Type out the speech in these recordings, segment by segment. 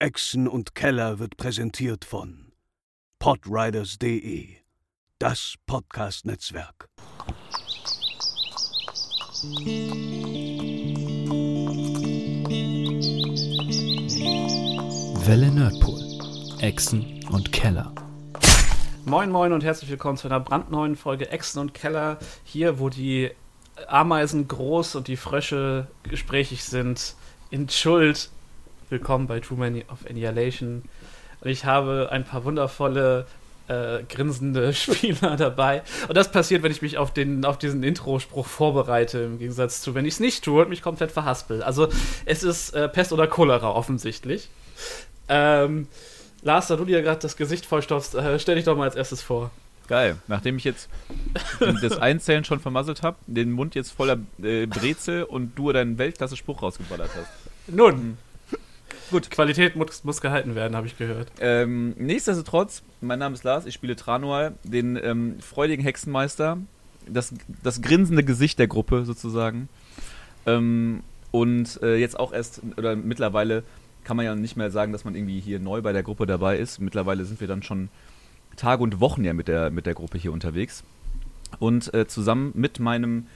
Echsen und Keller wird präsentiert von podriders.de, das Podcast-Netzwerk. Welle Nerdpool. Echsen und Keller. Moin Moin und herzlich willkommen zu einer brandneuen Folge Echsen und Keller. Hier, wo die Ameisen groß und die Frösche gesprächig sind. In Schuld. Willkommen bei Too Many of Annihilation. Und ich habe ein paar wundervolle, äh, grinsende Spieler dabei. Und das passiert, wenn ich mich auf, den, auf diesen Intro-Spruch vorbereite, im Gegensatz zu, wenn ich es nicht tue und mich komplett verhaspel. Also, es ist äh, Pest oder Cholera offensichtlich. Ähm, Lars, da du dir gerade das Gesicht vollstopfst, äh, stell dich doch mal als erstes vor. Geil. Nachdem ich jetzt das Einzählen schon vermasselt habe, den Mund jetzt voller äh, Brezel und du deinen Weltklasse-Spruch rausgeballert hast. Nun, gut, Qualität muss, muss gehalten werden, habe ich gehört. Ähm, nichtsdestotrotz, mein Name ist Lars, ich spiele Tranual, den ähm, freudigen Hexenmeister, das, das grinsende Gesicht der Gruppe sozusagen. Ähm, und äh, jetzt auch erst, oder mittlerweile kann man ja nicht mehr sagen, dass man irgendwie hier neu bei der Gruppe dabei ist. Mittlerweile sind wir dann schon Tage und Wochen ja mit der, mit der Gruppe hier unterwegs. Und äh, zusammen mit meinem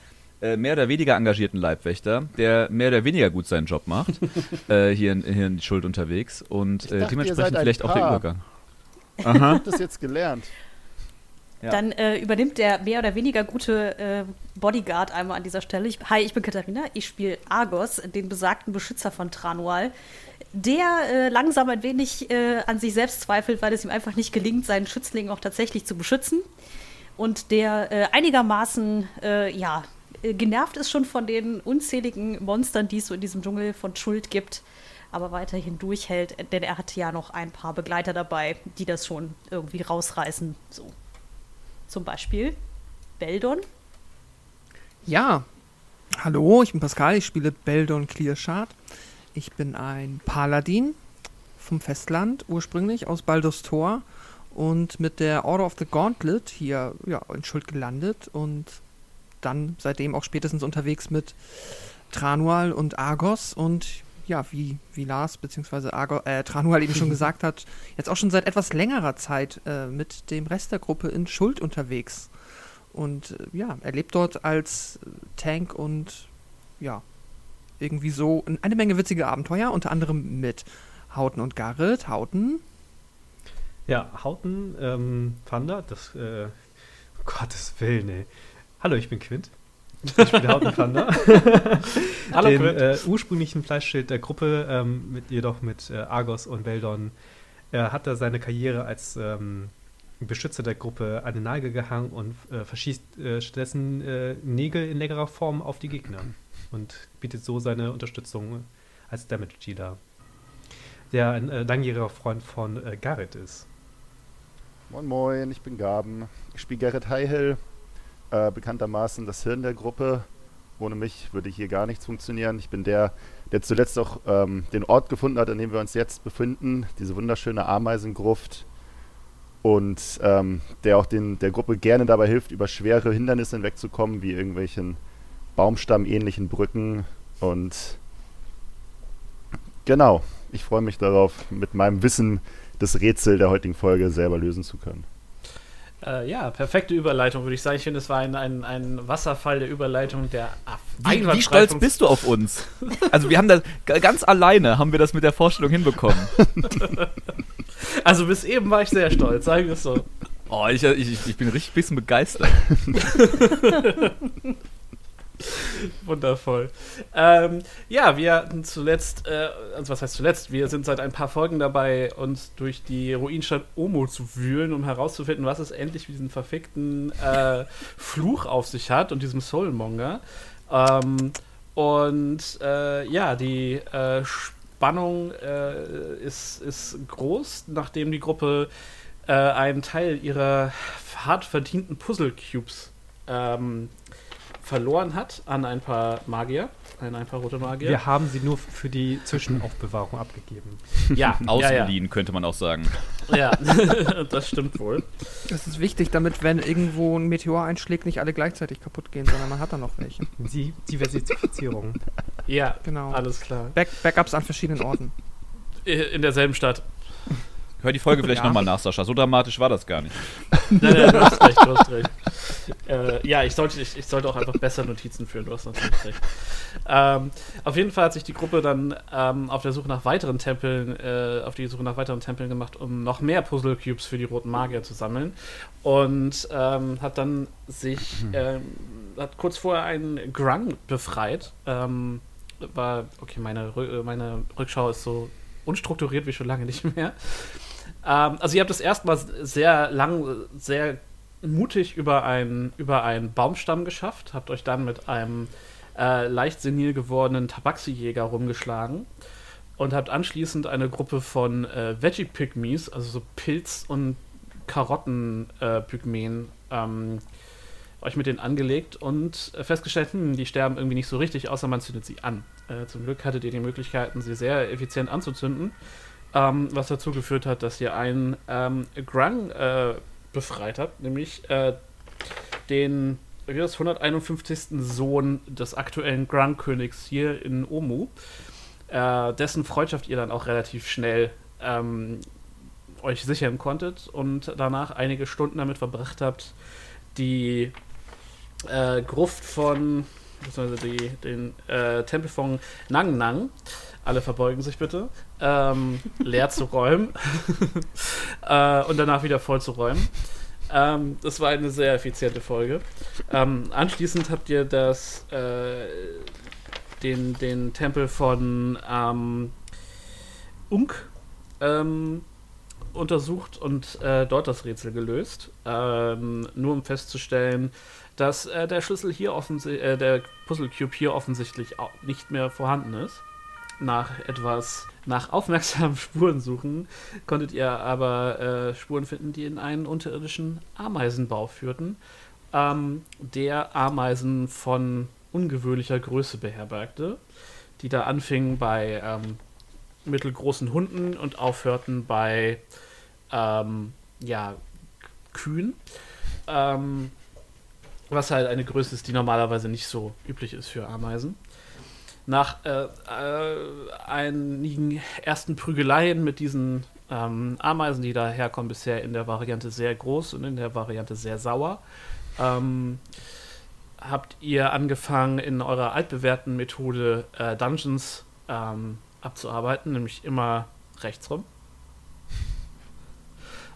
mehr oder weniger engagierten Leibwächter, der mehr oder weniger gut seinen Job macht, äh, hier, in, hier in die Schuld unterwegs. Und Ich äh, dachte, dementsprechend vielleicht auch der Paar. Übergang. Ich Aha. habe das jetzt gelernt. Ja. Dann äh, übernimmt der mehr oder weniger gute äh, Bodyguard einmal an dieser Stelle. Ich, hi, ich bin Katharina. Ich spiele Argos, den besagten Beschützer von Tranual, der äh, langsam ein wenig äh, an sich selbst zweifelt, weil es ihm einfach nicht gelingt, seinen Schützling auch tatsächlich zu beschützen. Und der äh, einigermaßen, äh, ja, äh, genervt ist schon von den unzähligen Monstern, die es so in diesem Dschungel von Schuld gibt, aber weiterhin durchhält, denn er hat ja noch ein paar Begleiter dabei, die das schon irgendwie rausreißen. So. Zum Beispiel Beldon. Ja, hallo, ich bin Pascal, ich spiele Beldon Clearshard. Ich bin ein Paladin vom Festland, ursprünglich aus Baldur's Tor und mit der Order of the Gauntlet hier ja, in Schuld gelandet und dann seitdem auch spätestens unterwegs mit Tranual und Argos und ja, wie, wie Lars bzw. Äh, Tranual eben schon gesagt hat, jetzt auch schon seit etwas längerer Zeit äh, mit dem Rest der Gruppe in Schuld unterwegs. Und äh, ja, er lebt dort als Tank und ja, irgendwie so eine Menge witzige Abenteuer, unter anderem mit Hauten und Garrett. Hauten, Ja, Hauten, ähm, Thunder, das, äh, um Gottes Willen, ey. Hallo, ich bin Quint. Ich spiele Hauten Thunder. Hallo, Den Quint. äh, ursprünglichen Fleischschild der Gruppe, ähm, mit, jedoch mit äh, Argos und Beldon, er hat da seine Karriere als ähm, Beschützer der Gruppe an den Nagel gehangen und äh, verschießt äh, stattdessen äh, Nägel in längerer Form auf die Gegner und bietet so seine Unterstützung als Damage Dealer, der ein äh, langjähriger Freund von äh, Garrett ist. Moin Moin, ich bin Gaben. Ich spiele Gerrit Highhill, äh, bekanntermaßen das Hirn der Gruppe. Ohne mich würde hier gar nichts funktionieren. Ich bin der, der zuletzt auch ähm, den Ort gefunden hat, an dem wir uns jetzt befinden, diese wunderschöne Ameisengruft. Und ähm, der auch den, der Gruppe gerne dabei hilft, über schwere Hindernisse hinwegzukommen, wie irgendwelchen Baumstamm-ähnlichen Brücken. Und genau, ich freue mich darauf, mit meinem Wissen das Rätsel der heutigen Folge selber lösen zu können. Äh, ja, perfekte Überleitung, würde ich sagen. Ich finde, es war ein, ein, ein Wasserfall der Überleitung der Aff. Wie, wie stolz bist du auf uns? Also wir haben das ganz alleine haben wir das mit der Vorstellung hinbekommen. Also bis eben war ich sehr stolz, sagen wir es so. Oh, ich, ich, ich bin richtig ein bisschen begeistert. Wundervoll. Ähm, ja, wir hatten zuletzt, äh, also was heißt zuletzt, wir sind seit ein paar Folgen dabei, uns durch die Ruinstadt Omo zu wühlen, um herauszufinden, was es endlich mit diesem verfickten äh, Fluch auf sich hat und diesem Soulmonger. Ähm, und äh, ja, die äh, Spannung äh, ist, ist groß, nachdem die Gruppe äh, einen Teil ihrer hart verdienten Puzzle-Cubes ähm, verloren hat an ein paar Magier, an ein paar rote Magier. Wir haben sie nur für die Zwischenaufbewahrung abgegeben. ja, ja, Ausgeliehen, könnte man auch sagen. ja. ja. das stimmt wohl. das ist wichtig, damit, wenn irgendwo ein Meteor einschlägt, nicht alle gleichzeitig kaputt gehen, sondern man hat da noch welche. Die Diversifizierung. Ja, Genau. alles klar. Back Backups an verschiedenen Orten. In derselben Stadt. Hör die Folge vielleicht Ja. nochmal nach, Sascha. So dramatisch war das gar nicht. Nein, nein, du hast recht, du hast recht. Äh, ja, ich sollte, ich, ich sollte auch einfach besser Notizen führen, du hast natürlich recht. Ähm, auf jeden Fall hat sich die Gruppe dann ähm, auf der Suche nach weiteren Tempeln, äh, auf die Suche nach weiteren Tempeln gemacht, um noch mehr Puzzle Cubes für die roten Magier zu sammeln. Und ähm, hat dann sich, ähm, hat kurz vorher einen Grung befreit. Ähm, war, okay, meine, meine Rückschau ist so unstrukturiert wie schon lange nicht mehr. Ähm, also ihr habt das erstmal sehr lang, sehr mutig über einen, über einen Baumstamm geschafft, habt euch dann mit einem äh, leicht senil gewordenen Tabaxi-Jäger rumgeschlagen und habt anschließend eine Gruppe von äh, Veggie-Pygmies, also so Pilz- und Karotten-Pygmäen, ähm, euch mit denen angelegt und äh, festgestellt, hm, die sterben irgendwie nicht so richtig, außer man zündet sie an. Äh, zum Glück hattet ihr die Möglichkeiten, sie sehr effizient anzuzünden, ähm, was dazu geführt hat, dass ihr einen ähm, Grung äh, befreit habt, nämlich äh, den wie das 151. Sohn des aktuellen Grung-Königs hier in Omu, äh, dessen Freundschaft ihr dann auch relativ schnell ähm, euch sichern konntet und danach einige Stunden damit verbracht habt, die äh, Gruft von, beziehungsweise die, den äh, Tempel von Nang Nang, alle verbeugen sich bitte, ähm, leer zu räumen äh, und danach wieder voll zu räumen. Ähm, das war eine sehr effiziente Folge. Ähm, anschließend habt ihr das, äh, den, den Tempel von ähm, Unk ähm, untersucht und äh, dort das Rätsel gelöst. Ähm, nur um festzustellen, dass äh, der Schlüssel hier offensichtlich, äh, der Puzzle Cube hier offensichtlich nicht mehr vorhanden ist. Nach etwas, nach aufmerksamen Spurensuchen konntet ihr aber äh, Spuren finden, die in einen unterirdischen Ameisenbau führten, ähm, der Ameisen von ungewöhnlicher Größe beherbergte, die da anfingen bei ähm, mittelgroßen Hunden und aufhörten bei ähm, ja, Kühen. Ähm, was halt eine Größe ist, die normalerweise nicht so üblich ist für Ameisen. Nach äh, äh, einigen ersten Prügeleien mit diesen ähm, Ameisen, die daherkommen, bisher in der Variante sehr groß und in der Variante sehr sauer, ähm, habt ihr angefangen, in eurer altbewährten Methode äh, Dungeons ähm, abzuarbeiten, nämlich immer rechtsrum.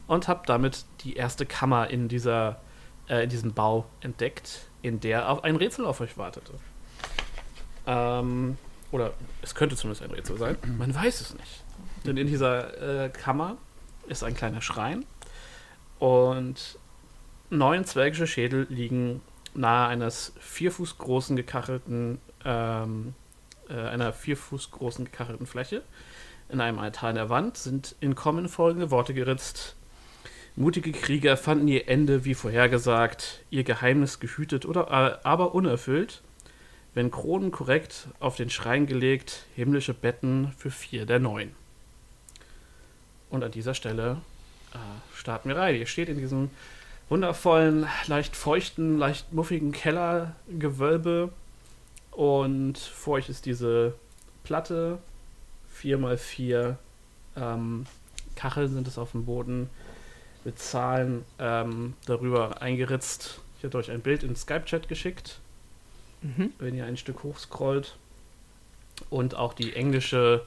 Und habt damit die erste Kammer in, dieser, äh, diesem Bau entdeckt, in der auf ein Rätsel auf euch wartete. Ähm, oder es könnte zumindest ein Rätsel sein. Man weiß es nicht. Denn in dieser äh, Kammer ist ein kleiner Schrein und neun zwergische Schädel liegen nahe eines vier Fuß großen gekachelten, ähm, äh, einer vier Fuß großen gekachelten Fläche. In einem Altar in der Wand sind in Kommen folgende Worte geritzt. Mutige Krieger fanden ihr Ende wie vorhergesagt, ihr Geheimnis gehütet oder äh, aber unerfüllt, wenn Kronen korrekt auf den Schrein gelegt, himmlische Betten für vier der neun. Und an dieser Stelle äh, starten wir rein. Ihr steht in diesem wundervollen, leicht feuchten, leicht muffigen Kellergewölbe und vor euch ist diese Platte, 4x4 ähm, Kacheln sind es auf dem Boden mit Zahlen ähm, darüber eingeritzt. Ich hatte euch ein Bild in Skype-Chat geschickt, Mhm. wenn ihr ein Stück hochscrollt. Und auch die englische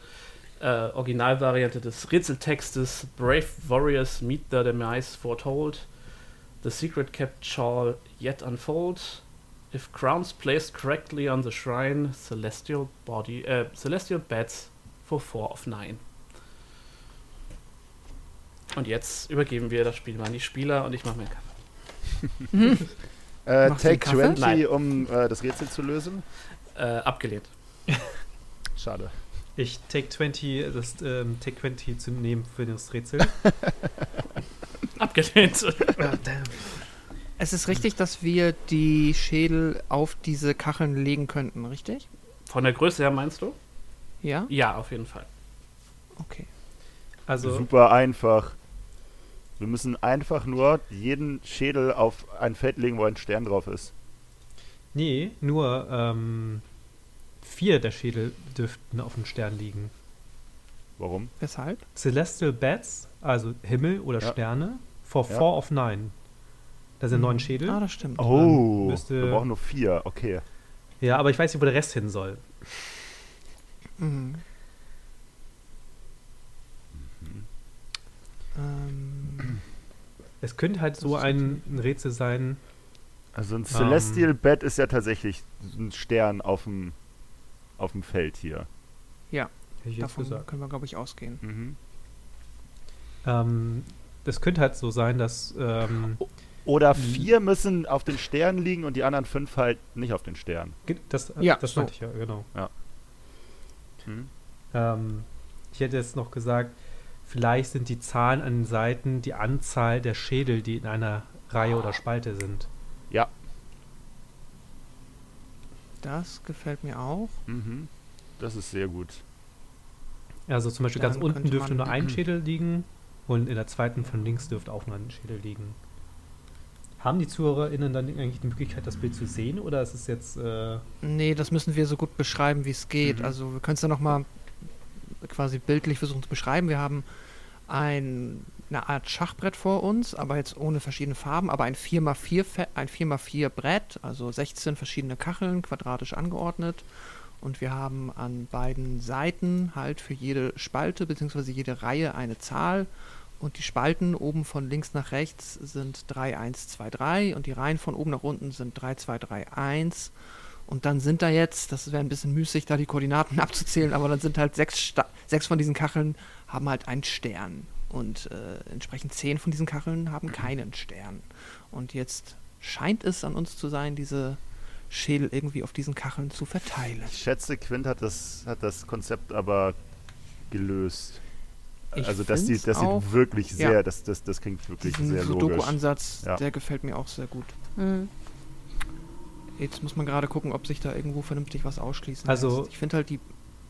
äh, Originalvariante des Rätseltextes Brave Warriors meet their demise foretold. The secret kept shall yet unfold. If crowns placed correctly on the shrine, celestial body, äh, celestial beds for four of nine. Und jetzt übergeben wir das Spiel mal an die Spieler und ich mache mir einen Kaffee. Äh, Take Kaffee? 20, Nein. um äh, das Rätsel zu lösen. Äh, abgelehnt. Schade. Ich take 20, das ähm, take 20 zu nehmen für das Rätsel. Abgelehnt. Ah, damn. Es ist richtig, dass wir die Schädel auf diese Kacheln legen könnten, richtig? Von der Größe her meinst du? Ja? Ja, auf jeden Fall. Okay. Also, Super einfach. Wir müssen einfach nur jeden Schädel auf ein Feld legen, wo ein Stern drauf ist. nee, nur ähm, vier der Schädel dürften auf dem Stern liegen. Warum? Weshalb? Celestial Bats, also Himmel oder Ja. Sterne, for Ja. four of nine. Das sind neun Schädel. Ah, das stimmt. Oh, müsste- wir brauchen nur vier. Okay. Ja, aber ich weiß nicht, wo der Rest hin soll. Mhm. Ähm, Es könnte halt so ein, ein Rätsel sein. Also ein Ähm. Celestial Bed ist ja tatsächlich ein Stern auf dem, auf dem Feld hier. Jetzt davon gesagt. können wir, glaube ich, ausgehen. Mhm. Ähm, das könnte halt so sein, dass ähm, Oder vier müssen auf den Stern liegen und die anderen fünf halt nicht auf den Stern. ge- das, Ja, das so. meinte ich ja, genau. Mhm. Ähm, ich hätte jetzt noch gesagt, vielleicht sind die Zahlen an den Seiten die Anzahl der Schädel, die in einer Reihe oder Spalte sind. Ja. Das gefällt mir auch. Mhm. Das ist sehr gut. Also zum Beispiel Dann ganz unten dürfte nur ein Schädel liegen und in der zweiten von links dürfte auch nur ein Schädel liegen. Haben die ZuhörerInnen dann eigentlich die Möglichkeit, das Bild zu sehen oder ist es jetzt. Äh, Nee, das müssen wir so gut beschreiben, wie es geht. Mhm. Also wir können es dann nochmal quasi bildlich versuchen zu beschreiben. Wir haben ein, eine Art Schachbrett vor uns, aber jetzt ohne verschiedene Farben, aber ein 4x4, Fe- ein 4x4 Brett, also 16 verschiedene Kacheln, quadratisch angeordnet. Und wir haben an beiden Seiten halt für jede Spalte bzw. jede Reihe eine Zahl. Und die Spalten oben von links nach rechts sind 3, 1, 2, 3 und die Reihen von oben nach unten sind 3, 2, 3, 1. Und dann sind da jetzt, das wäre ein bisschen müßig, da die Koordinaten abzuzählen, aber dann sind halt sechs, Sta sechs von diesen Kacheln haben halt einen Stern. Und äh, entsprechend zehn von diesen Kacheln haben keinen Stern. Und jetzt scheint es an uns zu sein, diese Schädel irgendwie auf diesen Kacheln zu verteilen. Ich schätze, Quint hat das, hat das Konzept aber gelöst. Ich also das, sieht, das auch- sieht wirklich ja. sehr, das, das, das klingt wirklich Diesen sehr logisch. Sudoku-Ansatz, Ja. der gefällt mir auch sehr gut. Mhm. Jetzt muss man gerade gucken, ob sich da irgendwo vernünftig was ausschließen Also- lässt. Ich finde halt die...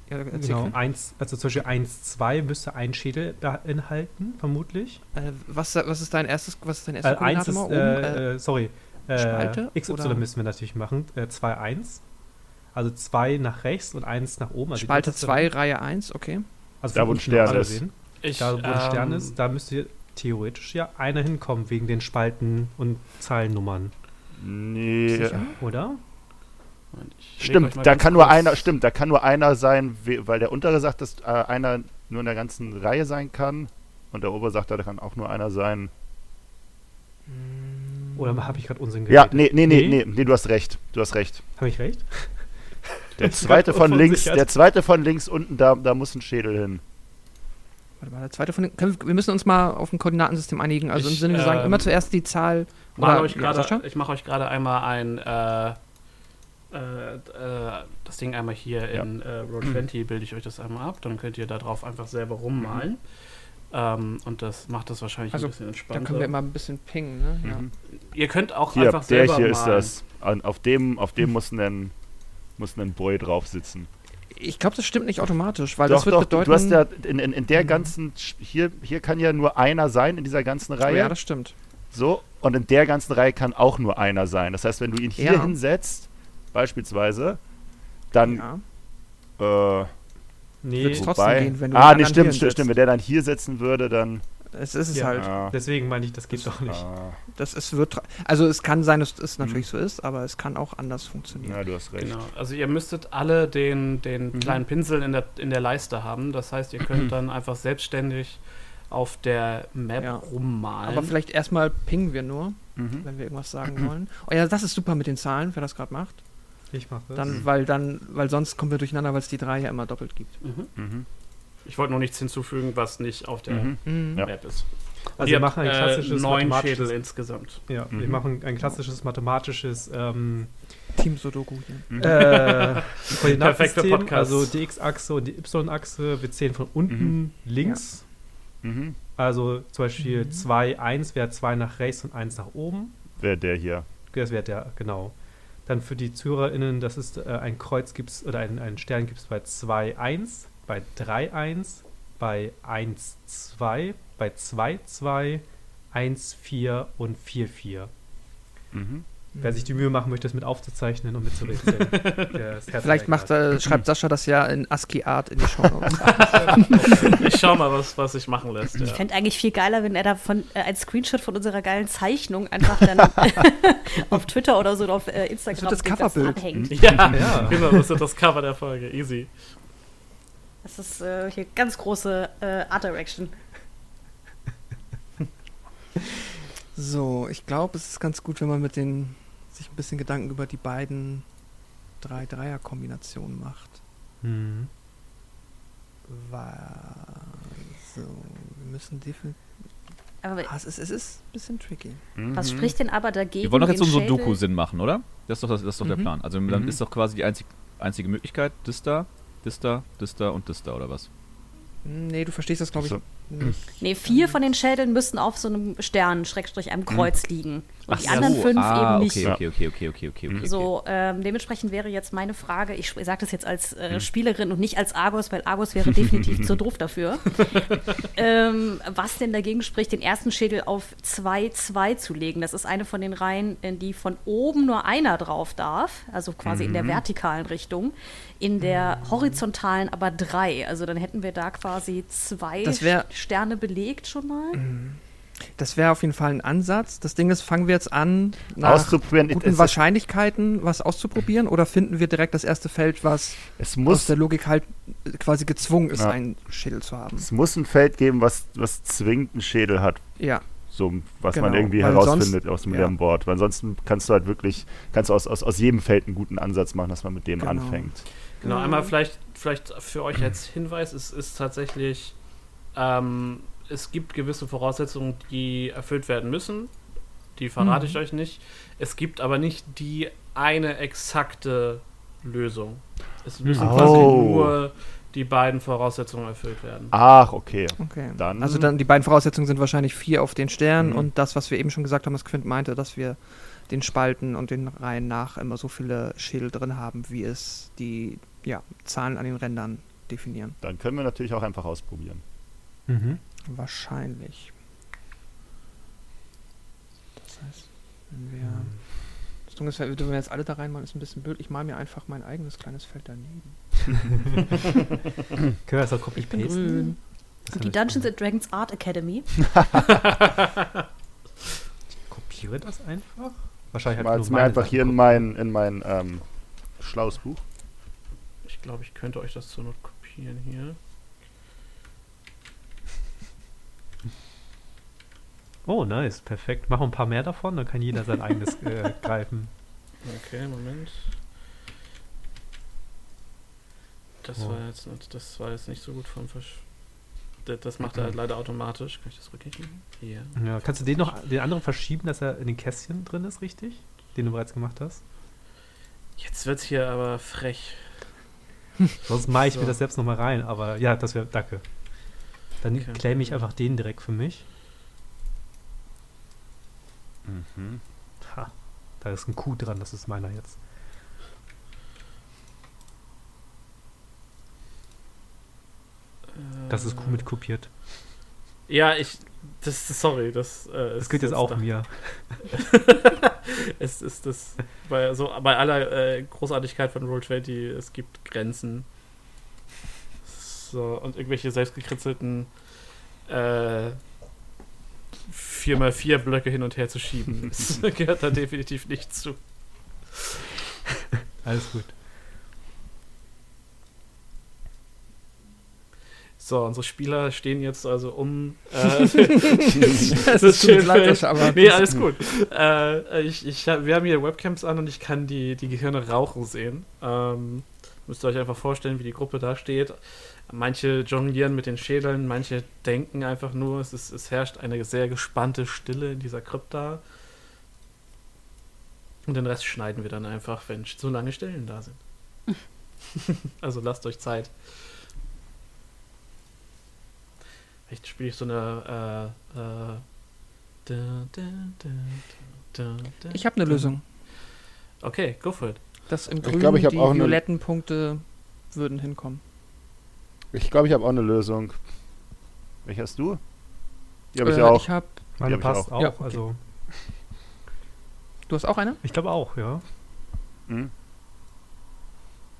Ja, genau, eins, also zum Beispiel 1, 2 müsste ein Schädel beinhalten, vermutlich. Äh, was, was ist dein erstes, was ist dein erstes Äh, eins ist, äh, äh, sorry, äh, Spalte XY oder- müssen wir natürlich machen. Äh, 2, 1. Also 2 nach rechts und 1 nach oben. Also die Spalte unterste- 2, Reihe 1, okay. Also Da, wo ein Stern ist. gesehen. Ich, Da, wo ein Stern ähm, ist, da müsste theoretisch ja einer hinkommen, wegen den Spalten und Zahlennummern, Nee. Sicher? oder? Stimmt, da kann nur einer, stimmt, da kann nur einer sein, we- weil der untere sagt, dass äh, einer nur in der ganzen Reihe sein kann. Und der obere sagt, da kann auch nur einer sein. Oder habe ich gerade Unsinn Ja, geredet? nee, nee, nee, nee, nee, du hast recht. Du hast recht. Habe ich recht? Der zweite von links, der zweite von links unten, da, da muss ein Schädel hin. Warte mal, der zweite von den, können wir, müssen uns mal auf ein Koordinatensystem einigen. Also im Sinne, wir sagen ähm, immer zuerst die Zahl. Mach Oder- euch grade, ich mache euch gerade einmal ein äh, äh, äh, das Ding einmal hier Ja. in äh, Roll 20 bilde ich euch das einmal ab, dann könnt ihr da drauf einfach selber rummalen. Ähm, und das macht das wahrscheinlich Also, ein bisschen Da entspannter. können wir immer ein bisschen pingen, ne? Ja. Mhm. ihr könnt auch Hier, einfach der selber hier ist malen. das. An, auf dem, auf dem muss ein, muss ein Boy drauf sitzen. Ich glaube, das stimmt nicht automatisch, weil doch, das wird doch, bedeuten. du hast ja in, in, in der Mhm. ganzen, hier, hier kann ja nur einer sein in dieser ganzen oh, Reihe. ja, das stimmt. So, und in der ganzen Reihe kann auch nur einer sein. Das heißt, wenn du ihn hier Ja. hinsetzt, beispielsweise, dann Ja. äh, Nee, Wird's trotzdem wobei. gehen, wenn du ah, nee, stimmt, stimmt, stimmt. Wenn der dann hier sitzen würde, dann. Es ist es Ja. halt. Deswegen meine ich, das geht doch nicht. ah, Das es wird. Also es kann sein, dass es Mhm. natürlich so ist, aber es kann auch anders funktionieren. ja, du hast recht. Genau. Also ihr müsstet alle den, den Mhm. kleinen Pinsel in der, in der Leiste haben. Das heißt, ihr könnt dann einfach selbstständig auf der Map Ja. rummalen. Aber vielleicht erstmal pingen wir nur, Mhm. wenn wir irgendwas sagen wollen. Oh ja, das ist super mit den Zahlen, wer das gerade macht. Ich mache das. Dann, weil dann, weil sonst kommen wir durcheinander, weil es die drei ja immer doppelt gibt. mhm. Mhm. Ich wollte nur nichts hinzufügen, was nicht auf der Mhm. Mhm. Ja. Map ist. also wir machen ein äh, klassisches neun mathematisches. Schädel insgesamt. Ja, wir Mhm. machen ein klassisches mathematisches ähm, Team Sudoku hier. Mhm. äh, Koordinatensystem, Podcast. also die X-Achse und die Y-Achse. Wir zählen von unten links. Mhm. Also zum Beispiel Mhm. 2, 1 wäre 2 nach rechts und 1 nach oben. Wer der hier? Das wäre der, genau. Dann für die ZuhörerInnen, das ist äh, ein Kreuz gibt's oder ein, ein Stern gibt es bei 2, 1, bei 3, 1, bei 1, 2, bei 2, 2, 1, 4 und 4, 4. Mhm. Wer sich die Mühe machen möchte, das mit aufzuzeichnen und mitzureden, Vielleicht macht, äh, schreibt Sascha das ja in ASCII-Art in die Show Notes. Ich schau mal, was, was sich machen lässt. Ich Ja. fände eigentlich viel geiler, wenn er da von, äh, ein Screenshot von unserer geilen Zeichnung einfach dann auf Twitter oder so oder auf äh, Instagram Das wird das Coverbild. anhängt. Ja, Ja. genau, das ist das Cover der Folge. Easy. Das ist äh, hier ganz große äh, Art Direction. So, ich glaube, es ist ganz gut, wenn man mit den sich ein bisschen Gedanken über die beiden drei Dreier-Kombinationen macht. Mhm. Weil, so, wir müssen definitiv. Aber Ah, es, ist, es ist ein bisschen tricky. was spricht denn aber dagegen? Wir wollen doch jetzt den so Doku-Sinn machen, oder? Das ist doch, das, das ist doch der Mhm. Plan. Also dann Mhm. ist doch quasi die einzig, einzige Möglichkeit, das da, das da, das da und das da, oder was? Nee, du verstehst das, glaube ich, So. nicht. Nee, vier von den Schädeln müssten auf so einem Stern, Schrägstrich einem Kreuz liegen. Und die Ach anderen so, fünf ah, eben nicht. Okay, okay, okay, okay, okay, okay, okay. So, ähm, dementsprechend wäre jetzt meine Frage, ich sage das jetzt als Hm. äh, Spielerin und nicht als Argos, weil Argos wäre definitiv zu doof dafür. ähm, was denn dagegen spricht, den ersten Schädel auf 2-2 zu legen? Das ist eine von den Reihen, in die von oben nur einer drauf darf, also quasi in Mhm. der vertikalen Richtung, in der horizontalen aber drei. Also dann hätten wir da quasi zwei Das wär- Sterne belegt schon mal. Das wäre auf jeden Fall ein Ansatz. Das Ding ist, fangen wir jetzt an, nach Auszuprobieren. guten Wahrscheinlichkeiten was auszuprobieren oder finden wir direkt das erste Feld, was es, aus der Logik halt äh, quasi gezwungen ist, Ja. einen Schädel zu haben? es muss ein Feld geben, was, was zwingend einen Schädel hat. Ja, So, was Genau, man irgendwie weil herausfindet aus dem ja. Board. Weil ansonsten kannst du halt wirklich, kannst du aus, aus, aus jedem Feld einen guten Ansatz machen, dass man mit dem Genau. anfängt. Genau, einmal vielleicht, vielleicht für euch als Hinweis, es ist tatsächlich, ähm, es gibt gewisse Voraussetzungen, die erfüllt werden müssen. Die verrate Mhm. ich euch nicht. Es gibt aber nicht die eine exakte Lösung. Es müssen Oh. quasi nur die beiden Voraussetzungen erfüllt werden. Ach, okay. okay. Dann- also dann die beiden Voraussetzungen sind wahrscheinlich vier auf den Stern Mhm. und das, was wir eben schon gesagt haben, was Quint meinte, dass wir den Spalten und den Reihen nach immer so viele Schädel drin haben, wie es die ja, Zahlen an den Rändern definieren. Dann können wir natürlich auch einfach ausprobieren. Mhm. Wahrscheinlich. Das heißt, wenn wir. Das Ding ist, wenn wir jetzt alle da reinmalen, ist ein bisschen blöd. Ich male mir einfach mein eigenes kleines Feld daneben. Können wir das auch copy Ich bin grün. Und die Dungeons and Dragons Art Academy. Kopiere das einfach? Wahrscheinlich Ich mal ich es mir einfach Sachen hier in mein, in mein ähm, schlaues Buch. Ich glaube, ich könnte euch das zur Not kopieren hier. Oh, nice, perfekt. Mach ein paar mehr davon, dann kann jeder sein eigenes äh, greifen. Okay, Moment. Das Oh. war jetzt nicht, das war jetzt nicht so gut von Versch das, das macht er halt leider automatisch. Kann ich das rückgängig? Hier. Ja, kannst du den noch, den anderen verschieben, dass er in den Kästchen drin ist, richtig? Den du bereits gemacht hast? Jetzt wird's hier aber frech. Sonst mache ich So. mir das selbst nochmal rein, aber ja, das wäre, danke. Dann Okay. claim ich einfach den direkt für mich. Mhm. Ha, da ist ein Q dran, das ist meiner jetzt. Das ist Q mit kopiert. Ja, ich. Das, sorry, das. Äh, Das gilt jetzt auch da- mir. es ist das. Bei, so, bei aller äh, Großartigkeit von Roll20, es gibt Grenzen. So, und irgendwelche selbstgekritzelten äh, 4x4 Blöcke hin und her zu schieben. Das gehört da definitiv nicht zu. Alles gut. So, unsere Spieler stehen jetzt also um. Äh, Es das tut schön leid, aber Nee, das- alles gut. Äh, ich, ich, wir haben hier Webcams an und ich kann die, die Gehirne rauchen sehen. Ähm, müsst ihr euch einfach vorstellen, wie die Gruppe da steht. Manche jonglieren mit den Schädeln, manche denken einfach nur. Es, ist, es herrscht eine sehr gespannte Stille in dieser Krypta. Und den Rest schneiden wir dann einfach, wenn so lange Stellen da sind. also lasst euch Zeit. Vielleicht spiele ich so eine. Äh, äh, da, da, da, da, da, Ich habe eine Lösung. Okay, go for it. Das im Ich Grün glaub, ich hab die auch violetten Punkte würden hinkommen. Ich glaube, ich habe auch eine Lösung. Welche hast du? Die habe ich Äh, auch. Ich habe Die Meine ich passt auch. auch. Ja, okay. Also Du hast auch eine? Ich glaube auch, ja. Hm?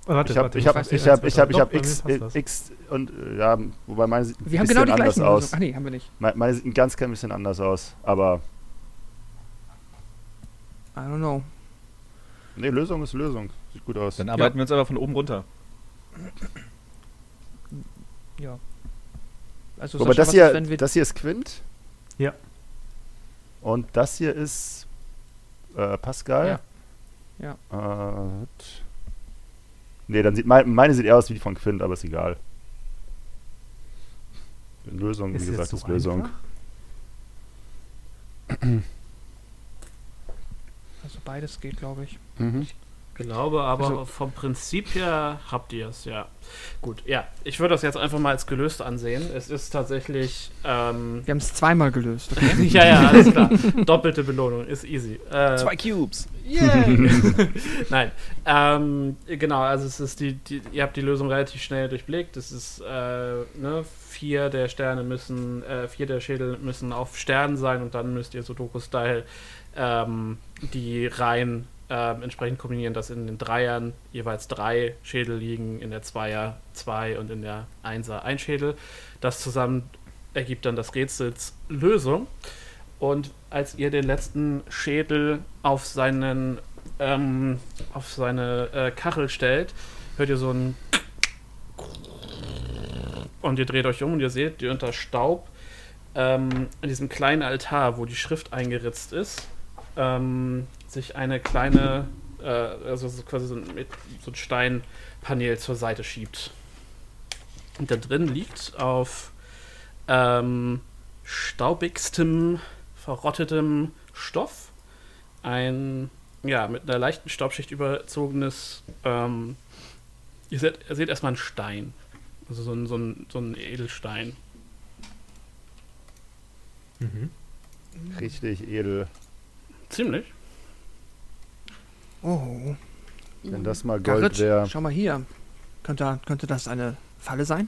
Oh, warte, Ich habe ich hab, weiß ich nicht, hab, ich hab, ich Doch, hab bei mir X. X und äh, ja, wobei meine sieht ein Wir haben bisschen genau die anders gleichen. aus. Lösungen. Ach nee, haben wir nicht. Me- Meine sieht ein ganz klein bisschen anders aus, aber I don't know. nee, Lösung ist Lösung. Sieht gut aus. Dann arbeiten wir uns aber von oben runter. Ja. Also Sascha, das hier, ist, wenn wir das hier ist Quint. Ja. Und das hier ist äh, Pascal. Ja. Äh, nee, dann sieht mein, meine sieht eher aus wie die von Quint, aber ist egal. Lösung, wie Ist gesagt, jetzt so ist Lösung. einfach? also beides geht, glaube ich. Mhm. Glaube, aber Also- vom Prinzip her habt ihr es, ja. Gut, ja. Ich würde das jetzt einfach mal als gelöst ansehen. Es ist tatsächlich. Ähm, Wir haben es zweimal gelöst, okay? ja, ja, alles klar. Doppelte Belohnung, ist easy. Äh, Zwei Cubes. Yay! Nein. Ähm, genau, also es ist die, die, ihr habt die Lösung relativ schnell durchblickt. Es ist, äh, ne, vier der Sterne müssen, äh, vier der Schädel müssen auf Sternen sein und dann müsst ihr Sudoku-Style ähm, die Reihen ähm, entsprechend kombinieren, dass in den Dreiern jeweils drei Schädel liegen, in der Zweier zwei und in der Einser ein Schädel. Das zusammen ergibt dann das Rätsels Lösung. Und als ihr den letzten Schädel auf seinen ähm, auf seine äh, Kachel stellt, hört ihr so ein und ihr dreht euch um und ihr seht, ihr unter Staub ähm, in diesem kleinen Altar, wo die Schrift eingeritzt ist, ähm, sich eine kleine, äh, also so quasi so ein, mit- so ein Steinpanel zur Seite schiebt. Und da drin liegt auf ähm, staubigstem, verrottetem Stoff ein, ja, mit einer leichten Staubschicht überzogenes, ähm, ihr seht, ihr seht erstmal einen Stein. Also so ein, so ein, so ein Edelstein. Mhm. Richtig edel. Ziemlich. Oh. Wenn das mal Gold wäre. schau mal hier. Könnte, könnte das eine Falle sein?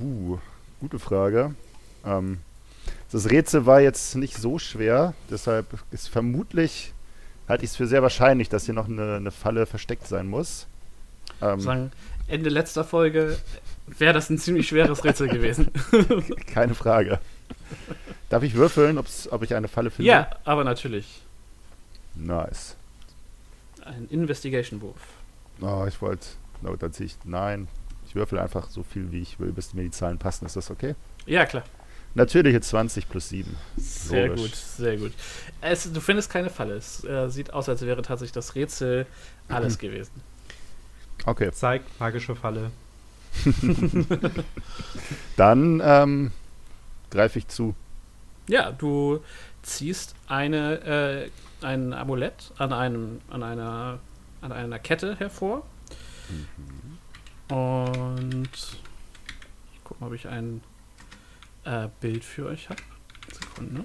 Uh, gute Frage. Ähm, das Rätsel war jetzt nicht so schwer, deshalb ist vermutlich, halte ich es für sehr wahrscheinlich, dass hier noch eine, eine Falle versteckt sein muss. Ähm, Sagen, Ende letzter Folge wäre das ein ziemlich schweres Rätsel gewesen. keine Frage. Darf ich würfeln, ob ich eine Falle finde? ja, aber natürlich. Nice. Ein Investigation-Wurf. Oh, ich wollte. Ziehe ich. Nein. Ich würfel einfach so viel, wie ich will, bis mir die Zahlen passen. Ist das okay? Ja, klar. Natürliche 20 plus 7. Sehr Logisch. gut, sehr gut. Es, du findest keine Falle. Es äh, sieht aus, als wäre tatsächlich das Rätsel alles gewesen. Okay. Zeig magische Falle. Dann ähm, greife ich zu. Ja, du ziehst eine, äh, ein Amulett an, einem, an, einer, an einer Kette hervor. Und ich gucke mal, ob ich ein äh, Bild für euch habe. Sekunde.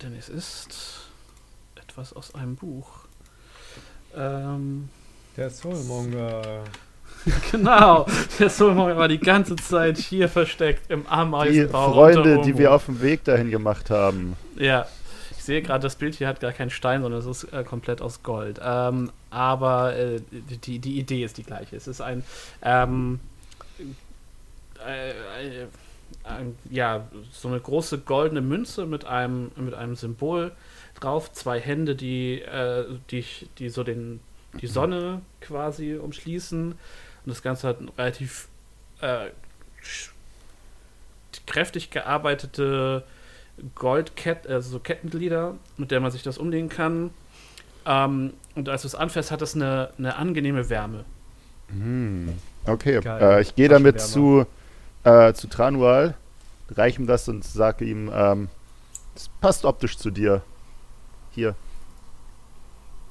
Denn es ist etwas aus einem Buch. Ähm, Der Soulmonger. genau, der Soulmonger war die ganze Zeit hier versteckt im Die Ameisenbau. Freunde, unter die wir auf dem Weg dahin gemacht haben. Ja, ich sehe gerade, das Bild hier hat gar keinen Stein, sondern es ist äh, komplett aus Gold. Ähm, aber äh, die, die Idee ist die gleiche. Es ist ein, ähm, äh, ja, so eine große goldene Münze mit einem, mit einem Symbol drauf, zwei Hände, die, äh, die, die so den, die Sonne quasi umschließen. Und das Ganze hat eine relativ äh, kräftig gearbeitete Goldkett, also so Kettenglieder, mit der man sich das umlegen kann. Ähm, und als du es anfährst, hat es eine, eine angenehme Wärme. Hm. Okay, äh, ich gehe damit zu, äh, zu Tranual, reiche ihm das und sage ihm, ähm, es passt optisch zu dir. Hier.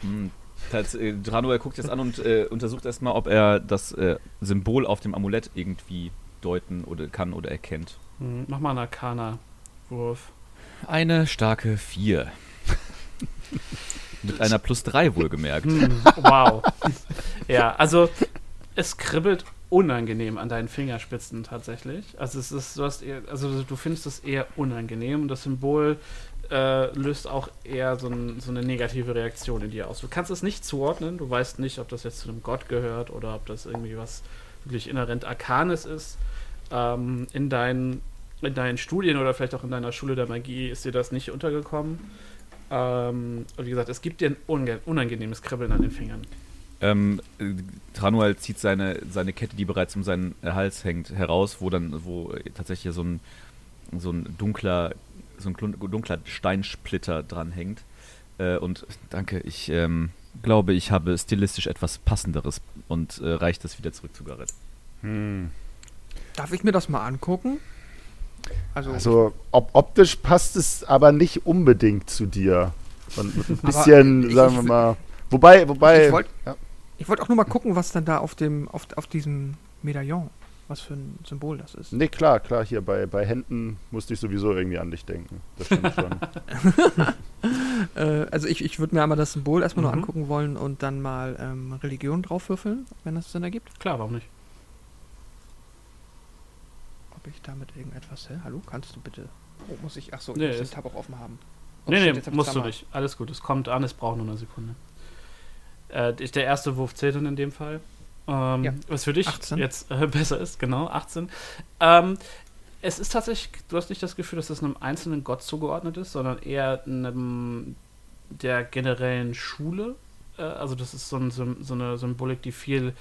Hm. Das, äh, Dranuel guckt jetzt an und äh, untersucht erstmal, ob er das äh, Symbol auf dem Amulett irgendwie deuten oder kann oder erkennt. Hm, mach mal einen Arcana-Wurf. Eine starke 4. Mit einer plus 3 wohlgemerkt. Hm, wow. ja, also es kribbelt unangenehm an deinen Fingerspitzen tatsächlich. Also es ist, du hast eher, also du findest es eher unangenehm und das Symbol äh, löst auch eher so, ein, so eine negative Reaktion in dir aus. Du kannst es nicht zuordnen, du weißt nicht, ob das jetzt zu einem Gott gehört oder ob das irgendwie was wirklich inhärent Arkanes ist. Ähm, in, deinen, in deinen Studien oder vielleicht auch in deiner Schule der Magie ist dir das nicht untergekommen. Ähm, und wie gesagt, es gibt dir ein unangenehmes Kribbeln an den Fingern. Ähm, äh, Tranual zieht seine, seine Kette, die bereits um seinen Hals hängt, heraus, wo dann, wo tatsächlich so ein, so ein dunkler, so ein dunkler Steinsplitter dran hängt. Äh, und danke, ich ähm, glaube, ich habe stilistisch etwas Passenderes und äh, reicht das wieder zurück zu Garrett. Hm. Darf ich mir das mal angucken? Also, Also ob, optisch passt es aber nicht unbedingt zu dir. Und ein bisschen, ich- sagen wir mal. Wobei, wobei. Ich wollt- ja. ich wollte auch nur mal gucken, was dann da auf dem, auf, auf diesem Medaillon, was für ein Symbol das ist. Nee, klar, klar, hier bei, bei Händen musste ich sowieso irgendwie an dich denken. Das stimmt schon. Äh, also ich, ich würde mir einmal das Symbol erstmal nur Mhm. angucken wollen und dann mal ähm, Religion draufwürfeln, wenn das Sinn ergibt. Klar, warum nicht? Ob ich damit irgendetwas. Hä? Hallo, kannst du bitte? Oh, muss ich. Achso, Nee, ich muss den Tab auch offen haben. Oh, Nee, shit, nee, jetzt musst du nicht. Alles gut, es kommt an, es braucht nur eine Sekunde. Äh, der erste Wurf zählt dann in dem Fall. Ähm, Ja. Was für dich 18. jetzt äh, besser ist, genau, 18. Ähm, es ist tatsächlich, du hast nicht das Gefühl, dass es einem einzelnen Gott zugeordnet ist, sondern eher einem der generellen Schule. Äh, also das ist so, ein, so, so eine Symbolik, die viel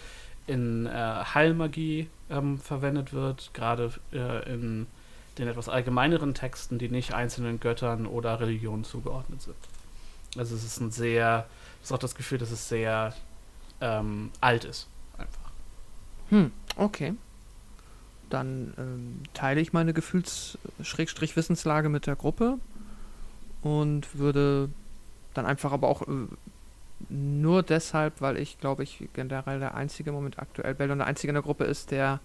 in äh, Heilmagie ähm, verwendet wird, gerade äh, in den etwas allgemeineren Texten, die nicht einzelnen Göttern oder Religionen zugeordnet sind. Also es ist ein sehr, ich habe auch das Gefühl, dass es sehr ähm, alt ist. Hm, okay. Dann ähm, teile ich meine Gefühls-Wissenslage mit der Gruppe und würde dann einfach aber auch äh, nur deshalb, weil ich glaube ich generell der einzige im Moment aktuell Bell und der einzige in der Gruppe ist, der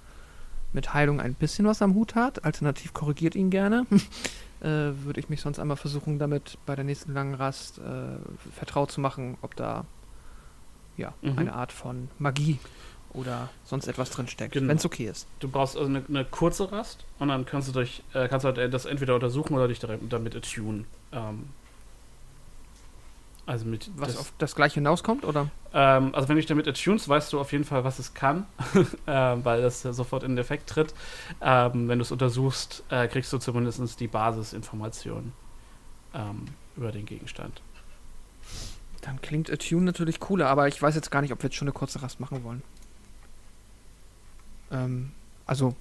mit Heilung ein bisschen was am Hut hat. Alternativ korrigiert ihn gerne. äh, würde ich mich sonst einmal versuchen, damit bei der nächsten langen Rast äh, vertraut zu machen, ob da ja Mhm. eine Art von Magie oder sonst etwas drin steckt, Genau. wenn es okay ist. Du brauchst also eine, eine kurze Rast und dann kannst du dich, äh, kannst halt das entweder untersuchen oder dich direkt damit attunen. Ähm, also mit Was das, auf das gleiche hinauskommt, oder? Ähm, also wenn du dich damit attunst, weißt du auf jeden Fall, was es kann, ähm, weil das ja sofort in den Effekt tritt. Ähm, wenn du es untersuchst, äh, kriegst du zumindest die Basisinformation ähm, über den Gegenstand. Dann klingt Attune natürlich cooler, aber ich weiß jetzt gar nicht, ob wir jetzt schon eine kurze Rast machen wollen. Ähm, also,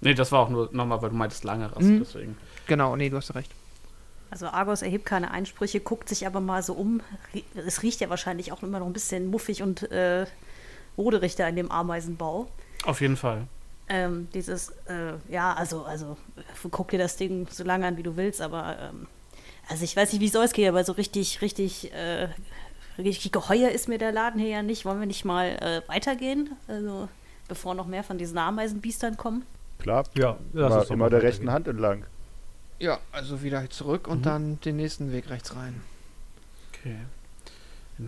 Nee, das war auch nur nochmal, weil du meintest lange Rast, Mhm. deswegen. genau, nee, du hast ja recht. Also Argos erhebt keine Einsprüche, guckt sich aber mal so um. Es riecht ja wahrscheinlich auch immer noch ein bisschen muffig und äh, roderig da in dem Ameisenbau. Auf jeden Fall. Ähm, dieses, äh, ja, also, also, guck dir das Ding so lange an, wie du willst, aber, ähm, also ich weiß nicht, wie es ausgeht, aber so richtig, richtig, äh, richtig geheuer ist mir der Laden hier ja nicht. Wollen wir nicht mal äh, weitergehen? Also, bevor noch mehr von diesen Ameisenbiestern kommen? Klar, Ja, lass immer, immer der rechten Hand entlang. Ja, also wieder zurück und Mhm. dann den nächsten Weg rechts rein. Okay.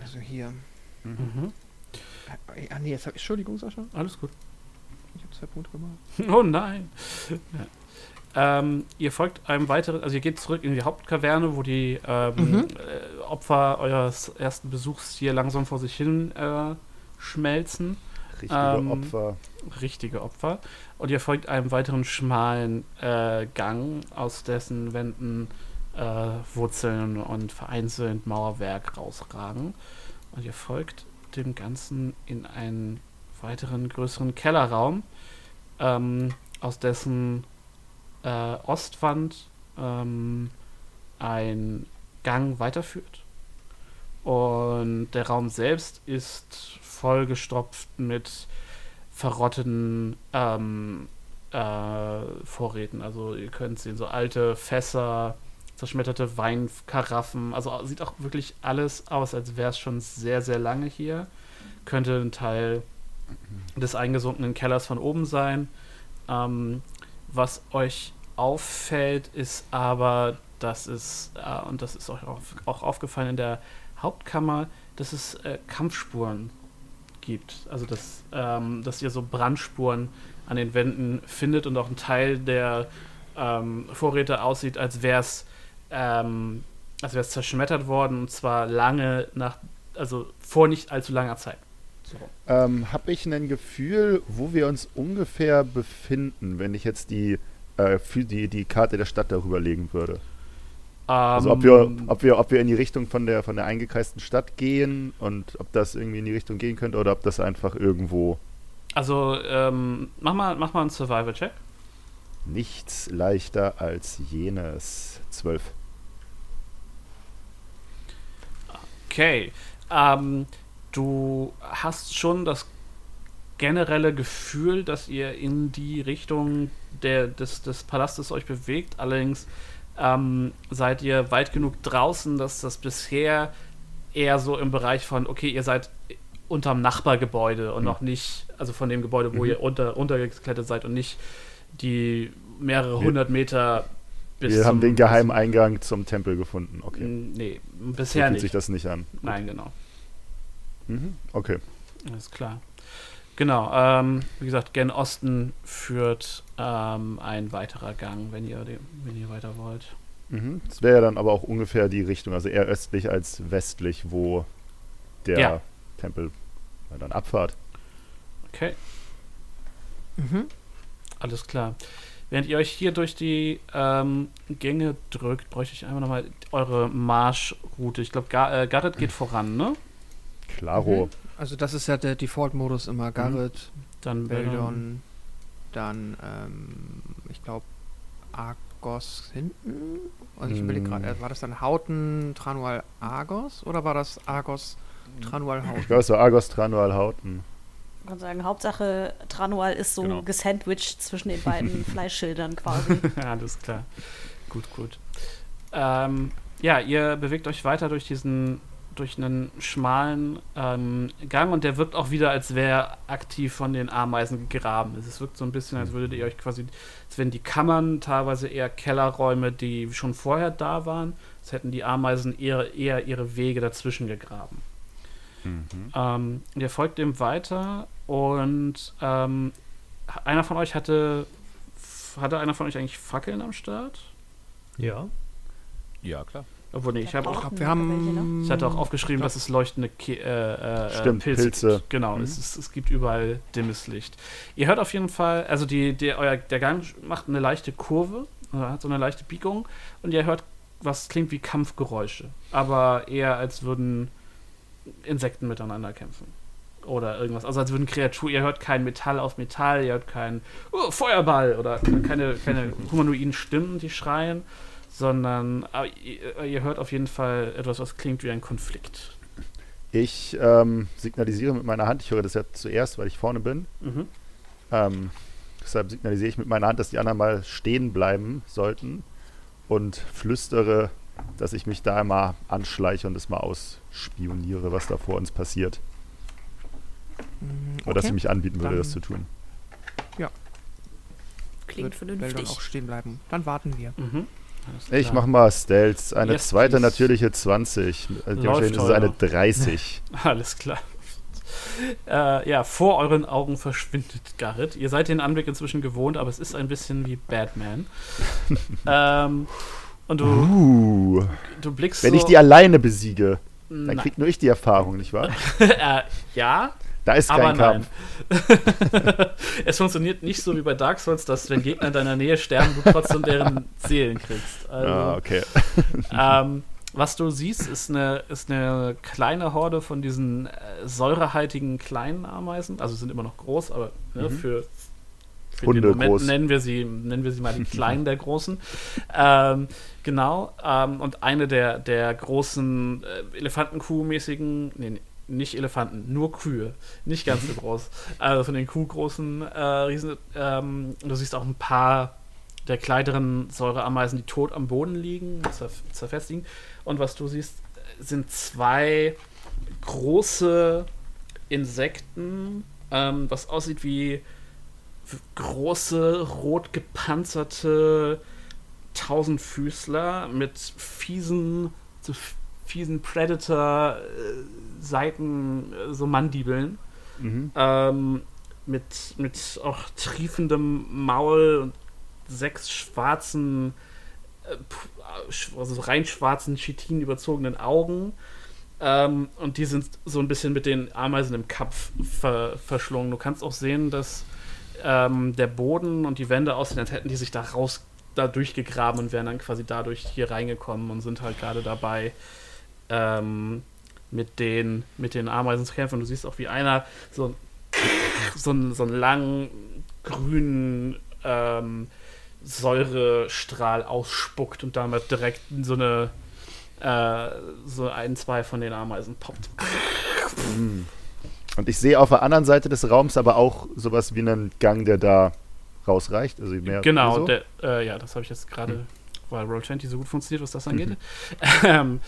Also hier. Mhm. Äh, Ah, nee, jetzt hab ich. Entschuldigung, Sascha. Alles gut. Ich habe zwei Punkte gemacht. Oh nein. Ja. Ähm, ihr folgt einem weiteren, also ihr geht zurück in die Hauptkaverne, wo die ähm, Mhm. äh, Opfer eures ersten Besuchs hier langsam vor sich hin äh, schmelzen. Richtige Ähm, Opfer. Richtige Opfer. Und ihr folgt einem weiteren schmalen äh, Gang, aus dessen Wänden äh, Wurzeln und vereinzelt Mauerwerk rausragen. Und ihr folgt dem Ganzen in einen weiteren größeren Kellerraum, ähm, aus dessen äh, Ostwand ähm, ein Gang weiterführt. Und der Raum selbst ist vollgestopft mit verrotteten ähm, äh, Vorräten. Also ihr könnt sehen, so alte Fässer, zerschmetterte Weinkaraffen. Also sieht auch wirklich alles aus, als wäre es schon sehr, sehr lange hier. Könnte ein Teil des eingesunkenen Kellers von oben sein. Ähm, was euch auffällt, ist aber, dass es, äh, und das ist euch auch, auch aufgefallen in der Hauptkammer, dass es äh, Kampfspuren gibt. Also dass, ähm, dass ihr so Brandspuren an den Wänden findet und auch ein Teil der ähm, Vorräte aussieht, als wäre es ähm, zerschmettert worden und zwar lange nach, also vor nicht allzu langer Zeit. So. Ähm, Habe ich ein Gefühl, wo wir uns ungefähr befinden, wenn ich jetzt die, äh, für die, die Karte der Stadt darüber legen würde? Also ob wir, Ähm, ob wir, ob wir in die Richtung von der von der eingekreisten Stadt gehen und ob das irgendwie in die Richtung gehen könnte oder ob das einfach irgendwo Also, ähm, mach mal, mach mal einen Survival-Check. nichts leichter als jenes. Zwölf. Okay. Ähm, du hast schon das generelle Gefühl, dass ihr in die Richtung der, des, des Palastes euch bewegt. Allerdings ähm, seid ihr weit genug draußen, dass das bisher eher so im Bereich von, okay, ihr seid unterm Nachbargebäude und Mhm. noch nicht, also von dem Gebäude, wo Mhm. ihr unter, untergeklettert seid und nicht die mehrere hundert Meter bis wir haben den geheimen Eingang zum Tempel gefunden. Okay. Nee, So bisher fühlt nicht. sich das nicht an. Nein, genau. Mhm. Okay. Alles klar. Genau, ähm, wie gesagt, gen Osten führt ähm, ein weiterer Gang, wenn ihr, wenn ihr weiter wollt. Mhm. Das wäre ja dann aber auch ungefähr die Richtung, also eher östlich als westlich, wo der Ja. Tempel dann abfahrt. Okay, Mhm. alles klar. Während ihr euch hier durch die ähm, Gänge drückt, bräuchte ich einfach nochmal eure Marschroute. Ich glaube, Gar äh, geht voran, ne? Klaro. Also das ist ja der Default-Modus immer. Garrett, Dann Beldon, dann, ähm, ich glaube, Argos hinten. Also ich überlege gerade, Hm. äh, war das dann Hauten, Tranual, Argos? Oder war das Argos, Tranual, Ich Hauten? glaube, es war Argos Tranual Hauten. Ich kann sagen, Hauptsache Tranual ist so Genau. gesandwiched zwischen den beiden Fleischschildern quasi. Alles klar. Gut, gut. Ähm, ja, ihr bewegt euch weiter durch diesen, durch einen schmalen ähm, Gang und der wirkt auch wieder, als wäre aktiv von den Ameisen gegraben. Es wirkt so ein bisschen, als würdet ihr euch quasi, als wären die Kammern teilweise eher Kellerräume, die schon vorher da waren. Als hätten die Ameisen eher, eher ihre Wege dazwischen gegraben. Mhm. Ähm, ihr folgt dem weiter und ähm, einer von euch hatte, hatte einer von euch eigentlich Fackeln am Start? Ja. Ja, klar. Obwohl, nee, ich habe auch, wir Welche, ne? haben. ich hatte auch aufgeschrieben, dass es leuchtende Ke äh, äh, Stimmt, Pilze, Pilze. Gibt. Genau, Mhm. es, ist, es gibt überall dimmes Licht. Ihr hört auf jeden Fall, also die, der, euer, der Gang macht eine leichte Kurve, oder hat so eine leichte Biegung und ihr hört, was klingt wie Kampfgeräusche, aber eher als würden Insekten miteinander kämpfen. Oder irgendwas. Also als würden Kreaturen, ihr hört kein Metall auf Metall, ihr hört kein oh, Feuerball oder keine, keine humanoiden Stimmen, die schreien, sondern aber ihr, ihr hört auf jeden Fall etwas, was klingt wie ein Konflikt. Ich ähm, signalisiere mit meiner Hand, ich höre das ja zuerst, weil ich vorne bin. Mhm. Ähm, deshalb signalisiere ich mit meiner Hand, dass die anderen mal stehen bleiben sollten und flüstere, dass ich mich da mal anschleiche und das mal ausspioniere, was da vor uns passiert. Mm, Oder dass okay. ich mich anbieten würde, Dann- das zu tun. Klingt Wird Beldon auch vernünftig. stehen bleiben. Dann warten wir. Mhm. Ich mache mal Stealth. Eine Yes, zweite please. natürliche 20. Äh, Dementsprechend ist es eine 30. Alles klar. äh, ja, vor euren Augen verschwindet Garrett. Ihr seid den Anblick inzwischen gewohnt, aber es ist ein bisschen wie Batman. ähm, und du, Uh, du blickst wenn so, ich die alleine besiege, dann Nein. kriegt nur ich die Erfahrung, nicht wahr? äh, ja, Da ist aber kein nein. Kampf. es funktioniert nicht so wie bei Dark Souls, dass wenn Gegner in deiner Nähe sterben, du trotzdem deren Seelen kriegst. Also, Ah, okay. Ähm, was du siehst, ist eine, ist eine kleine Horde von diesen äh, säurehaltigen kleinen Ameisen. Also sind immer noch groß, aber ne, Mhm. für, für Hunde den Moment groß. nennen wir sie, nennen wir sie mal die kleinen der großen. Ähm, genau. Ähm, und eine der, der großen äh, Elefantenkuh-mäßigen, nee, nee, nicht Elefanten, nur Kühe, nicht ganz so groß. Also von den Kuhgroßen äh, Riesen. Ähm, du siehst auch ein paar der kleineren Säureameisen, die tot am Boden liegen, zerf zerfestigen. Und was du siehst, sind zwei große Insekten, ähm, was aussieht wie große, rot gepanzerte Tausendfüßler mit fiesen, so fiesen Predator-Seiten, so Mandibeln Mhm. ähm, mit, mit auch triefendem Maul und sechs schwarzen äh, sch- also rein schwarzen, Chitin überzogenen Augen. Ähm, und die sind so ein bisschen mit den Ameisen im Kampf ver verschlungen. Du kannst auch sehen, dass ähm, der Boden und die Wände aussehen, als hätten die sich da raus da durchgegraben und wären dann quasi dadurch hier reingekommen und sind halt gerade dabei, ähm, mit den, mit den Ameisen zu kämpfen. Und du siehst auch, wie einer so, so, einen, so einen langen grünen ähm, Säurestrahl ausspuckt und damit direkt so eine äh, so ein, zwei von den Ameisen poppt. Und ich sehe auf der anderen Seite des Raums aber auch sowas wie einen Gang, der da rausreicht. Also mehr Genau, so. der, äh, ja, das habe ich jetzt gerade, weil Roll20 so gut funktioniert, was das angeht. ähm,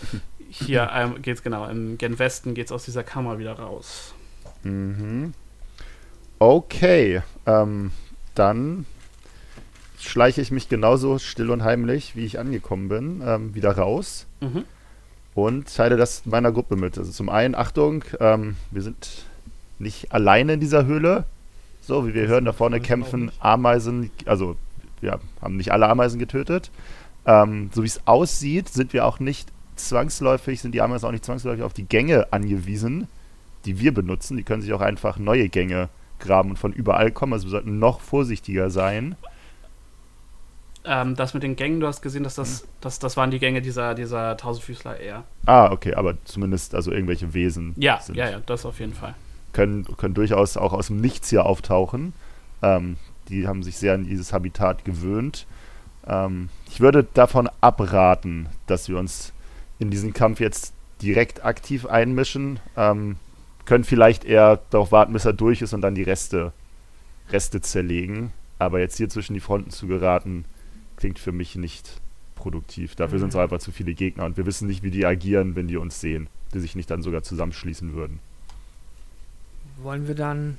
hier ähm, geht's genau, im Gen Westen geht's aus dieser Kammer wieder raus. Mhm. Okay, ähm, dann schleiche ich mich genauso still und heimlich, wie ich angekommen bin, ähm, wieder raus Mhm. und teile das meiner Gruppe mit. Also zum einen, Achtung, ähm, wir sind nicht alleine in dieser Höhle. So, wie wir hören, da vorne kämpfen. Ameisen, also wir haben nicht alle Ameisen getötet. Ähm, so wie es aussieht, sind wir auch nicht zwangsläufig, sind die Ameisen auch nicht zwangsläufig auf die Gänge angewiesen, die wir benutzen. Die können sich auch einfach neue Gänge graben und von überall kommen. Also wir sollten noch vorsichtiger sein. Ähm, das mit den Gängen, du hast gesehen, dass das, das, das waren die Gänge dieser, dieser Tausendfüßler eher. Ah, okay, aber zumindest also irgendwelche Wesen Ja, sind, ja, ja, das auf jeden Fall. Können, können durchaus auch aus dem Nichts hier auftauchen. Ähm, die haben sich sehr an dieses Habitat gewöhnt. Ähm, ich würde davon abraten, dass wir uns in diesen Kampf jetzt direkt aktiv einmischen. Ähm, können vielleicht eher darauf warten, bis er durch ist und dann die Reste, Reste zerlegen. Aber jetzt hier zwischen die Fronten zu geraten, klingt für mich nicht produktiv. Dafür sind es auch einfach zu viele Gegner und wir wissen nicht, wie die agieren, wenn die uns sehen. Die sich nicht dann sogar zusammenschließen würden. Wollen wir dann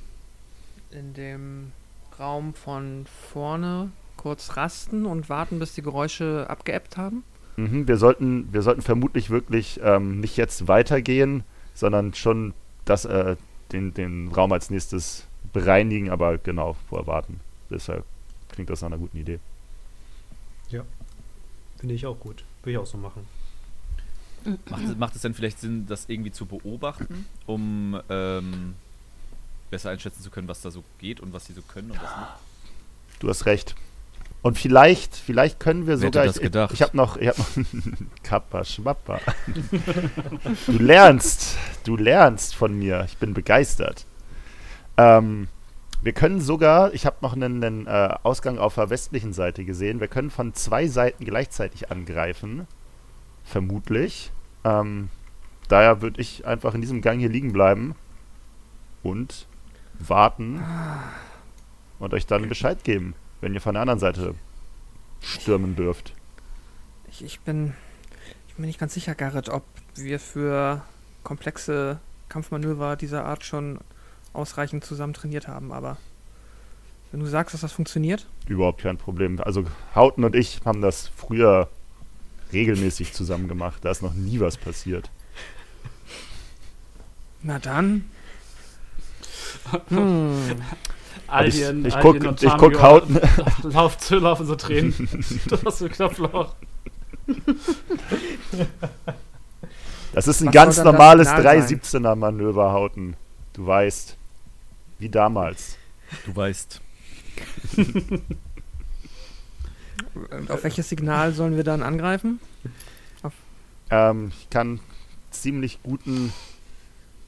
in dem Raum von vorne kurz rasten und warten, bis die Geräusche abgeebbt haben? Mhm, wir, sollten, wir sollten vermutlich wirklich ähm, nicht jetzt weitergehen, sondern schon das, äh, den, den Raum als nächstes bereinigen, aber genau vorher warten. Deshalb klingt das nach einer guten Idee. Finde ich auch gut. Würde ich auch so machen. Macht, es- macht es denn vielleicht Sinn, das irgendwie zu beobachten, um ähm, besser einschätzen zu können, was da so geht und was sie so können und was nicht? Du hast recht. Und vielleicht, vielleicht können wir Wer hätte sogar. das ich gedacht? ich habe noch, ich hab noch Kappa Schwappa. du lernst, du lernst von mir. Ich bin begeistert. Ähm, wir können sogar, ich habe noch einen, einen äh, Ausgang auf der westlichen Seite gesehen. Wir können von zwei Seiten gleichzeitig angreifen. Vermutlich. Ähm, daher würde ich einfach in diesem Gang hier liegen bleiben und warten und euch dann Bescheid geben, wenn ihr von der anderen Seite stürmen dürft. Ich, ich, bin, ich bin nicht ganz sicher, Garrett, ob wir für komplexe Kampfmanöver dieser Art schon ausreichend zusammen trainiert haben, aber wenn du sagst, dass das funktioniert, Überhaupt kein Problem. Also Hauten und ich haben das früher regelmäßig zusammen gemacht. Da ist noch nie was passiert. na dann. Hm. Alien, ich Alien guck- und ich guck Hauten- Lauf, zu laufen so Tränen. du hast Knopfloch. Das ist ein Was ganz das normales Signal sein? 317er Manöver, Hauten. Du weißt. Wie damals. Du weißt. Und auf welches Signal sollen wir dann angreifen? Ähm, ich kann ziemlich guten,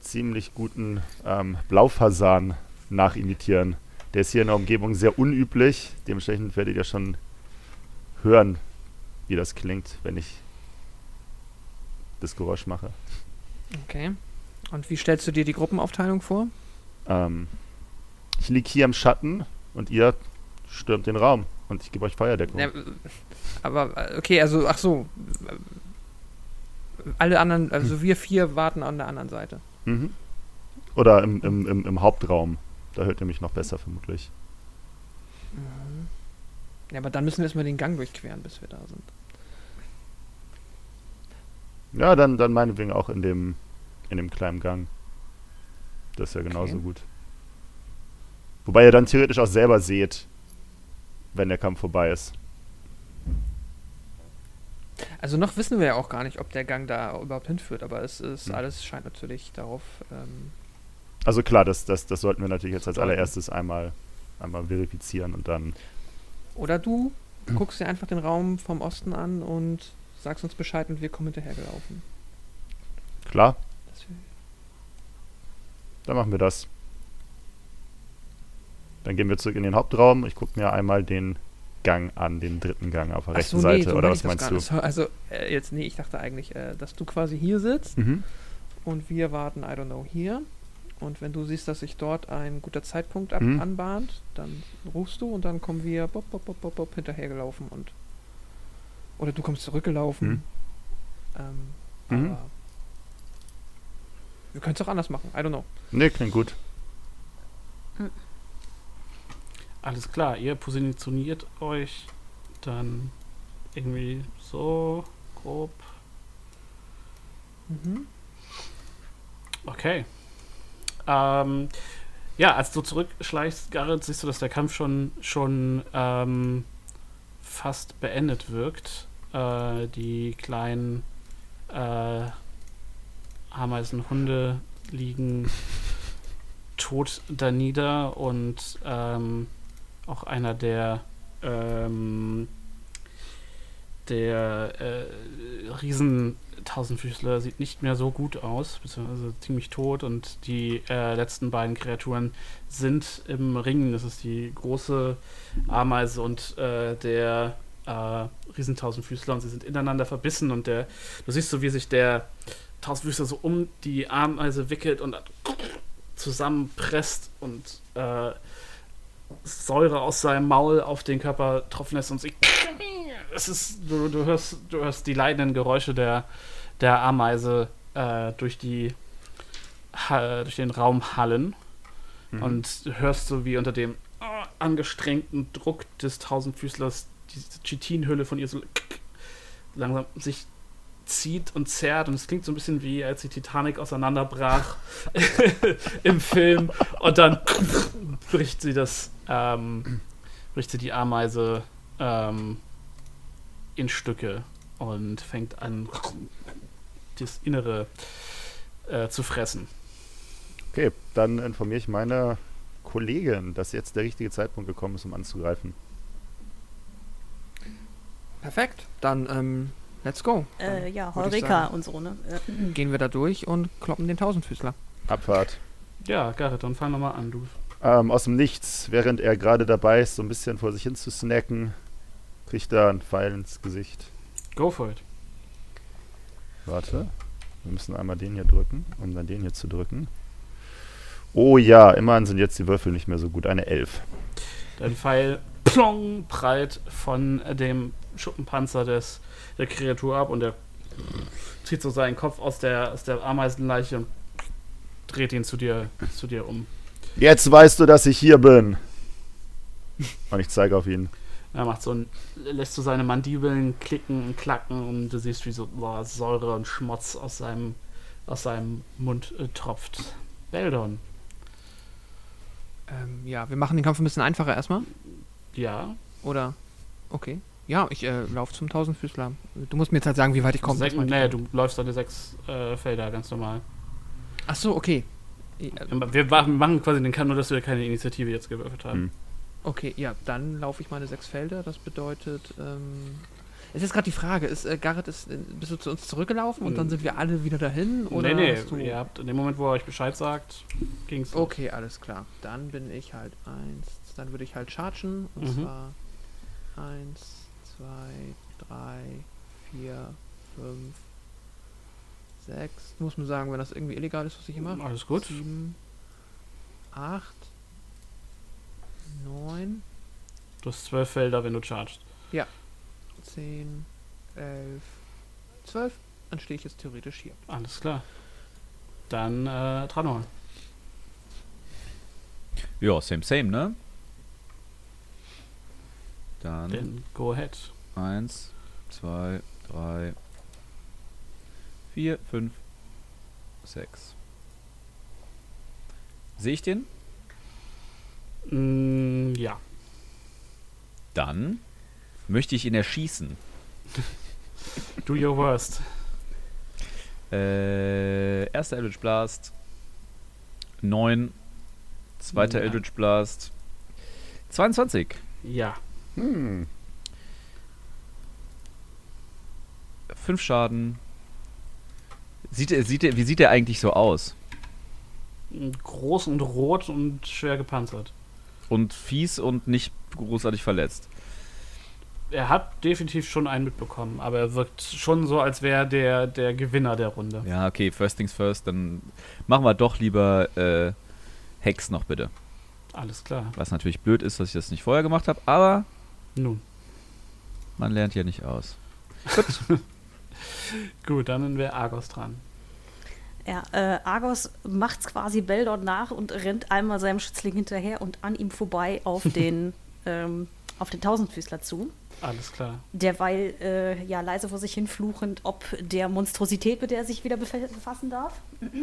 ziemlich guten ähm, Blaufasan nachimitieren. Der ist hier in der Umgebung sehr unüblich. Dementsprechend werdet ihr schon hören, wie das klingt, wenn ich das Geräusch mache. Okay. Und wie stellst du dir die Gruppenaufteilung vor? Ähm, ich liege hier im Schatten und ihr stürmt den Raum und ich gebe euch Feuerdeckung. Ja, aber, okay, also, ach so. Alle anderen, also wir vier warten an der anderen Seite. Mhm. Oder im, im, im, im Hauptraum. Da hört ihr mich noch besser vermutlich. Ja, aber dann müssen wir erstmal den Gang durchqueren, bis wir da sind. Ja, dann, dann meinetwegen auch in dem, in dem kleinen Gang. Das ist ja genauso Okay. gut. Wobei ihr dann theoretisch auch selber seht, wenn der Kampf vorbei ist. Also noch wissen wir ja auch gar nicht, ob der Gang da überhaupt hinführt, aber es ist Hm. alles scheint natürlich darauf. Ähm, Also klar, das, das, das sollten wir natürlich jetzt als allererstes einmal, einmal verifizieren und dann. oder du guckst dir einfach den Raum vom Osten an und sagst uns Bescheid und wir kommen hinterhergelaufen. Klar, dann machen wir das. Dann gehen wir zurück in den Hauptraum. Ich gucke mir einmal den Gang an, den dritten Gang auf der Ach rechten so, nee, Seite. so Oder was meinst du? nicht. Also, äh, jetzt, nee, ich dachte eigentlich, äh, dass du quasi hier sitzt Mhm. und wir warten, I don't know, hier. Und wenn du siehst, dass sich dort ein guter Zeitpunkt ab Mhm. anbahnt, dann rufst du und dann kommen wir bop, bop, bop, bop, bop, hinterhergelaufen und. Oder du kommst zurückgelaufen. Mhm. Ähm, Mhm. aber wir können es auch anders machen, I don't know. Nee, klingt gut. Alles klar, ihr positioniert euch dann irgendwie so grob. Mhm. Okay. Ähm, ja, als du zurückschleichst, Garrett, siehst du, dass der Kampf schon, schon ähm, fast beendet wirkt. Äh, die kleinen äh, Ameisenhunde liegen tot da nieder und ähm, auch einer der ähm, der äh, riesen Tausendfüßler sieht nicht mehr so gut aus, beziehungsweise ziemlich tot und die äh, letzten beiden Kreaturen sind im Ring. Das ist die große Ameise und äh, der äh, Riesentausendfüßler und sie sind ineinander verbissen und der, du siehst so, wie sich der Tausendfüßler so um die Ameise wickelt und zusammenpresst und äh, Säure aus seinem Maul auf den Körper tropfen lässt und sie es ist, du, du, hörst, du hörst die leidenden Geräusche der, der Ameise äh, durch, die, ha, durch den Raum hallen Mhm. und hörst so, wie unter dem äh, angestrengten Druck des Tausendfüßlers diese Chitinhülle von ihr so langsam sich zieht und zerrt und es klingt so ein bisschen wie als die Titanic auseinanderbrach im Film und dann bricht sie das ähm, bricht sie die Ameise ähm, in Stücke und fängt an das Innere äh, zu fressen. Okay, dann informiere ich meine Kollegin, dass jetzt der richtige Zeitpunkt gekommen ist, um anzugreifen. Perfekt. Dann, ähm, let's go. Äh, ja, Heureka und so, ne? Äh, Gehen wir da durch und kloppen den Tausendfüßler. Abfahrt. Ja, Garrett, dann fang nochmal an, du. Ähm, aus dem Nichts, während er gerade dabei ist, so ein bisschen vor sich hin zu snacken, kriegt er einen Pfeil ins Gesicht. Go for it. Warte. Wir müssen einmal den hier drücken, um dann den hier zu drücken. Oh ja, immerhin sind jetzt die Würfel nicht mehr so gut. Eine Elf. Dein Pfeil plong, prallt von dem Schuppenpanzer des, der Kreatur ab und er zieht so seinen Kopf aus der, aus der Ameisenleiche und dreht ihn zu dir, zu dir um. Jetzt weißt du, dass ich hier bin. Und ich zeige auf ihn. Er macht so ein, lässt so seine Mandibeln klicken und klacken und du siehst, wie so boah, Säure und Schmutz aus seinem, aus seinem Mund äh, tropft. Beldon. Ähm, ja, wir machen den Kampf ein bisschen einfacher erstmal. Ja. Oder? Okay. Ja, ich äh, laufe zum Tausendfüßler. Du musst mir jetzt halt sagen, wie weit ich komme. Sech, nee, du läufst deine sechs äh, Felder ganz normal. Ach so, okay. Wir machen quasi den Kampf, nur dass wir keine Initiative jetzt gewürfelt haben. Hm. Okay, ja, dann laufe ich meine sechs Felder. Das bedeutet, ähm, es ist gerade die Frage, ist äh, Garrett, ist, äh, bist du zu uns zurückgelaufen und dann sind wir alle wieder dahin? Oder nee, nee, ihr habt in dem Moment, wo er euch Bescheid sagt, ging's. Okay, alles klar. Dann bin ich halt eins. Dann würde ich halt chargen. Und Mhm. zwar eins, zwei, drei, vier, fünf, sechs. Muss man sagen, wenn das irgendwie illegal ist, was ich hier mache. Alles gut. Sieben, acht, neun, Du hast zwölf Felder, wenn du chargst. zehn, elf, zwölf. Dann stehe ich jetzt theoretisch hier. Alles klar. Dann äh, Tranor. Ja, same, same, ne? Dann Then go ahead. eins, zwei, drei, vier, fünf, sechs. Sehe ich den? Mm, ja. Dann möchte ich ihn erschießen. Do your worst. Äh, erster Eldritch Blast. 9. Zweiter Ja. Eldritch Blast. 22. Ja. Hm. 5 Schaden. Sieht, sieht, wie sieht er eigentlich so aus? Groß und rot und schwer gepanzert. Und fies und nicht großartig verletzt. Er hat definitiv schon einen mitbekommen, aber er wirkt schon so, als wäre der der Gewinner der Runde. Ja, okay, first things first. Dann machen wir doch lieber äh, Hex noch bitte. Alles klar. Was natürlich blöd ist, dass ich das nicht vorher gemacht habe, aber Nun. man lernt ja nicht aus. Gut, dann wäre Argos dran. Ja, äh, Argos macht's quasi Beldon nach und rennt einmal seinem Schützling hinterher und an ihm vorbei auf den, ähm, auf den Tausendfüßler zu. Alles klar. Derweil äh, ja leise vor sich hin fluchend, ob der Monstrosität, mit der er sich wieder befa- befassen darf.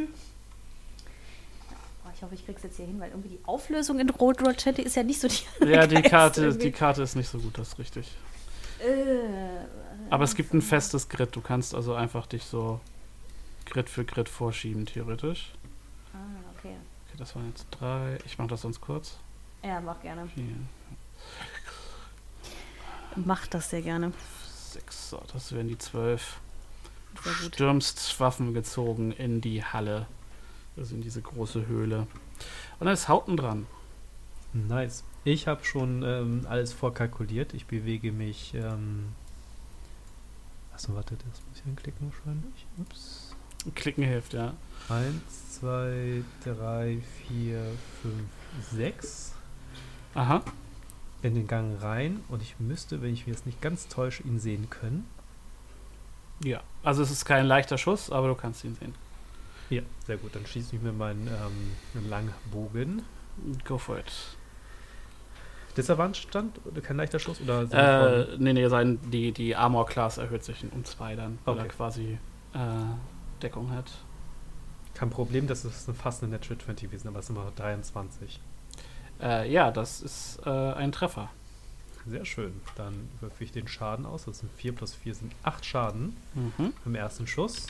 Oh, Ich hoffe, ich krieg's jetzt hier hin, weil irgendwie die Auflösung in Rot Rochette ist ja nicht so die. Ja, die Karte, irgendwie. die Karte ist nicht so gut, das ist richtig. Äh, Aber es gibt ein festes Grid. Du kannst also einfach dich so Grid für Grid vorschieben, theoretisch. ah, okay. Okay, das waren jetzt drei. Ich mache das sonst kurz. Ja, mach gerne. Vier, Mach das sehr gerne. sechs, so, das wären die zwölf. Du stürmst Waffen gezogen in die Halle. Also in diese große Höhle. Und dann ist Hauten dran. Nice. Ich habe schon ähm, alles vorkalkuliert. Ich bewege mich. Ähm Achso, warte, das muss ich anklicken wahrscheinlich. Ups. Klicken hilft, ja. Eins, zwei, drei, vier, fünf, sechs. Aha. In den Gang rein und ich müsste, wenn ich mich jetzt nicht ganz täusche, ihn sehen können. Ja. Also es ist kein leichter Schuss, aber du kannst ihn sehen. Ja, sehr gut. Dann schieße ich mir meinen ähm, Langbogen. Go for it. Disadvantage-Stand? Oder Kein leichter Schuss? Oder Äh, nee, nee, sein, die, die Armor Class erhöht sich um zwei dann, Okay. quasi äh, Deckung hat. Kein Problem, das ist eine- fast eine Natural 20 gewesen, aber es sind immer 23. Äh, ja, das ist äh, ein Treffer. Sehr schön. Dann würfe ich den Schaden aus. Das sind 4 plus 4 sind 8 Schaden Mhm. im ersten Schuss.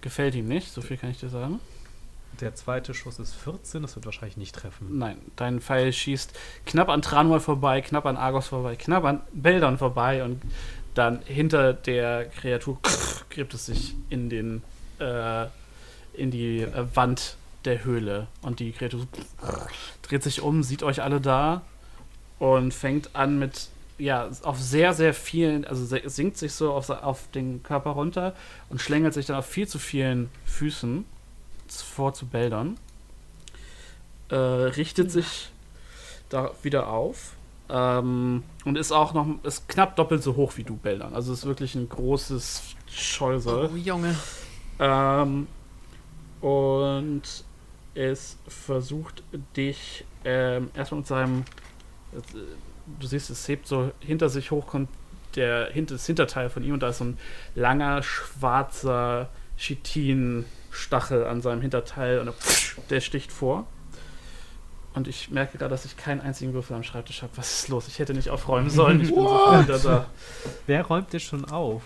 Gefällt ihm nicht, so viel kann ich dir sagen. Der zweite Schuss ist 14, das wird wahrscheinlich nicht treffen. Nein, dein Pfeil schießt knapp an Tranwall vorbei, knapp an Argos vorbei, knapp an Beldon vorbei und dann hinter der Kreatur gräbt es sich in den äh, in die äh, Wand der Höhle. Und die Kreatur dreht sich um, sieht euch alle da und fängt an mit ja auf sehr sehr vielen, also sinkt sich so auf, auf den Körper runter und schlängelt sich dann auf viel zu vielen Füßen vor zu Beldon äh, richtet sich da wieder auf ähm, und ist auch noch ist knapp doppelt so hoch wie du, Beldon. Also ist wirklich ein großes Scheusel. Oh, Junge. Ähm, und es versucht dich ähm, erstmal mit seinem. äh, Du siehst, es hebt so hinter sich hoch, kommt der, das Hinterteil von ihm und da ist so ein langer, schwarzer Chitin-Stachel an seinem Hinterteil und er, der sticht vor. Und ich merke gerade, dass ich keinen einzigen Würfel am Schreibtisch habe. Was ist los? Ich hätte nicht aufräumen sollen. Ich bin so wieder da. Wer räumt dir schon auf?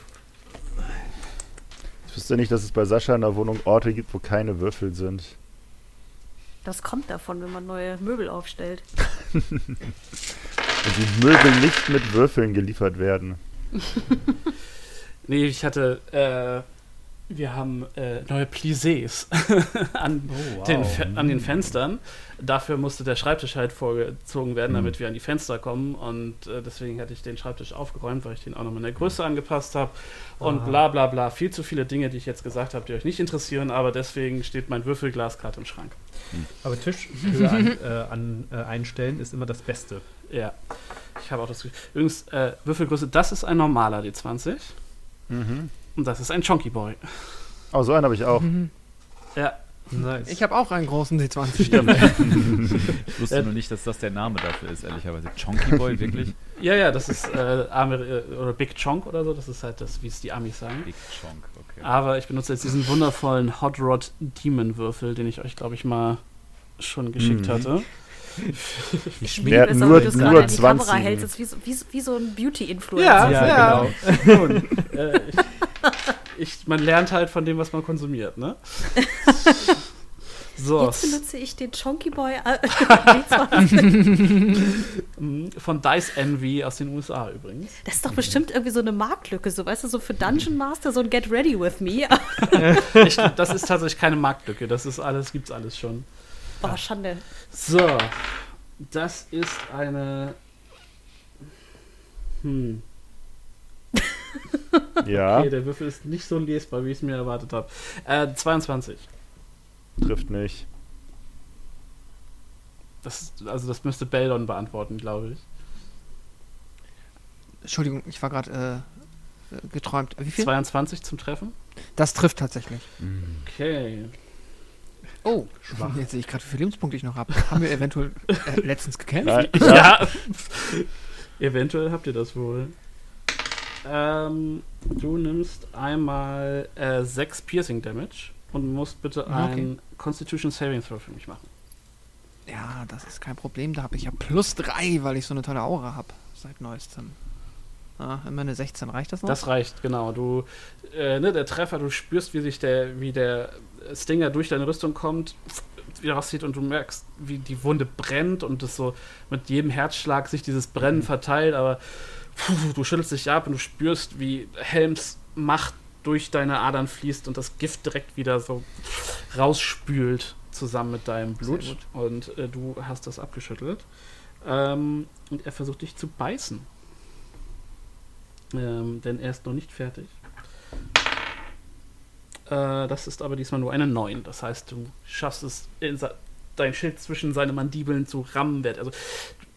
Ich wüsste nicht, dass es bei Sascha in der Wohnung Orte gibt, wo keine Würfel sind. Das kommt davon, wenn man neue Möbel aufstellt. Und die Möbel nicht mit Würfeln geliefert werden. Nee, ich hatte, äh, wir haben äh, neue Plissés an, Oh, den, Fe- an den Fenstern. Dafür musste der Schreibtisch halt vorgezogen werden, Mhm. damit wir an die Fenster kommen. Und äh, deswegen hatte ich den Schreibtisch aufgeräumt, weil ich den auch noch in der Größe angepasst habe. Und Aha. bla bla bla. Viel zu viele Dinge, die ich jetzt gesagt habe, die euch nicht interessieren. Aber deswegen steht mein Würfelglas gerade im Schrank. Aber Tischhöhe an, äh, an, äh, einstellen ist immer das Beste. Ja, ich habe auch das Gefühl. Übrigens, äh, Würfelgröße, das ist ein normaler D20. Mhm. Und das ist ein Chonky Boy. Oh, so einen habe ich auch. Mhm. Ja, Nice. Ich habe auch einen großen D20. Ich wusste nur nicht, dass das der Name dafür ist, ehrlicherweise. Chonky Boy, wirklich? Ja, ja, das ist äh, Ameri äh, oder Big Chonk oder so. Das ist halt das, wie es die Amis sagen. Big Chonk, okay. Aber ich benutze jetzt diesen wundervollen Hot Rod Demon Würfel, den ich euch, glaube ich, mal schon geschickt Mhm. hatte. Ich Wer- besser, nur- wie du es nur gerade in die 20. Kamera hältst. Das ist wie so, wie, wie so ein Beauty-Influencer. Ja, Ja, ja. genau. Nun, äh, ich, ich, man lernt halt von dem, was man konsumiert, ne? So, Jetzt benutze ich den Chonky Boy äh, W20. m, von Dice Envy aus den USA übrigens. Das ist doch bestimmt irgendwie so eine Marktlücke, so weißt du, so für Dungeon Master so ein Get Ready With Me. Ich, das ist tatsächlich keine Marktlücke, das ist alles, gibt's alles schon. Oh, Schande. So, das ist eine. Hm. Ja, Okay, der Würfel ist nicht so lesbar, wie ich es mir erwartet habe. Äh, 22. trifft nicht. Das, also das müsste Beldon beantworten, glaube ich. Entschuldigung, ich war gerade äh, geträumt. Wie viel? 22 zum Treffen. Das trifft tatsächlich. Okay. Oh, jetzt sehe ich gerade, wie viele Lebenspunkte ich noch habe. Haben wir eventuell äh, letztens gekämpft? Ja. Ja. Eventuell habt ihr das wohl. Ähm, du nimmst einmal äh, 6 Piercing Damage und musst bitte Ah, okay. ein Constitution Saving Throw für mich machen. Ja, das ist kein Problem. Da habe ich ja plus drei, weil ich so eine tolle Aura habe seit neuestem. Ah, immer eine 16. Reicht das noch? Das reicht, genau. Du, äh, ne, der Treffer, du spürst, wie sich der, wie der Stinger durch deine Rüstung kommt, wieder rauszieht und du merkst, wie die Wunde brennt und es so mit jedem Herzschlag sich dieses Brennen verteilt, aber puh, du schüttelst dich ab und du spürst, wie Helms Macht durch deine Adern fließt und das Gift direkt wieder so rausspült zusammen mit deinem Blut. Und äh, du hast das abgeschüttelt. Ähm, und er versucht dich zu beißen. Ähm, denn er ist noch nicht fertig. Äh, das ist aber diesmal nur eine 9. Das heißt, du schaffst es, dein Schild zwischen seine Mandibeln zu rammen. Wird. Also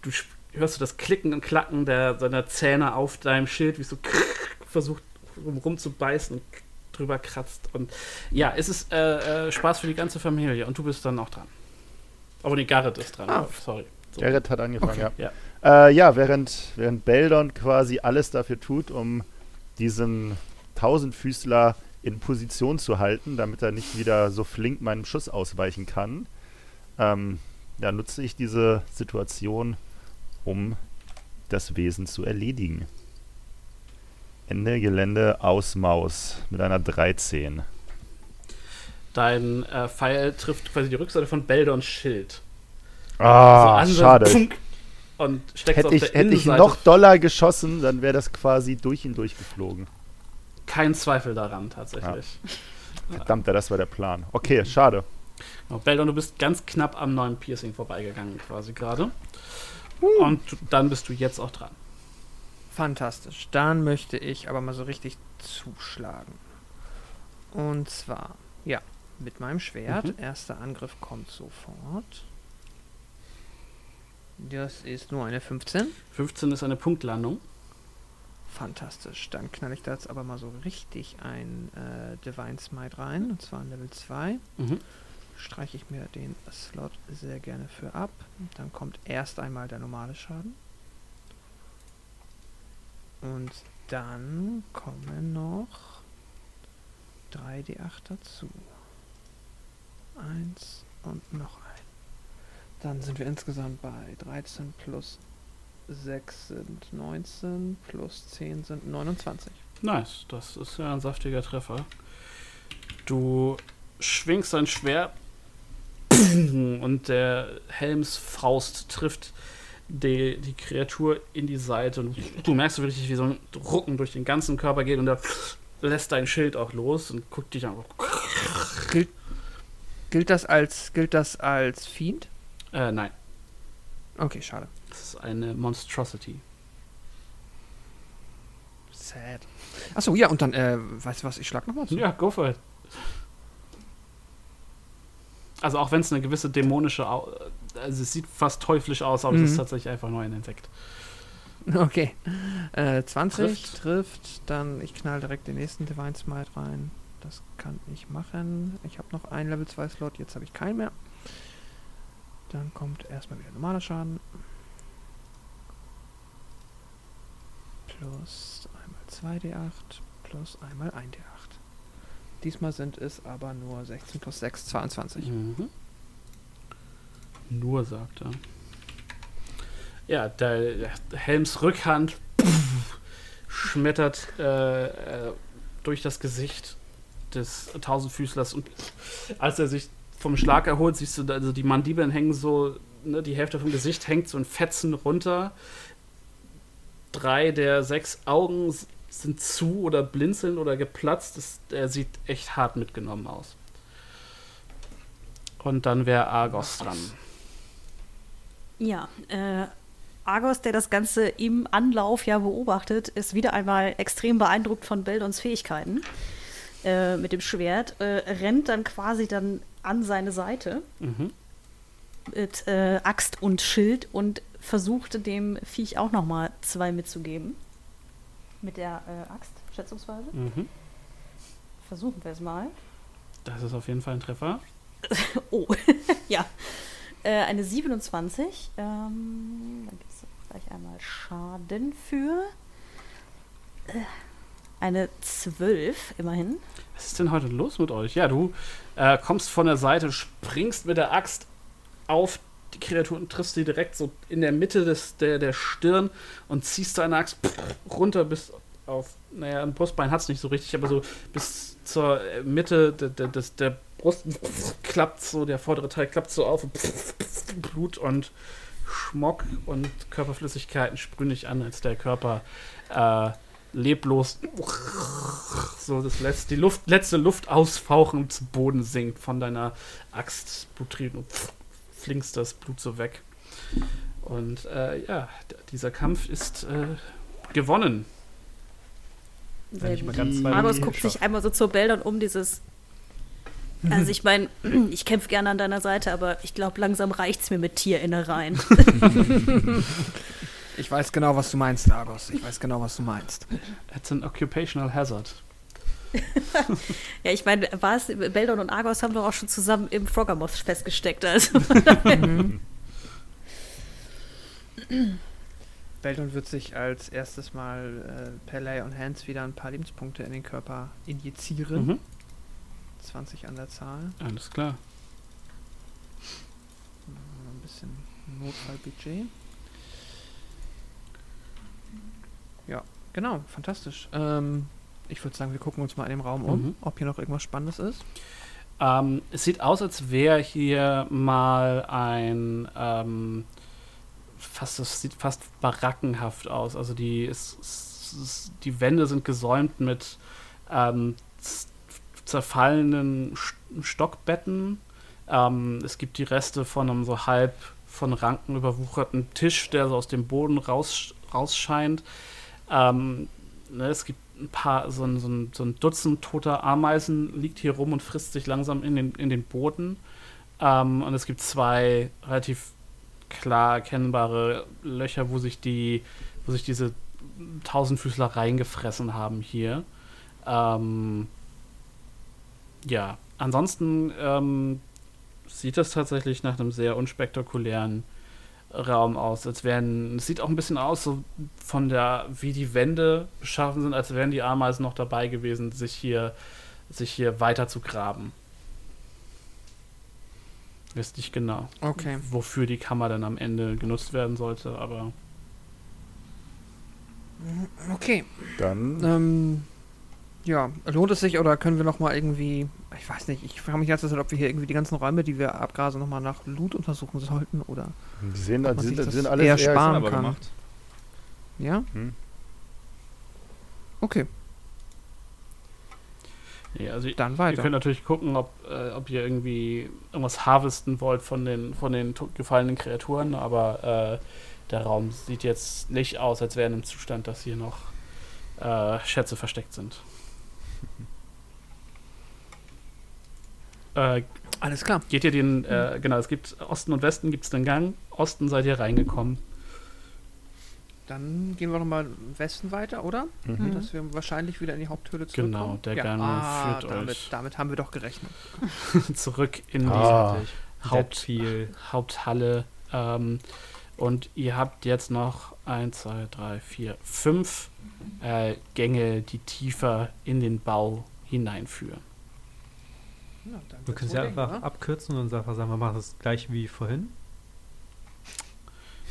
du, sp- hörst du das Klicken und Klacken der, seiner Zähne auf deinem Schild, wie es so versucht rum, rumzubeißen und drüber kratzt. Und ja, es ist äh, äh, Spaß für die ganze Familie. Und du bist dann auch dran. Aber die Garrett ist dran. Ah. Sorry. So. Garrett hat angefangen, Okay. ja. Ja. Äh, ja, während, während Beldon quasi alles dafür tut, um diesen Tausendfüßler in Position zu halten, damit er nicht wieder so flink meinem Schuss ausweichen kann, ähm, ja, nutze ich diese Situation, um das Wesen zu erledigen. Ende Gelände aus Maus mit einer 13. Dein äh, Pfeil trifft quasi die Rückseite von Beldons Schild. Ah, an, so schade. pfunk, Und steckst Hätte auf ich, der hätte ich noch doller geschossen, dann wäre das quasi durch ihn durchgeflogen. Kein Zweifel daran, tatsächlich. Verdammt, das war der Plan. Okay, schade. Genau, Beldon, du bist ganz knapp am neuen Piercing vorbeigegangen, quasi gerade. Und du- dann bist du jetzt auch dran. Fantastisch. Dann möchte ich aber mal so richtig zuschlagen. Und zwar, ja, mit meinem Schwert. Mhm. Erster Angriff kommt sofort. Das ist nur eine 15. 15 ist eine Punktlandung. Fantastisch. Dann knall ich da jetzt aber mal so richtig ein äh, Divine Smite rein. Und zwar in Level 2. Mhm. Streiche ich mir den Slot sehr gerne für ab. Dann kommt erst einmal der normale Schaden. Und dann kommen noch 3d8 dazu. Eins und noch ein. Dann sind wir insgesamt bei 13 plus 6 sind 19, plus 10 sind 29. Nice, das ist ja ein saftiger Treffer. Du schwingst dein Schwert und der Helmsfaust trifft die, die Kreatur in die Seite und du merkst so richtig, wie so ein Rucken durch den ganzen Körper geht und er lässt dein Schild auch los und guckt dich an. Gilt, gilt, das als, gilt das als Fiend? Äh, nein, Okay, schade. das ist eine Monstrosity. Sad. Achso, ja, und dann, äh, weißt du was, ich schlag nochmal zu. Ja, go for it. Also auch wenn es eine gewisse dämonische, Au also es sieht fast teuflisch aus, aber es Mhm. ist tatsächlich einfach nur ein Insekt. Okay. Äh, 20 Trifft. trifft. dann ich knall direkt den nächsten Divine Smite rein. Das kann ich machen. Ich habe noch einen Level 2 Slot, jetzt habe ich keinen mehr. Dann kommt erstmal wieder normaler Schaden. Plus einmal 2d8, plus einmal 1d8. Diesmal sind es aber nur 16 plus 6, 22. Mhm. Nur, sagt er. ja, der, Helms Rückhand pff, schmettert äh, äh, durch das Gesicht des Tausendfüßlers und als er sich vom Schlag erholt, siehst du, also die Mandibeln hängen so, ne, die Hälfte vom Gesicht hängt so in Fetzen runter. Drei der sechs Augen sind zu oder blinzeln oder geplatzt. Das, er sieht echt hart mitgenommen aus. Und dann wäre Argos dran. Ja, äh, Argos, der das Ganze im Anlauf ja beobachtet, ist wieder einmal extrem beeindruckt von Beldons Fähigkeiten äh, mit dem Schwert, äh, rennt dann quasi dann an seine Seite Mhm. mit äh, Axt und Schild und versuchte dem Viech auch noch mal zwei mitzugeben. Mit der äh, Axt, schätzungsweise. Mhm. Versuchen wir es mal. Das ist auf jeden Fall ein Treffer. Oh, ja. Äh, eine 27. Ähm, dann gibt es gleich einmal Schaden für. Äh, eine 12, immerhin. Was ist denn heute los mit euch? Ja, du äh, kommst von der Seite, springst mit der Axt auf die Kreatur und triffst sie direkt so in der Mitte des, der, der Stirn und ziehst deine Axt runter bis auf, naja, ein Brustbein hat es nicht so richtig, aber so bis zur äh, Mitte de, de, des, der Brust klappt so, der vordere Teil klappt so auf und Blut und Schmock und Körperflüssigkeiten sprühen dich an, als der Körper äh, leblos so das letzte, die Luft, letzte Luft ausfauchen und zu Boden sinkt von deiner Axt Blutrieb und flingst das Blut so weg. Und äh, ja, dieser Kampf ist äh, gewonnen. Minuten guckt sich einmal so zur Bildern um, dieses. Also ich meine, ich kämpfe gerne an deiner Seite, aber ich glaube, langsam reicht's mir mit Tierinnereien. Ich weiß genau, was du meinst, Argos. Ich weiß genau, was du meinst. It's an occupational hazard. ja, ich meine, war es, Beldon und Argos haben wir auch schon zusammen im Froggermoth festgesteckt. Also. Beldon wird sich als erstes mal äh, per Lay und Hands wieder ein paar Lebenspunkte in den Körper injizieren. Mhm. 20 an der Zahl. Alles klar. Ein bisschen Notfallbudget. Ja, genau, fantastisch. Ähm, ich würde sagen, wir gucken uns mal in dem Raum um, Mhm. ob hier noch irgendwas Spannendes ist. Ähm, es sieht aus, als wäre hier mal ein ähm, fast das sieht fast barackenhaft aus. Also die es, es, die Wände sind gesäumt mit ähm, zerfallenen St- Stockbetten. Ähm, es gibt die Reste von einem so halb von Ranken überwucherten Tisch, der so aus dem Boden raus, rausscheint. Ähm, ne, es gibt ein paar, so ein, so, ein, so ein Dutzend toter Ameisen liegt hier rum und frisst sich langsam in den, in den Boden. Ähm, und es gibt zwei relativ klar erkennbare Löcher, wo sich die, wo sich diese Tausendfüßler reingefressen haben hier. Ähm, ja, ansonsten ähm, sieht das tatsächlich nach einem sehr unspektakulären Raum aus. Als wären, es sieht auch ein bisschen aus, so von der, wie die Wände beschaffen sind, als wären die Ameisen noch dabei gewesen, sich hier, sich hier weiter zu graben. Wisst nicht genau, Okay. wofür die Kammer dann am Ende genutzt werden sollte, aber Okay. Dann Ähm, ja, lohnt es sich oder können wir noch mal irgendwie, ich weiß nicht, ich frage mich jetzt, ob wir hier irgendwie die ganzen Räume, die wir abgrasen, noch mal nach Loot untersuchen sollten oder die sehen, Ob man sich sind, das sind alles eher sparen aber kann. gemacht. ja? Hm. Okay, nee, also dann Ihr weiter. könnt natürlich gucken, ob, äh, ob ihr irgendwie irgendwas harvesten wollt von den, von den gefallenen Kreaturen, aber äh, der Raum sieht jetzt nicht aus, als wäre in einem Zustand, dass hier noch äh, Schätze versteckt sind. Äh, Alles klar. geht ihr den, äh, genau, es gibt Osten und Westen gibt es den Gang. Osten seid ihr reingekommen. Dann gehen wir noch mal im Westen weiter, oder? Mhm. Dass wir wahrscheinlich wieder in die Haupthöhle zurückkommen. Genau, der ja. Gang ah, führt damit, euch. damit haben wir doch gerechnet. zurück in Ah. die Haupt. Haupthalle. Ähm, und ihr habt jetzt noch 1, 2, 3, 4, 5 äh, Gänge, die tiefer in den Bau hineinführen. Dann Wir können es ja einfach oder? abkürzen und einfach sagen, wir machen das gleich wie vorhin.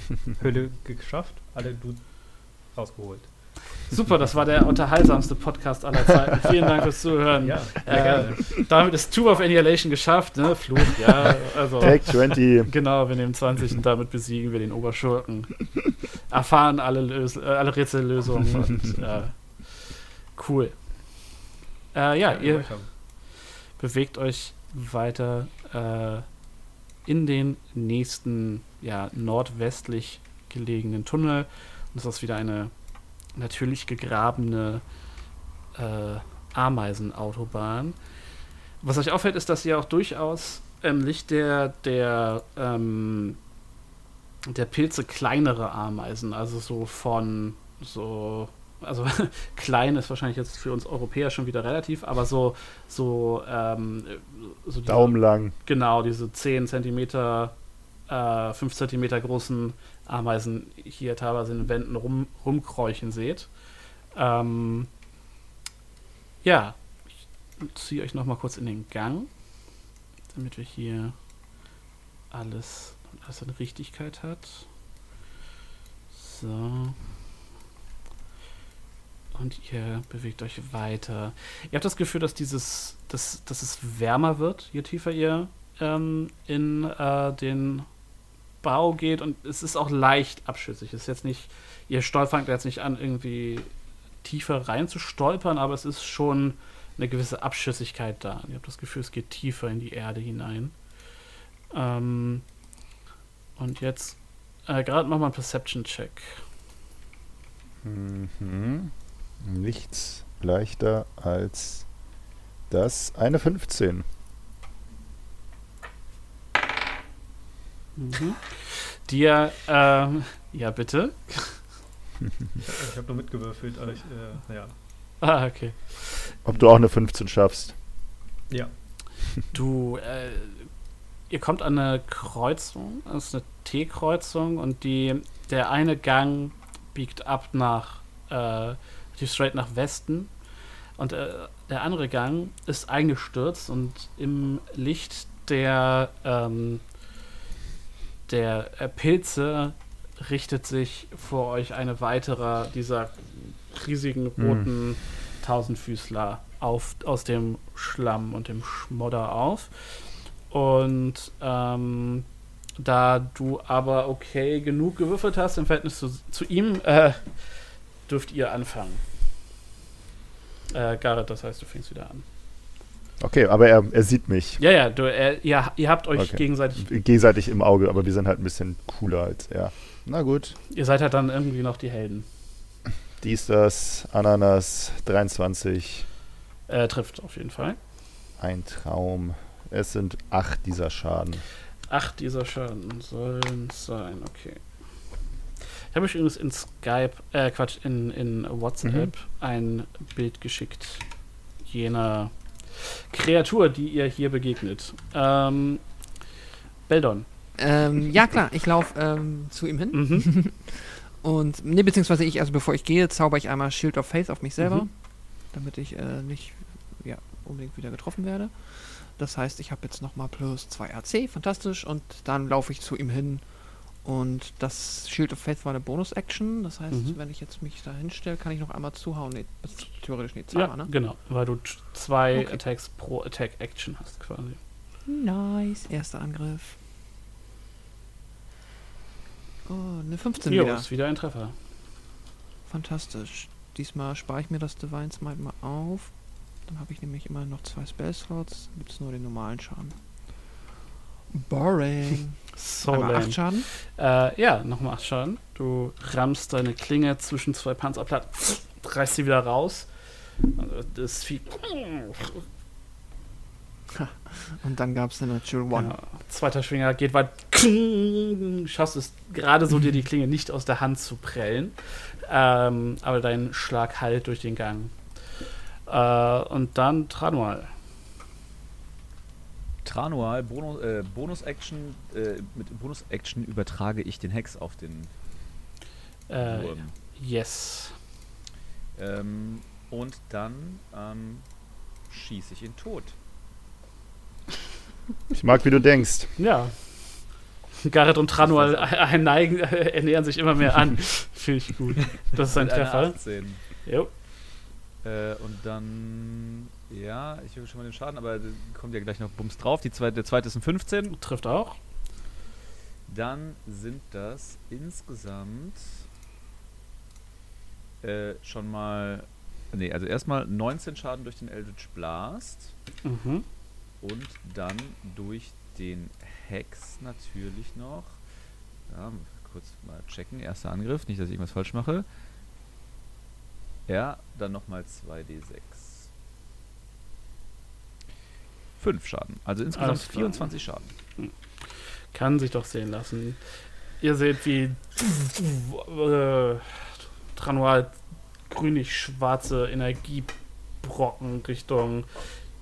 Höhle geschafft, alle Dudes rausgeholt. Super, das war der unterhaltsamste Podcast aller Zeiten. Vielen Dank fürs Zuhören. Ja, Äh, gerne. damit ist Tour of Annihilation geschafft, ne? Fluch, ja. Also, Take 20. genau, wir nehmen 20 und damit besiegen wir den Oberschurken. Erfahren alle, Lös äh, alle Rätsellösungen und äh, cool. Äh, ja, ihr weiter. Bewegt euch weiter äh, in den nächsten, ja, nordwestlich gelegenen Tunnel. Und das ist wieder eine natürlich gegrabene äh, Ameisenautobahn. Was euch auffällt, ist, dass ihr auch durchaus im Licht der, der, ähm, der Pilze kleinere Ameisen, also so von so, also klein ist wahrscheinlich jetzt für uns Europäer schon wieder relativ, aber so, so, ähm, so diese- Daumenlang. Genau, diese 10 Zentimeter, äh, 5 Zentimeter großen Ameisen hier teilweise in den Wänden rum, rumkräuchen seht. Ähm, ja, ich ziehe euch noch mal kurz in den Gang, damit wir hier alles, alles seine Richtigkeit hat. So. Und ihr bewegt euch weiter. Ihr habt das Gefühl, dass dieses, dass, dass es wärmer wird, je tiefer ihr ähm, in äh, den Bau geht und es ist auch leicht abschüssig. Es ist jetzt nicht, ihr fangt jetzt nicht an, irgendwie tiefer rein zu stolpern, aber es ist schon eine gewisse Abschüssigkeit da. Ihr habt das Gefühl, es geht tiefer in die Erde hinein. Ähm, und jetzt äh, gerade wir einen Perception-Check. Mhm. Nichts leichter als das. Eine 15. Mhm. Dir, ähm, ja bitte. Ich, habe nur mitgewürfelt, aber ich, äh, naja. Ah, okay. Ob du auch eine 15 schaffst. Ja. Du, äh, ihr kommt an eine Kreuzung, das ist eine T-Kreuzung und die, der eine Gang biegt ab nach, äh, relativ straight nach Westen und äh, der andere Gang ist eingestürzt und im Licht der, ähm, der äh, Pilze richtet sich vor euch eine weitere dieser riesigen roten Tausendfüßler auf, aus dem Schlamm und dem Schmodder auf. Und ähm, da du aber okay genug gewürfelt hast im Verhältnis zu, zu ihm, äh, dürft ihr anfangen. Äh, Gareth, das heißt, du fängst wieder an. Okay, aber er, er sieht mich Ja, ja, du, äh, ihr, ihr habt euch Okay. gegenseitig, gegenseitig im Auge, aber wir sind halt ein bisschen cooler als er. Na gut. ihr seid halt dann irgendwie noch die Helden. Dies, das, Ananas, 23, Äh, trifft auf jeden Fall. ein Traum. Es sind acht dieser Schaden. Acht dieser Schaden sollen es sein, okay. Ich habe euch übrigens in Skype, äh, Quatsch, in, in WhatsApp ein Bild geschickt jener Kreatur, die ihr hier begegnet. Ähm, Beldon. Ähm, ja, klar, ich laufe ähm, zu ihm hin. Mhm. Und, ne, beziehungsweise ich, also bevor ich gehe, zauber ich einmal Shield of Faith auf mich selber, Mhm. damit ich äh, nicht ja, unbedingt wieder getroffen werde. Das heißt, ich habe jetzt nochmal plus 2 AC, fantastisch, und dann laufe ich zu ihm hin. Und das Shield of Faith war eine Bonus-Action. Das heißt, Mhm. wenn ich jetzt mich da hinstelle, kann ich noch einmal zuhauen. Nee, das ist theoretisch nicht Ja, zweimal, ne? genau, weil du zwei Okay. Attacks pro Attack-Action hast quasi. Nice. Erster Angriff. Oh, eine 15 Jo, wieder. ist wieder ein Treffer. Fantastisch. Diesmal spare ich mir das Divine Smite mal auf. Dann habe ich nämlich immer noch zwei Spell-Slots. Gibt es nur den normalen Schaden. Boring. So Einmal lame. 8 Schaden. Äh, ja, nochmal 8 Schaden. Du rammst deine Klinge zwischen zwei Panzer platt, reißt sie wieder raus. Das Vieh. Und dann gab es eine Natural One. Ja, zweiter Schwinger geht weit. Schaffst es gerade so, dir die Klinge nicht aus der Hand zu prellen. Ähm, aber dein Schlag halt durch den Gang. Äh, und dann Tranual. Tranual, Bonus, äh, Bonus-Action, äh, mit Bonus-Action übertrage ich den Hex auf den Äh, Wurm. yes. Ähm, und dann ähm, schieße ich ihn tot. Ich mag, wie du denkst. Ja. Garrett und Tranual Neigen, äh, ernähren sich immer mehr an. Finde ich gut. Das ist ein Treffer. 18. Jo. Äh, und dann, ja, ich höre schon mal den Schaden, aber da kommt ja gleich noch Bums drauf. Die zweite, der zweite ist ein 15. Trifft auch. Dann sind das insgesamt äh, schon mal, nee, also erstmal 19 Schaden durch den Eldritch Blast Mhm. und dann durch den Hex natürlich noch. Ja, kurz mal checken. Erster Angriff, nicht, dass ich irgendwas falsch mache. Ja, dann nochmal 2d6. 5 Schaden. Also insgesamt Alles klar. 24 Schaden. Kann sich doch sehen lassen. Ihr seht, wie äh, Tranual grünlich-schwarze Energiebrocken Richtung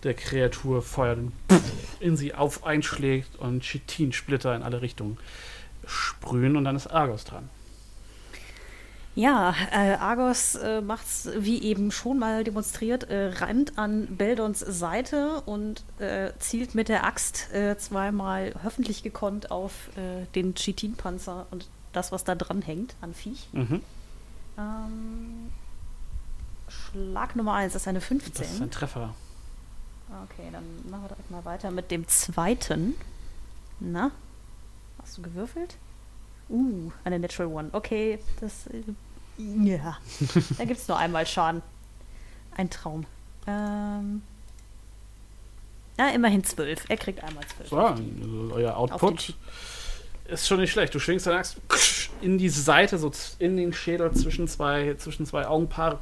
der Kreatur feuert und in sie auf einschlägt und Chitinsplitter in alle Richtungen sprühen und dann ist Argos dran. Ja, äh, Argos äh, macht's wie eben schon mal demonstriert, äh, rennt an Beldons Seite und äh, zielt mit der Axt äh, zweimal hoffentlich gekonnt auf äh, den Chitinpanzer und das, was da dran hängt an Viech. Mhm. Ähm, Schlag Nummer 1, das ist eine 15. Das ist ein Treffer. Okay, dann machen wir direkt mal weiter mit dem zweiten. Na? Hast du gewürfelt? Uh, eine Natural One. Okay, das. Ja. da gibt es nur einmal Schaden. Ein Traum. Ähm. Ja, immerhin zwölf. Er kriegt einmal zwölf. So, also euer Output ist schon nicht schlecht. Du schwingst deine Axt in die Seite, so in den Schädel zwischen zwei, zwischen zwei Augenpaare,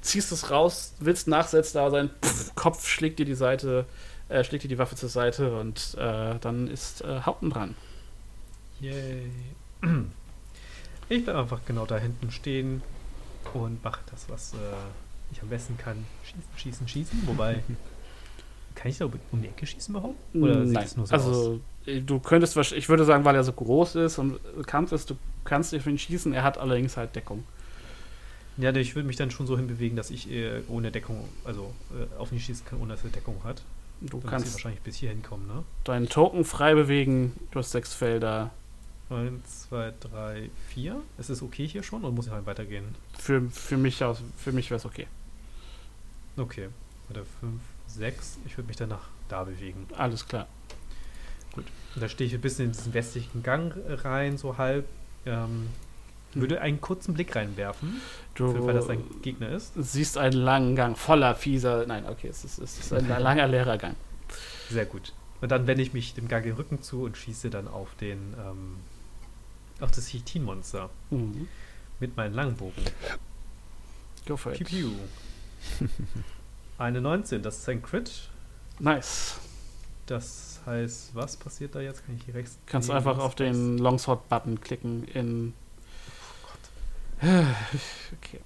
ziehst es raus, willst Nachsetz da sein, Kopf schlägt dir die Seite, äh, schlägt dir die Waffe zur Seite und äh, dann ist äh, Haupten dran. Yay. Ich bleibe einfach genau da hinten stehen und mache das, was äh, ich am besten kann. Schießen, schießen, schießen. Wobei, kann ich da um die Ecke schießen überhaupt? Oder sieht Nein, es nur so aus? also äh, du könntest wahrscheinlich, ich würde sagen, weil er so groß ist und bekannt ist, du kannst für ihn schießen, er hat allerdings halt Deckung. Ja, ich würde mich dann schon so hinbewegen, dass ich äh, ohne Deckung, also äh, auf ihn schießen kann, ohne dass er Deckung hat. Du Dann kannst wahrscheinlich bis hier hinkommen, ne? deinen Token frei bewegen, du hast sechs Felder. Eins, zwei, drei, vier. Ist es okay hier schon oder muss ich halt weitergehen? Für, für mich aus, für mich wäre es okay. Okay. Oder fünf, sechs. Ich würde mich dann nach da bewegen. Alles klar. Und da stehe ich ein bisschen in diesen westlichen Gang rein, so halb. Ähm, würde einen kurzen Blick reinwerfen, Du für, weil das ein Gegner ist. siehst einen langen Gang voller fieser. Nein, okay, es ist, es ist ein langer, leerer Gang. Sehr gut. Und dann wende ich mich dem Gang den Rücken zu und schieße dann auf den, ähm, auf das Chitin-Monster Mhm. mit meinem Langbogen. Go for it. piu. Eine 19, das ist ein Crit. Nice. Das heißt, was passiert da jetzt? Kann ich hier rechts? Kannst nee, einfach auf den? Longsword-Button klicken in. Oh Okay.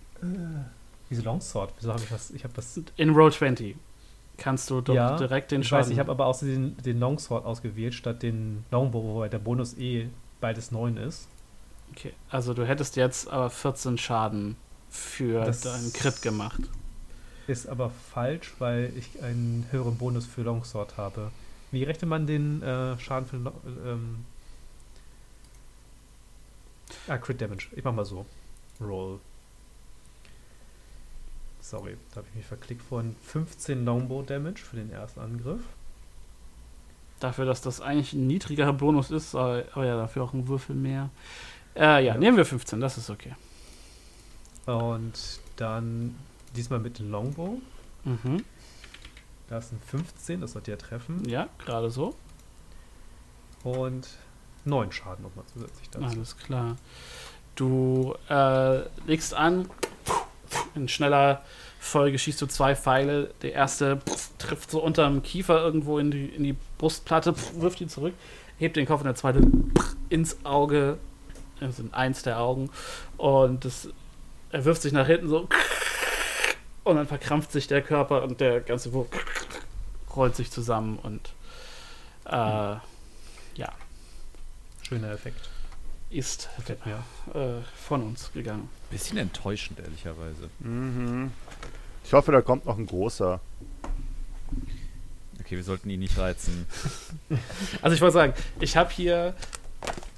Wieso Longsword? Wieso habe ich was? Ich habe was. In Roll 20 kannst du Ja, direkt den ich Schaden. weiß, ich habe aber außerdem den, den Longsword ausgewählt, statt den Longbow, wobei der Bonus eh beides 9 ist. okay. Also du hättest jetzt aber 14 Schaden für Das- deinen Crit gemacht. Ist aber falsch, weil ich einen höheren Bonus für Longsword habe. Wie rechnet man den äh, Schaden für ähm Ah, Crit Damage. Ich mach mal so. Roll. Sorry, da habe ich mich verklickt vorhin. 15 Longbow Damage für den ersten Angriff. Dafür, dass das eigentlich ein niedrigerer Bonus ist, aber, aber ja, dafür auch ein Würfel mehr. Äh, ja, Ja. nehmen wir 15, das ist okay. Und dann diesmal mit dem Longbow. Mhm. Da ist ein 15, das sollte ja treffen. Ja, gerade so. Und 9 Schaden nochmal zusätzlich dazu. Alles klar. Du äh, legst an, in schneller Folge schießt du zwei Pfeile. Der erste pff, trifft so unterm Kiefer irgendwo in die, in die Brustplatte, pff, wirft ihn zurück, hebt den Kopf und der zweite pff, ins Auge, also in eins der Augen. Und das, er wirft sich nach hinten so und dann verkrampft sich der Körper und der ganze Wurf rollt sich zusammen und äh, Schöner Effekt. Ist äh, von uns gegangen. Bisschen enttäuschend, ehrlicherweise. Mhm. Ich hoffe, da kommt noch ein großer. Okay, wir sollten ihn nicht reizen. Also ich wollte sagen, ich habe hier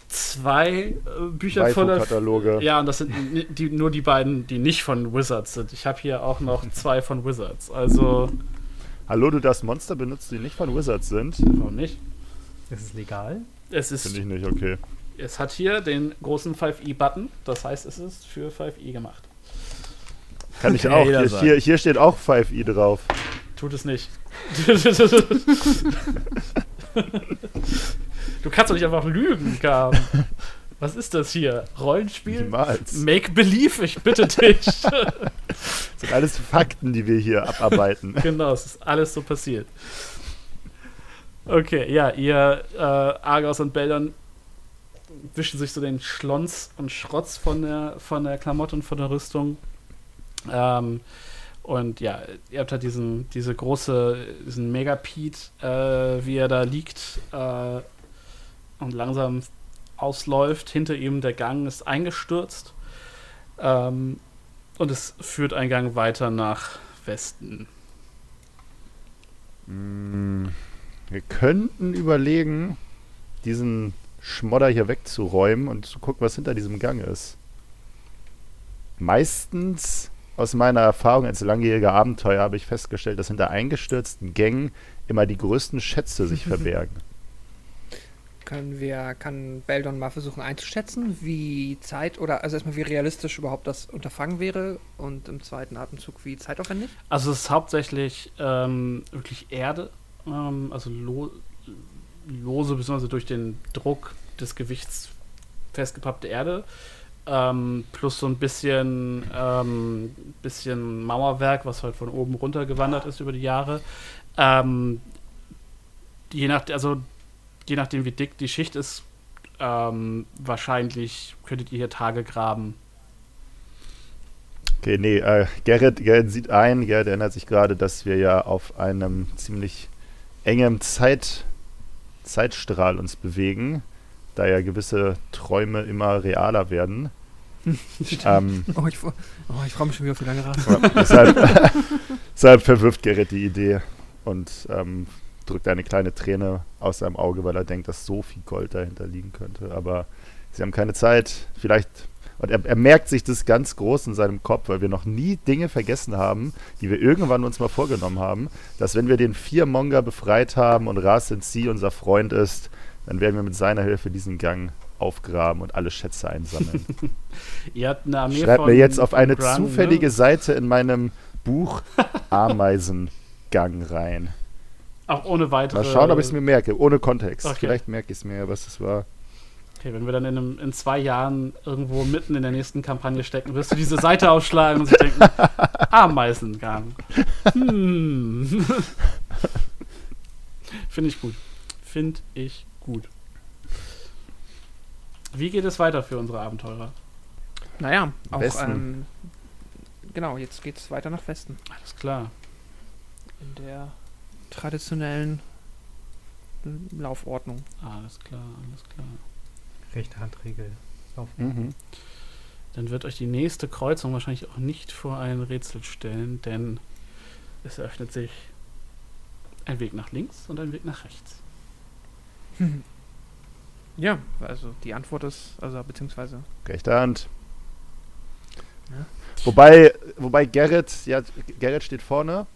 zwei äh, Bücher voller. Waifu-Kataloge. Ja, und das sind die, nur die beiden, die nicht von Wizards sind. Ich habe hier auch noch zwei von Wizards. Also, Hallo, du darfst Monster benutzen, die nicht von Wizards sind? warum nicht? Ist es legal? Es Finde ist, ich nicht okay. Es hat hier den großen 5e-Button. Das heißt, es ist für 5e gemacht. Kann ich auch. Hier, hier, hier steht auch 5i drauf. Tut es nicht. du kannst doch nicht einfach lügen, Carmen. Was ist das hier? Rollenspiel? Niemals. Make Believe, ich bitte dich. Das sind alles Fakten, die wir hier abarbeiten. genau, es ist alles so passiert. Okay, ja, ihr äh, Argos und Beldon wischen sich so den Schlons und Schrotz von der, von der Klamotte und von der Rüstung. Ähm, und ja, ihr habt halt diesen, diese große, diesen Megapete, äh, wie er da liegt äh, und langsam ausläuft. Hinter ihm der Gang ist eingestürzt. Ähm, und es führt einen Gang weiter nach Westen. Mm, Wir könnten überlegen, diesen Schmodder hier wegzuräumen und zu gucken, was hinter diesem Gang ist. Meistens aus meiner Erfahrung als langjähriger Abenteuer habe ich festgestellt, dass hinter eingestürzten Gängen immer die größten Schätze sich verbergen. Können wir, kann Beldon mal versuchen einzuschätzen, wie Zeit oder also erstmal wie realistisch überhaupt das Unterfangen wäre und im zweiten Atemzug wie zeitaufwendig? Also es ist hauptsächlich ähm, wirklich Erde, ähm, also lo lose, beziehungsweise durch den Druck des Gewichts festgepappte Erde, ähm, plus so ein bisschen, ähm, bisschen Mauerwerk, was halt von oben runter gewandert ist über die Jahre. Ähm, je, nach, also, je nachdem, wie dick die Schicht ist, ähm, wahrscheinlich könntet ihr hier Tage graben. Okay, nee, äh, Gerrit, Gerrit sieht ein, Gerrit erinnert sich gerade, dass wir ja auf einem ziemlich engem Zeit, Zeitstrahl uns bewegen, da ja gewisse Träume immer realer werden. ähm, Oh, ich, oh, ich freue mich schon wieder auf die lange Reise. deshalb, deshalb verwirft Gerrit die Idee und ähm, drückt eine kleine Träne aus seinem Auge, weil er denkt, dass so viel Gold dahinter liegen könnte. Aber sie haben keine Zeit. Vielleicht. Und er, er merkt sich das ganz groß in seinem Kopf, weil wir noch nie Dinge vergessen haben, die wir irgendwann uns mal vorgenommen haben, dass wenn wir den vier Monger befreit haben und Rasen Si unser Freund ist, dann werden wir mit seiner Hilfe diesen Gang aufgraben und alle Schätze einsammeln. Ihr habt eine Armee Schreib von, mir jetzt auf eine zufällige ne? Seite in meinem Buch Ameisengang rein. Auch ohne weitere. Mal schauen, ob ich es mir merke, ohne Kontext. Okay. Vielleicht merke ich es mir, was es war. Okay, wenn wir dann in, einem, in zwei Jahren irgendwo mitten in der nächsten Kampagne stecken, wirst du diese Seite aufschlagen und sich denken, Ameisengang. Hm. Finde ich gut. Finde ich gut. Wie geht es weiter für unsere Abenteurer? Naja, auch ähm, genau, jetzt geht's weiter nach Westen. Alles klar. In der traditionellen Laufordnung. Alles klar, alles klar. Rechte Handregel. Auf. Mhm. Dann wird euch die nächste Kreuzung wahrscheinlich auch nicht vor ein Rätsel stellen, denn es eröffnet sich ein Weg nach links und ein Weg nach rechts. Ja, also die Antwort ist, also beziehungsweise Rechte Hand. Ja. Wobei, wobei Gerrit, ja, Gerrit steht vorne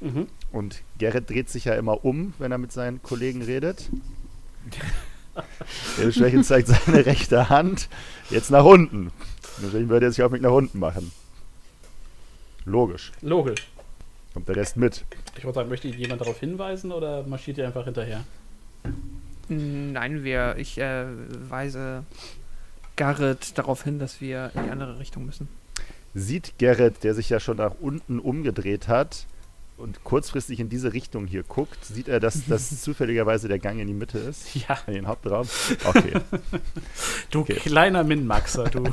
Mhm. und Gerrit dreht sich ja immer um, wenn er mit seinen Kollegen redet. Dementsprechend zeigt seine rechte Hand jetzt nach unten. Deswegen würde er sich auch mit nach unten machen. Logisch. Logisch. Kommt der Rest mit. Ich wollte sagen, möchte jemand darauf hinweisen oder marschiert ihr einfach hinterher? Nein, wir, ich äh, weise Garrett darauf hin, dass wir in die andere Richtung müssen. Sieht Gerrit, der sich ja schon nach unten umgedreht hat und kurzfristig in diese Richtung hier guckt, sieht er, dass das zufälligerweise der Gang in die Mitte ist? Ja, In den Hauptraum? Okay. du Okay. kleiner Min-Maxer, du.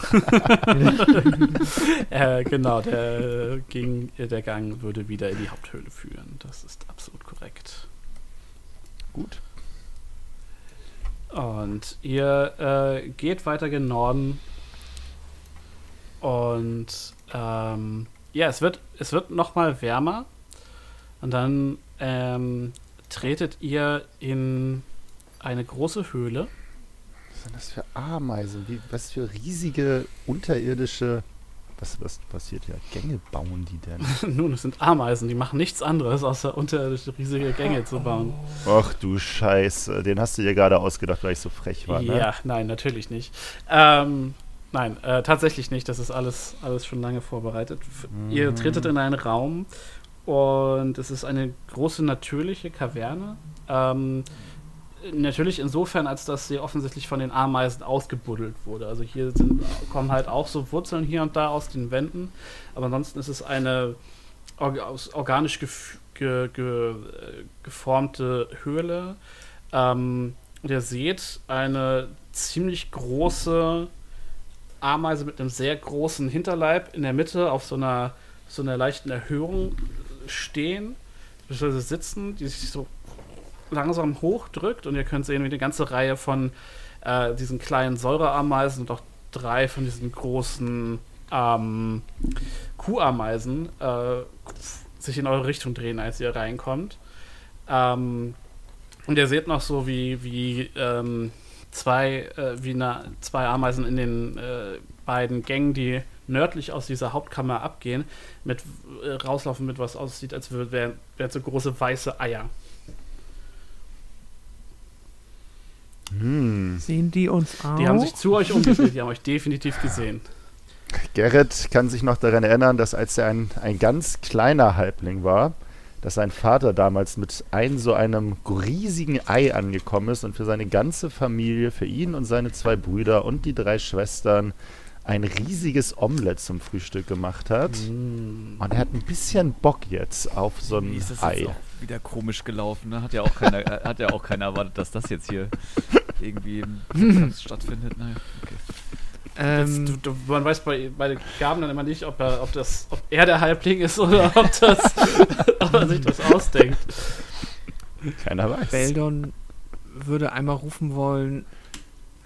äh, genau, der, ging, der Gang würde wieder in die Haupthöhle führen. Das ist absolut korrekt. Gut. Und ihr äh, geht weiter gen Norden. Und ähm, ja, es wird, es wird noch mal wärmer. Und dann ähm, tretet ihr in eine große Höhle. Was sind das für Ameisen? Wie, was für riesige unterirdische. Was, was passiert hier? Gänge bauen die denn? Nun, es sind Ameisen, die machen nichts anderes, außer unterirdische riesige Gänge zu bauen. Ach du Scheiße, den hast du dir gerade ausgedacht, weil ich so frech war, ne? Ja, nein, natürlich nicht. Ähm, nein, äh, tatsächlich nicht. Das ist alles, alles schon lange vorbereitet. Ihr tretet in einen Raum und es ist eine große natürliche Kaverne. Ähm, natürlich insofern, als dass sie offensichtlich von den Ameisen ausgebuddelt wurde. Also hier sind, kommen halt auch so Wurzeln hier und da aus den Wänden. Aber ansonsten ist es eine organisch gef ge ge äh, geformte Höhle. Ähm, und ihr seht eine ziemlich große Ameise mit einem sehr großen Hinterleib in der Mitte auf so einer, so einer leichten Erhöhung stehen, beziehungsweise sitzen, die sich so langsam hochdrückt und ihr könnt sehen, wie eine ganze Reihe von äh, diesen kleinen Säureameisen und auch drei von diesen großen ähm, Kuhameisen äh, sich in eure Richtung drehen, als ihr reinkommt. Ähm, und ihr seht noch so, wie, wie ähm, zwei, äh, wie eine, zwei Ameisen in den äh, beiden Gängen, die nördlich aus dieser Hauptkammer abgehen, mit äh, rauslaufen mit was aussieht, als wären wären so große weiße Eier. Hm. Sehen die uns auch? Die haben sich zu euch umgedreht, die haben euch definitiv gesehen. Gerrit kann sich noch daran erinnern, dass als er ein, ein ganz kleiner Halbling war, dass sein Vater damals mit ein so einem riesigen Ei angekommen ist und für seine ganze Familie, für ihn und seine zwei Brüder und die drei Schwestern ein riesiges Omelett zum Frühstück gemacht hat. Mm. Und er hat ein bisschen Bock jetzt auf so ein Wie ist das Ei. jetzt auch wieder komisch gelaufen? Ne? Hat ja auch keiner, äh, hat ja auch keiner erwartet, dass das jetzt hier irgendwie stattfindet. Naja, okay. Jetzt, Ähm, du, du, man weiß bei, bei Gaben dann immer nicht, ob er, ob, das, ob er der Halbling ist oder ob, das, ob er sich das ausdenkt. Keiner weiß. Beldon würde einmal rufen wollen: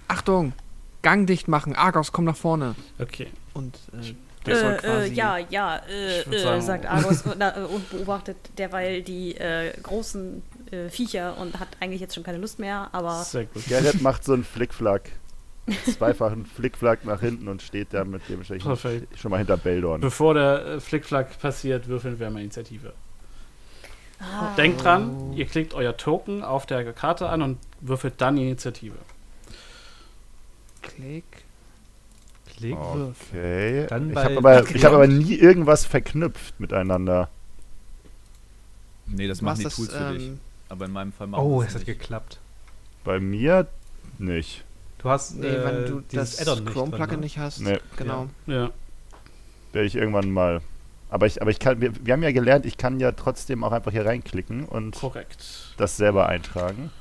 Achtung, Gang dicht machen, Argos, komm nach vorne. Okay. Und äh, der soll Äh, äh, quasi. ja, ja, äh, äh, sagen- sagt Argos und, äh, und beobachtet derweil die äh, großen äh, Viecher und hat eigentlich jetzt schon keine Lust mehr, aber Sehr gut. Gerrit macht so einen Flickflack. Zweifachen Flickflack nach hinten und steht da mit dem Perfekt. schon mal hinter Beldorn. Bevor der äh, Flickflack passiert, würfeln wir mal Initiative. Ah. Denkt dran, ihr klickt euer Token auf der Karte an und würfelt dann die Initiative. Klick. Klick. Okay. Dann ich habe aber, ich hab aber nie irgendwas verknüpft miteinander. Nee, das machen die das, Tools für dich. ähm, Aber in meinem Fall machen Oh, es hat geklappt. Bei mir nicht. Du hast Nee, äh, wenn du dieses das Chrome-Plugin drin, ne? nicht hast. Nee. Genau. Ja. Werde ich irgendwann mal. Aber ich, aber ich kann, wir, wir haben ja gelernt, ich kann ja trotzdem auch einfach hier reinklicken und Korrekt. das selber eintragen.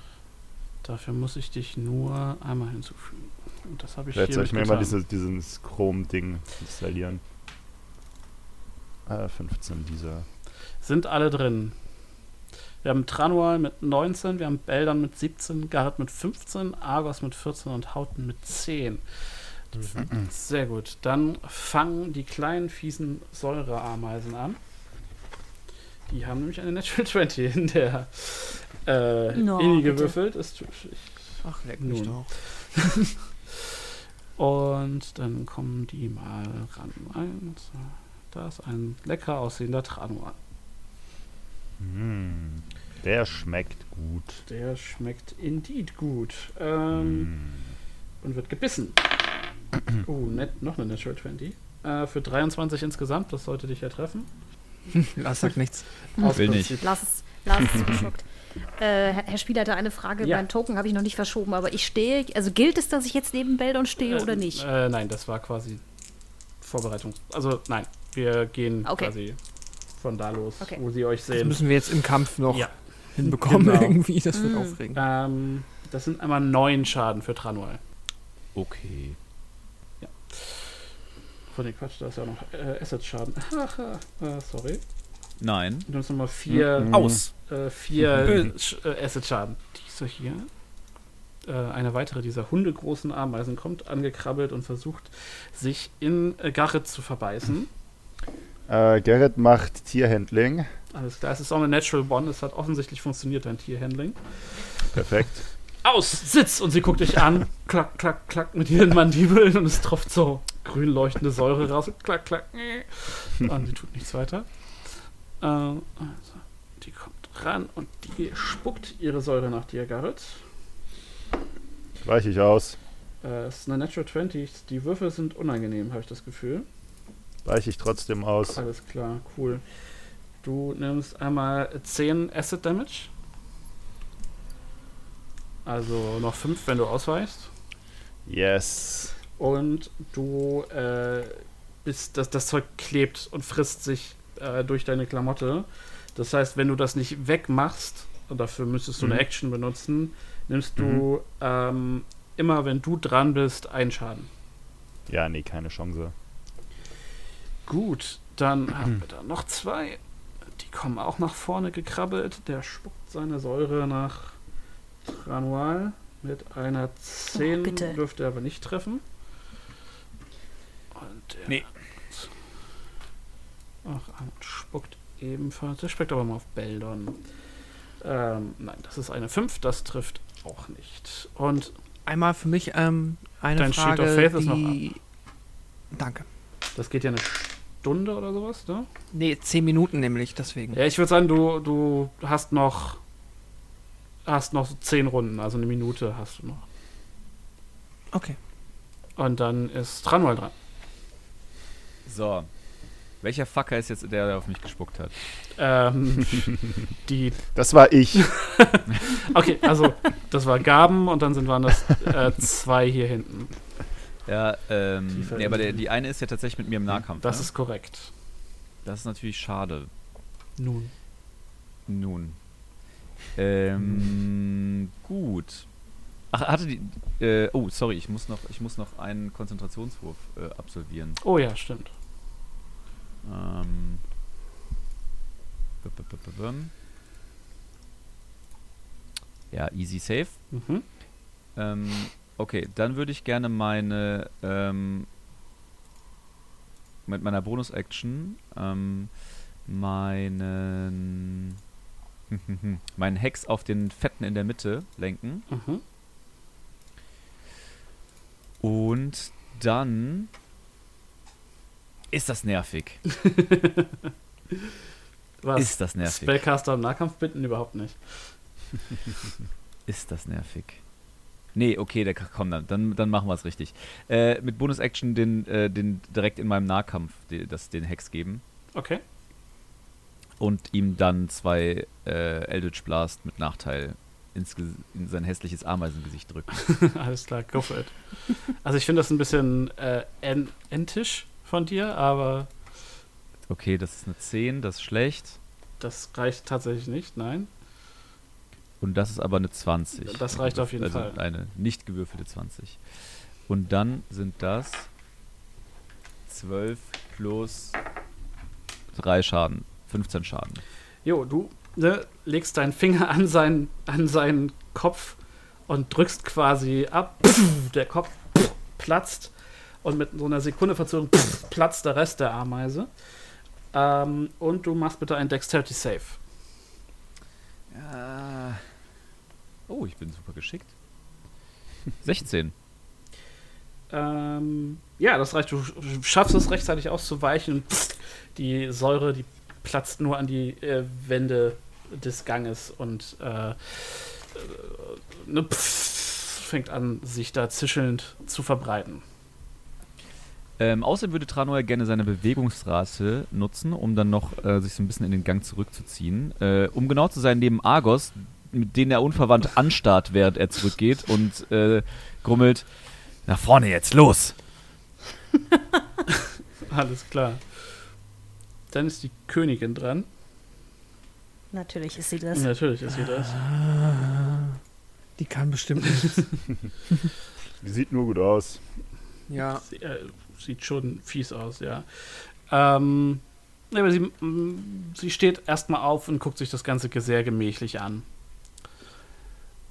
Dafür muss ich dich nur einmal hinzufügen. Und das habe ich Vielleicht hier soll ich mir mal diese, dieses Chrome-Ding installieren. Ah, 15 dieser. Sind alle drin. Wir haben Tranual mit 19, wir haben Beldern mit 17, Garrett mit 15, Argos mit 14 und Hauten mit 10. Sehr gut. Dann fangen die kleinen fiesen Säureameisen an. Die haben nämlich eine Natural 20 in der äh, No, Inni bitte. gewürfelt. Ist, ich, Ach, leck mich Nun. doch. und dann kommen die mal ran. Eins, da ist ein lecker aussehender Tranual. Mm, der schmeckt gut. Der schmeckt indeed gut. Ähm, Mm. und wird gebissen. Oh, net, noch eine Natural 20. Äh, für 23 insgesamt, das sollte dich ja treffen. Lars sagt nichts. Aus Will nicht. Prinzip. Lars ist, Lars ist geschockt. Äh, Herr Herr Spielleiter, eine Frage. Ja. Mein Token habe ich noch nicht verschoben, aber ich stehe. Also gilt es, dass ich jetzt neben Beldon stehe oder nicht? Äh, nein, das war quasi Vorbereitung. Also nein, wir gehen Okay. quasi von da los, Okay. wo sie euch Das sehen. müssen wir jetzt im Kampf noch Ja. hinbekommen Genau. irgendwie. Das wird Mm. aufregend. Ähm, das sind einmal neun Schaden für Tranual. Okay. Von den Quatsch, da ist ja auch noch äh, Asset-Schaden. äh, sorry. Nein. Du hast nochmal vier, Mhm. Aus. äh, vier Sch- äh, Acid-Schaden. Dieser hier. Äh, eine weitere dieser hundegroßen Ameisen kommt angekrabbelt und versucht, sich in äh, Garrett zu verbeißen. Äh, Gerrit macht Tierhandling. Alles klar, es ist auch eine Natural One. Es hat offensichtlich funktioniert, dein Tierhandling. Perfekt. aus, sitz! Und sie guckt dich an, klack, klack, klack mit ihren Mandibeln und es tropft so grün leuchtende Säure raus. Klack, klack. Und sie tut nichts weiter. Äh, also, die kommt ran und die spuckt ihre Säure nach dir, Garrett. Weiche ich aus. Äh, es ist eine Natural 20. Die Würfel sind unangenehm, habe ich das Gefühl. Weiche ich trotzdem aus. Alles klar, cool. Du nimmst einmal 10 Acid Damage. Also noch 5, wenn du ausweichst. Yes. Und du äh, bist, das, das Zeug klebt und frisst sich äh, durch deine Klamotte. Das heißt, wenn du das nicht wegmachst, und dafür müsstest du Mhm. eine Action benutzen, nimmst du ähm, immer, wenn du dran bist, einen Schaden. Ja, nee, keine Chance. Gut, dann haben wir da noch zwei. Die kommen auch nach vorne gekrabbelt. Der spuckt seine Säure nach Tranual mit einer 10. Oh. Dürfte er aber nicht treffen. Und der Nee. Ach, und spuckt ebenfalls. Der spuckt aber mal auf Beldon. Ähm, nein, das ist eine 5. Das trifft auch nicht. Und Einmal für mich ähm, eine Dein Sheet Frage, of Faith ist noch die... Danke. das geht ja eine Stunde oder sowas, ne? Nee, zehn Minuten nämlich, deswegen. Ja, ich würde sagen, du, du hast noch hast noch so zehn Runden, also eine Minute hast du noch. Okay. Und dann ist Tranwal dran. So. Welcher Fucker ist jetzt der, der auf mich gespuckt hat? Ähm, die, Das war ich. okay, also das war Gaben und dann sind waren das äh, zwei hier hinten. Ja, ähm, nee, aber der, die eine ist ja tatsächlich mit mir im Nahkampf. Das ne? ist korrekt. das ist natürlich schade. Nun. Nun. Ähm, gut. Ach, hatte die. Äh, oh, sorry, ich muss noch, ich muss noch einen Konzentrationswurf äh, absolvieren. Oh ja, stimmt. Ähm. Ja, easy safe. Mhm. Ähm, okay, dann würde ich gerne meine ähm, mit meiner Bonus-Action ähm, meinen meinen Hex auf den Fetten in der Mitte lenken Mhm. und dann ist das nervig. Was? Ist das nervig. Spellcaster im Nahkampf bitten? Überhaupt nicht. Ist das nervig. Nee, okay, da, komm, dann, dann, dann machen wir es richtig. Äh, mit Bonus-Action den, äh, den direkt in meinem Nahkampf die, das, den Hex geben Okay. und ihm dann zwei äh, Eldritch Blast mit Nachteil ins, in sein hässliches Ameisengesicht drücken. Alles klar, go for it. Also ich finde das ein bisschen äh, en entisch von dir, aber Okay, das ist eine 10, das ist schlecht. das reicht tatsächlich nicht, nein. Und das ist aber eine 20. Das reicht auf jeden also Fall. Eine nicht gewürfelte 20. Und dann sind das 12 plus 3 Schaden. 15 Schaden. Jo, du ne, legst deinen Finger an seinen, an seinen Kopf und drückst quasi ab. Der Kopf platzt und mit so einer Sekunde Verzögerung platzt der Rest der Ameise. Ähm, und du machst bitte einen Dexterity Save. Ja. Oh, ich bin super geschickt. 16. Ähm, ja, das reicht. Du schaffst es rechtzeitig auszuweichen. und Die Säure, die platzt nur an die äh, Wände des Ganges und äh, äh, ne, fängt an, sich da zischelnd zu verbreiten. Ähm, außerdem würde Tranor gerne seine Bewegungsstraße nutzen, um dann noch äh, sich so ein bisschen in den Gang zurückzuziehen. Äh, um genau zu sein, neben Argos, mit denen er unverwandt anstarrt, während er zurückgeht und äh, grummelt: Nach vorne jetzt, los! Alles klar. Dann ist die Königin dran. Natürlich ist sie das. Natürlich ist sie das. Die kann bestimmt nichts. Die sieht nur gut aus. ja. Sie, äh, sieht schon fies aus, ja. Ähm, aber sie, sie steht erstmal auf und guckt sich das Ganze sehr gemächlich an.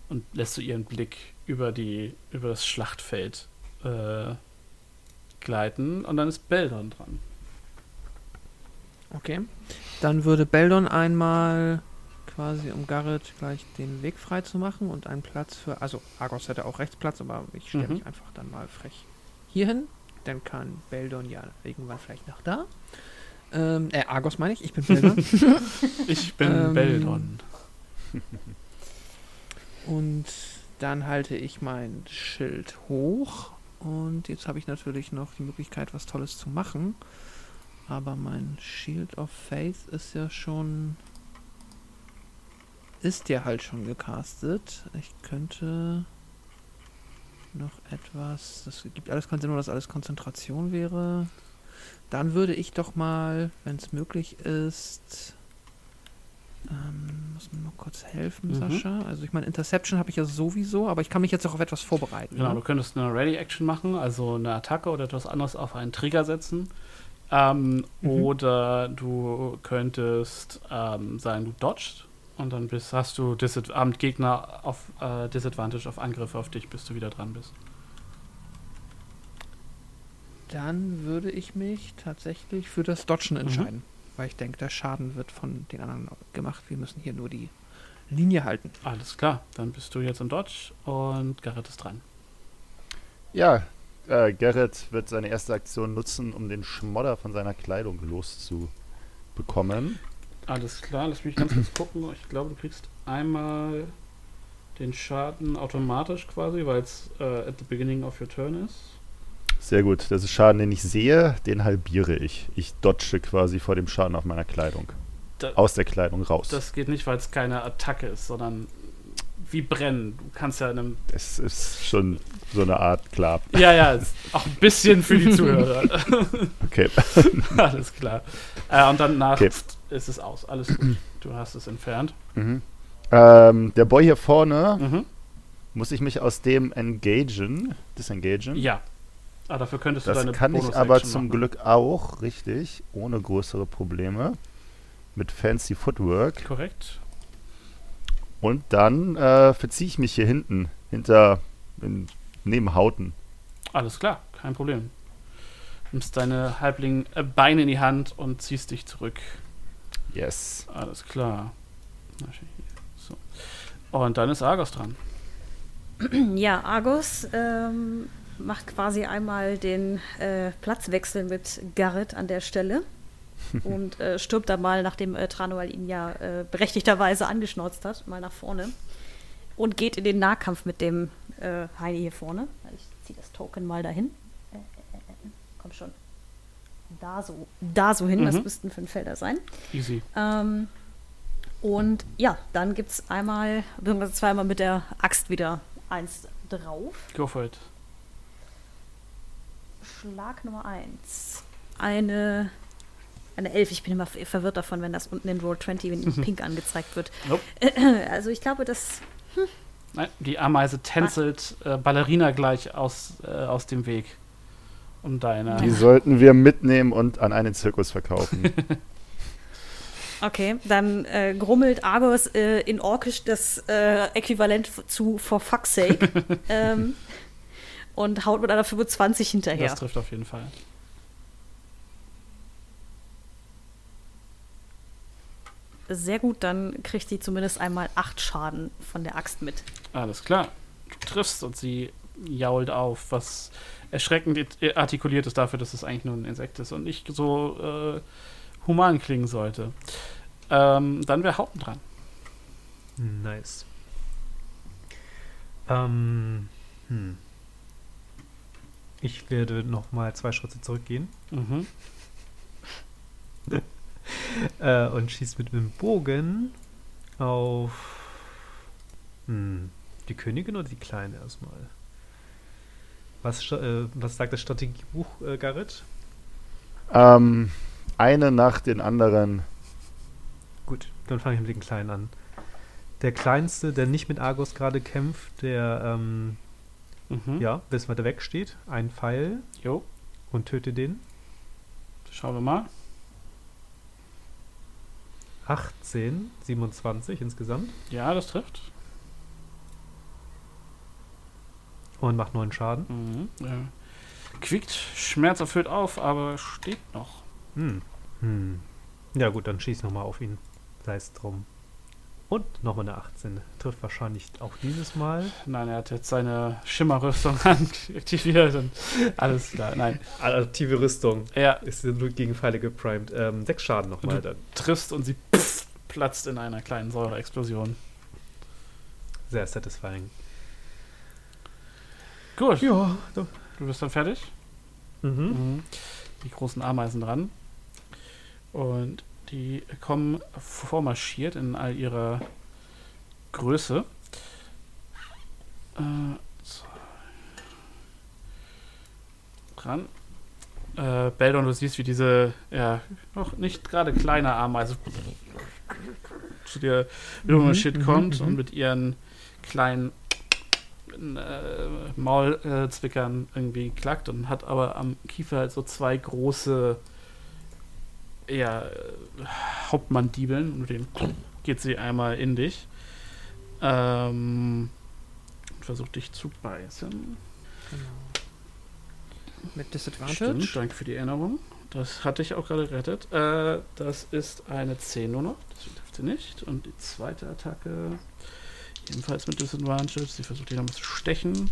Und lässt so ihren Blick über, die, über das Schlachtfeld äh, gleiten. Und dann ist Beldon dran. Okay. Dann würde Beldon einmal quasi, um Garrett gleich den Weg frei zu machen und einen Platz für. Also, Argos hätte auch Rechtsplatz, aber ich stelle Mhm. mich einfach dann mal frech hier hin. Dann kann Beldon ja irgendwann vielleicht nach da. Ähm, äh, Argos meine ich, ich bin Beldon. Ich bin Ähm, Beldon. und dann halte ich mein Schild hoch. Und jetzt habe ich natürlich noch die Möglichkeit, was Tolles zu machen. Aber mein Shield of Faith ist ja schon. Ist ja halt schon gecastet. Ich könnte noch etwas. Das gibt alles keinen Sinn, weil das alles Konzentration wäre. Dann würde ich doch mal, wenn es möglich ist. Ähm, muss mir mal kurz helfen, Mhm. Sascha. Also ich meine, Interception habe ich ja sowieso, aber ich kann mich jetzt auch auf etwas vorbereiten. Genau, du ne? könntest eine Ready-Action machen, also eine Attacke oder etwas anderes auf einen Trigger setzen. Ähm, Mhm. Oder du könntest ähm, sagen, du dodgst und dann bist, hast du am Gegner auf äh, Disadvantage auf Angriffe auf dich, bis du wieder dran bist. Dann würde ich mich tatsächlich für das Dodgen Mhm. entscheiden. Weil ich denke, der Schaden wird von den anderen gemacht. Wir müssen hier nur die Linie halten. Alles klar, dann bist du jetzt im Dodge und Garrett ist dran. Ja, äh, Garrett wird seine erste Aktion nutzen, um den Schmodder von seiner Kleidung loszubekommen. Alles klar, lass mich ganz kurz gucken. Ich glaube, du kriegst einmal den Schaden automatisch quasi, weil es äh, at the beginning of your turn ist. Sehr gut. Das ist Schaden, den ich sehe, den halbiere ich. Ich dodge quasi vor dem Schaden auf meiner Kleidung. Da- Aus der Kleidung raus. Das geht nicht, weil es keine Attacke ist, sondern wie brennen. Du kannst ja in einem. Es ist schon so eine Art klar. Ja, ja, auch ein bisschen für die Zuhörer. Okay. Alles klar. Äh, und dann nach Okay. Ist es aus. Alles gut. Du hast es entfernt. Mhm. Ähm, der Boy hier vorne, Mhm. muss ich mich aus dem engagen? Disengagen? Ja. Ah, dafür könntest du Das deine kann ich aber zum machen. Glück auch, richtig, ohne größere Probleme. Mit Fancy Footwork. Korrekt. Und dann äh, verziehe ich mich hier hinten, hinter, in, neben Hauten. Alles klar, kein Problem. Nimmst deine Halbling äh, Beine in die Hand und ziehst dich zurück. Yes. Alles klar. So. Und dann ist Argos dran. Ja, Argos ähm, macht quasi einmal den äh, Platzwechsel mit Garrett an der Stelle und äh, stirbt da mal, nachdem äh, Tranual ihn ja äh, berechtigterweise angeschnauzt hat, mal nach vorne und geht in den Nahkampf mit dem äh, Heini hier vorne. Ich ziehe das Token mal dahin. Äh, äh, äh, komm schon. Da so, da so hin, das Mhm. müssten fünf Felder sein. Easy. Ähm, und ja, dann gibt es einmal, beziehungsweise zweimal mit der Axt wieder eins drauf. Go for it. Schlag Nummer eins. Eine, eine Elf. Ich bin immer ver- verwirrt davon, wenn das unten in Roll 20 in pink angezeigt wird. Nope. Also ich glaube, das Nein, die Ameise tänzelt äh, Ballerina gleich aus, äh, aus dem Weg. Um deine. Die sollten wir mitnehmen und an einen Zirkus verkaufen. Okay, dann äh, grummelt Argos äh, in Orkisch das äh, Äquivalent zu For fuck's sake ähm, und haut mit einer 25 hinterher. Das trifft auf jeden Fall. Sehr gut, dann kriegt sie zumindest einmal 8 Schaden von der Axt mit. Alles klar. Du triffst und sie jault auf, was erschreckend it- artikuliert ist dafür, dass es eigentlich nur ein Insekt ist und nicht so äh, human klingen sollte. Ähm, dann wäre Haupten dran. Nice. Ähm, hm. Ich werde noch mal zwei Schritte zurückgehen Mhm. äh, und schieße mit einem Bogen auf hm, die Königin oder die Kleine erstmal. Was, äh, was sagt das Strategiebuch, äh, Garrett? ähm, eine nach den anderen. Gut, dann fange ich mit den Kleinen an. Der Kleinste, der nicht mit Argos gerade kämpft, der, ähm, Mhm. ja, bis weiter weg steht, ein Pfeil Jo, und töte den. schauen wir mal. 18, 27 insgesamt Ja, das trifft. Und macht neun Schaden. Mhm. Ja. Quickt schmerzerfüllt auf, aber steht noch. Hm. Hm. Ja gut, dann schieß nochmal auf ihn. Sei es drum. Und nochmal eine 18. Trifft wahrscheinlich auch dieses Mal. Nein, er hat jetzt seine Schimmerrüstung aktiviert und alles klar. Nein, Adaptive Rüstung. er Ist nur gegen Pfeile geprimed. Ähm, sechs Schaden nochmal Und dann. triffst und sie pff, platzt in einer kleinen Säureexplosion. Sehr satisfying. Gut, Ja, du bist dann fertig. Mhm. Mhm. Die großen Ameisen dran. Und die kommen vormarschiert in all ihrer Größe. Äh, so. Dran. Äh, Beldon, du siehst, wie diese, ja, noch nicht gerade kleine Ameise zu dir mhm, Shit mhm, kommt mhm. und mit ihren kleinen äh, Maulzwickern irgendwie klackt und hat aber am Kiefer halt so zwei große ja, äh, Hauptmandibeln und mit denen geht sie einmal in dich. Ähm, und versucht dich zu beißen. Genau. Mit Disadvantage. Stimmt, danke für die Erinnerung. Das hatte ich auch gerade gerettet. Äh, das ist eine 10 nur noch, deswegen trifft sie nicht. Und die zweite Attacke ebenfalls mit Disadvantage. Sie versucht ihn nochmal zu stechen.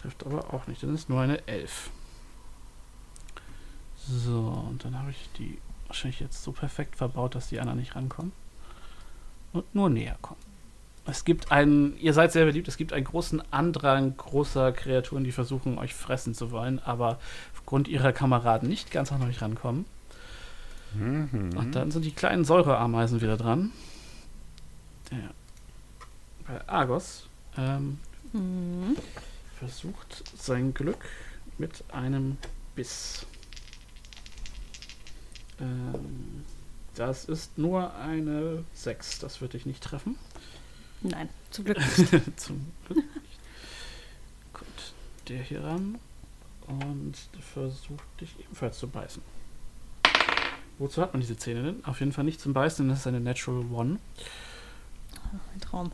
Trifft aber auch nicht, dann ist nur eine 11. So, und dann habe ich die wahrscheinlich jetzt so perfekt verbaut, dass die anderen nicht rankommen. Und nur näher kommen. Es gibt einen, ihr seid sehr beliebt, es gibt einen großen Andrang großer Kreaturen, die versuchen, euch fressen zu wollen, aber aufgrund ihrer Kameraden nicht ganz an euch rankommen. Mhm. Und dann sind die kleinen Säureameisen wieder dran. Der, bei Argos ähm, Mhm. versucht sein Glück mit einem Biss. Ähm, das ist nur eine 6. Das wird dich nicht treffen. Nein, zum Glück nicht. Zum Glück nicht. Kommt der hier ran und versucht dich ebenfalls zu beißen. Wozu hat man diese Zähne denn? Auf jeden Fall nicht zum Beißen, denn das ist eine Natural One. Ein Traum.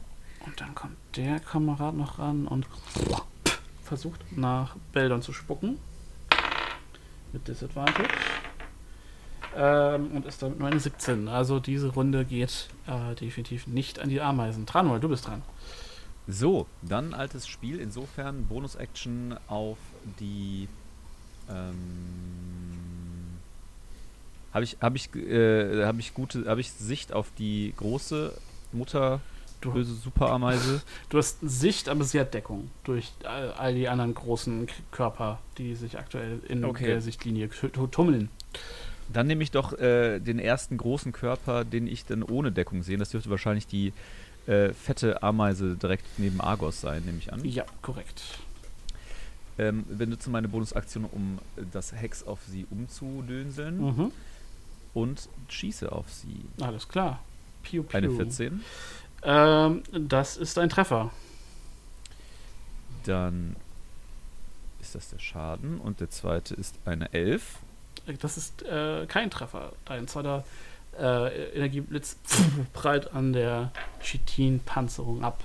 Und dann kommt der Kamerad noch ran und versucht nach Beldon zu spucken. Mit Disadvantage. Ähm, und ist damit nur eine 17. Also diese Runde geht äh, definitiv nicht an die Ameisen. Tranuel, du bist dran. So, dann altes Spiel. Insofern Bonus-Action auf die. Ähm, habe ich, hab ich, äh, hab ich gute, habe ich Sicht auf die große Mutter Du, böse Superameise? du hast Sicht, aber sie hat Deckung durch all, all die anderen großen K Körper, die sich aktuell in Okay. der Sichtlinie tu- tummeln. Dann nehme ich doch äh, den ersten großen Körper, den ich dann ohne Deckung sehe. Das dürfte wahrscheinlich die äh, fette Ameise direkt neben Argos sein, nehme ich an. Ja, korrekt. Ähm, benutze meine Bonusaktion, um das Hex auf sie umzudönseln Mhm. und schieße auf sie. Alles klar. Piu, piu. Eine 14. Ähm, das ist ein Treffer. Dann ist das der Schaden und der zweite ist eine 11. Das ist äh, kein Treffer. Dein zweiter äh, Energieblitz prallt an der Chitin-Panzerung ab.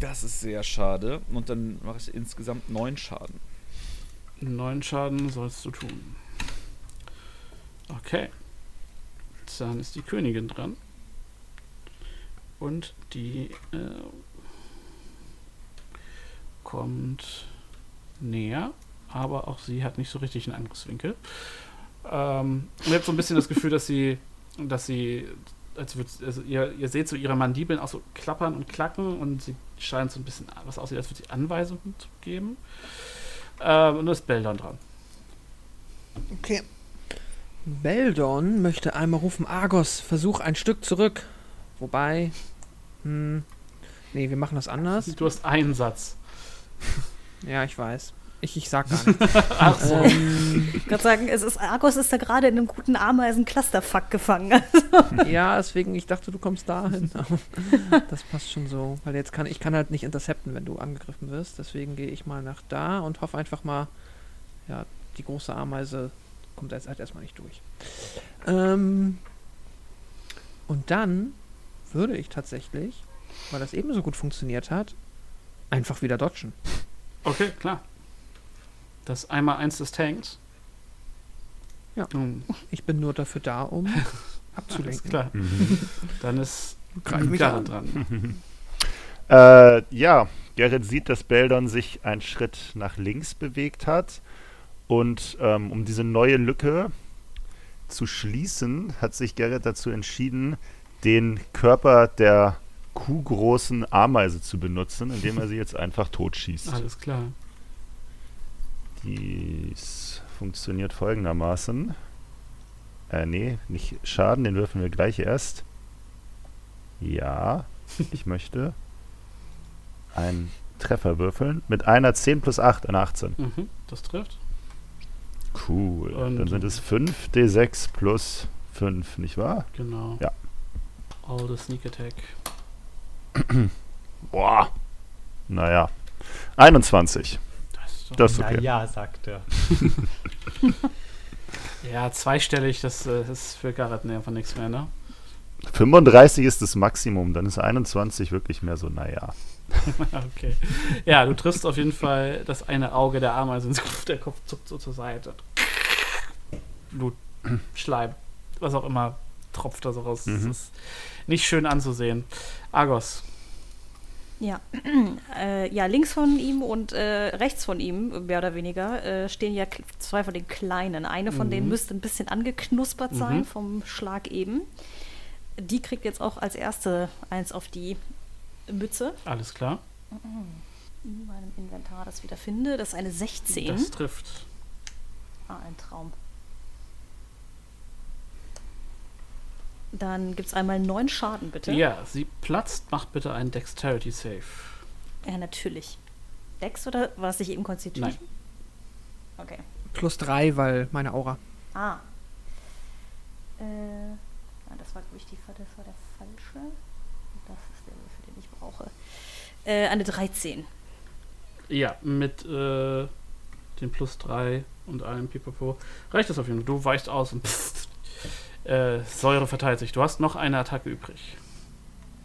Das ist sehr schade. Und dann mache ich insgesamt 9 Schaden. Neun Schaden sollst du tun. Okay. Dann ist die Königin dran. Und die äh, kommt näher, aber auch sie hat nicht so richtig einen Angriffswinkel. Ähm, und jetzt so ein bisschen das Gefühl, dass sie, dass sie, als würd, also ihr, ihr seht so ihre Mandibeln auch so klappern und klacken und sie scheint so ein bisschen was aussieht, als würde sie Anweisungen geben. Ähm, und da ist Beldon dran. Okay. Beldon möchte einmal rufen, Argos, versuch ein Stück zurück. Wobei, hm, nee, wir machen das anders. Du hast einen Satz. Ja, ich weiß. Ich, ich sag gar nichts. Ach so. ähm, Ich kann sagen, es ist, Argos ist da gerade in einem guten Ameisen-Clusterfuck gefangen. ja, deswegen, ich dachte, du kommst dahin. Das passt schon so. Weil jetzt kann ich kann halt nicht intercepten, wenn du angegriffen wirst. Deswegen gehe ich mal nach da und hoffe einfach mal, ja, die große Ameise kommt jetzt halt erstmal nicht durch. Ähm, und dann würde ich tatsächlich, weil das ebenso gut funktioniert hat, einfach wieder dodgen. Okay, klar. Das einmal eins des Tanks. Ja. Hm, Ich bin nur dafür da, um alles abzulenken. klar. Mhm. Dann ist Greif mich Garrett an. dran. Äh, ja, Gerrit sieht, dass Beldon sich einen Schritt nach links bewegt hat. Und ähm, um diese neue Lücke zu schließen, hat sich Gerrit dazu entschieden, den Körper der kuhgroßen Ameise zu benutzen, indem er sie jetzt einfach totschießt. Alles klar. Dies funktioniert folgendermaßen. Äh, nee, nicht Schaden, den würfeln wir gleich erst. Ja, ich möchte einen Treffer würfeln mit einer 10 plus 8, einer 18. Mhm, das trifft. Cool. Und- Dann sind es 5 D6 plus 5, nicht wahr? Genau. Ja. All the Sneak Attack. Boah. Naja. 21. Das ist doch Das ist okay. Naja, sagt er. ja, zweistellig, das äh, ist für Garrett nee, einfach nichts mehr, ne? 35 ist das Maximum, dann ist 21 wirklich mehr so, naja. okay. Ja, du triffst auf jeden Fall das eine Auge der Ameise ins Kopf, der Kopf zuckt so zur Seite. Blut, Schleim, was auch immer tropft da so raus. Das Mhm. ist nicht schön anzusehen. Argos. Ja. äh, ja, links von ihm und äh, rechts von ihm, mehr oder weniger, äh, stehen ja zwei von den Kleinen. Eine von denen Mhm. müsste ein bisschen angeknuspert sein Mhm. vom Schlag eben. Die kriegt jetzt auch als erste eins auf die Mütze. Alles klar. In meinem Inventar das wieder finde. Das ist eine 16. Das trifft. Ah, ein Traum. Dann gibt es einmal neun Schaden, bitte. Ja, sie platzt. Macht bitte einen Dexterity Save. Ja, natürlich. Dex oder war es sich eben Constitution? Nein. Okay. Plus drei, weil meine Aura. Ah. Äh, das war, glaube ich, die, das war der falsche. Das ist der Würfel, den ich brauche. Äh, eine 13. Ja, mit äh, dem Plus 3 und allem Pipapo reicht das auf jeden Fall. Du weichst aus und pfft, äh, Säure verteilt sich. Du hast noch eine Attacke übrig.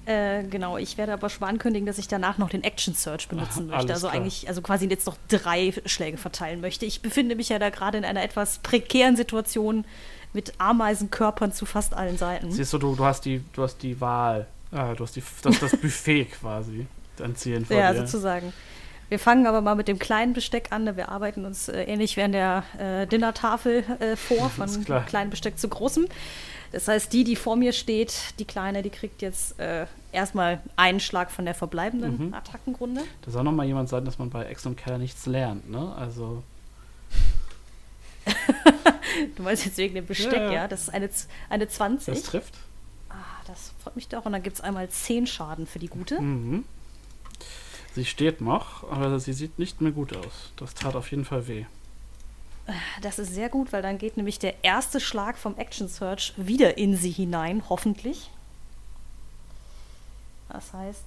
Äh, genau, ich werde aber schon ankündigen, dass ich danach noch den Action Search benutzen Alles möchte. Also klar. eigentlich, also quasi jetzt noch drei Schläge verteilen möchte. Ich befinde mich ja da gerade in einer etwas prekären Situation mit Ameisenkörpern zu fast allen Seiten. Siehst du, du, du hast die, du hast die Wahl. Ah, du hast die, das, das Buffet quasi. Dein Zielen vor Ja, dir. sozusagen. Wir fangen aber mal mit dem kleinen Besteck an. Wir arbeiten uns äh, ähnlich wie an der äh, Dinnertafel äh, vor, von kleinem Besteck zu großem. Das heißt, die, die vor mir steht, die Kleine, die kriegt jetzt äh, erstmal einen Schlag von der verbleibenden Mhm. Attackenrunde. Da soll noch mal jemand sagen, dass man bei Ex und Keller nichts lernt, ne? Also, Du meinst jetzt wegen dem Besteck, Ja, ja? ja. Das ist eine, eine 20. das trifft. ah, das freut mich doch. Und dann gibt es einmal 10 Schaden für die Gute. Mhm. Sie steht noch, aber sie sieht nicht mehr gut aus. Das tat auf jeden Fall weh. Das ist sehr gut, weil dann geht nämlich der erste Schlag vom Action Search wieder in sie hinein, hoffentlich. Das heißt,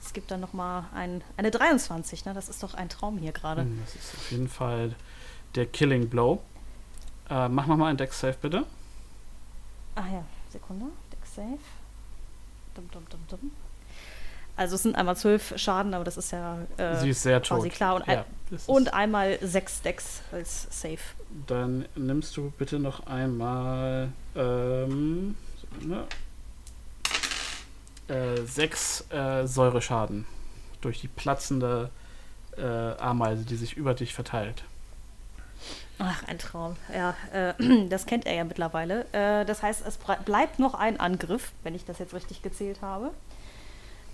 es gibt dann noch mal ein, eine 23, ne? Das ist doch ein Traum hier gerade. Mhm, Das ist auf jeden Fall der Killing Blow. Äh, mach noch mal einen Dex Save, bitte. Ah ja, Sekunde. Dex Save. Dum, dum, dum, dum. Also es sind einmal 12 Schaden, aber das ist ja äh, sie ist sehr quasi tot. klar. Und, ein, Ja, und einmal 6 Decks als Save. Dann nimmst du bitte noch einmal ähm, Sekunde. äh, sechs äh, Säureschaden durch die platzende äh, Ameise, die sich über dich verteilt. Ach, ein Traum. Ja, äh, das kennt er ja mittlerweile. Äh, das heißt, es bleibt noch ein Angriff, wenn ich das jetzt richtig gezählt habe.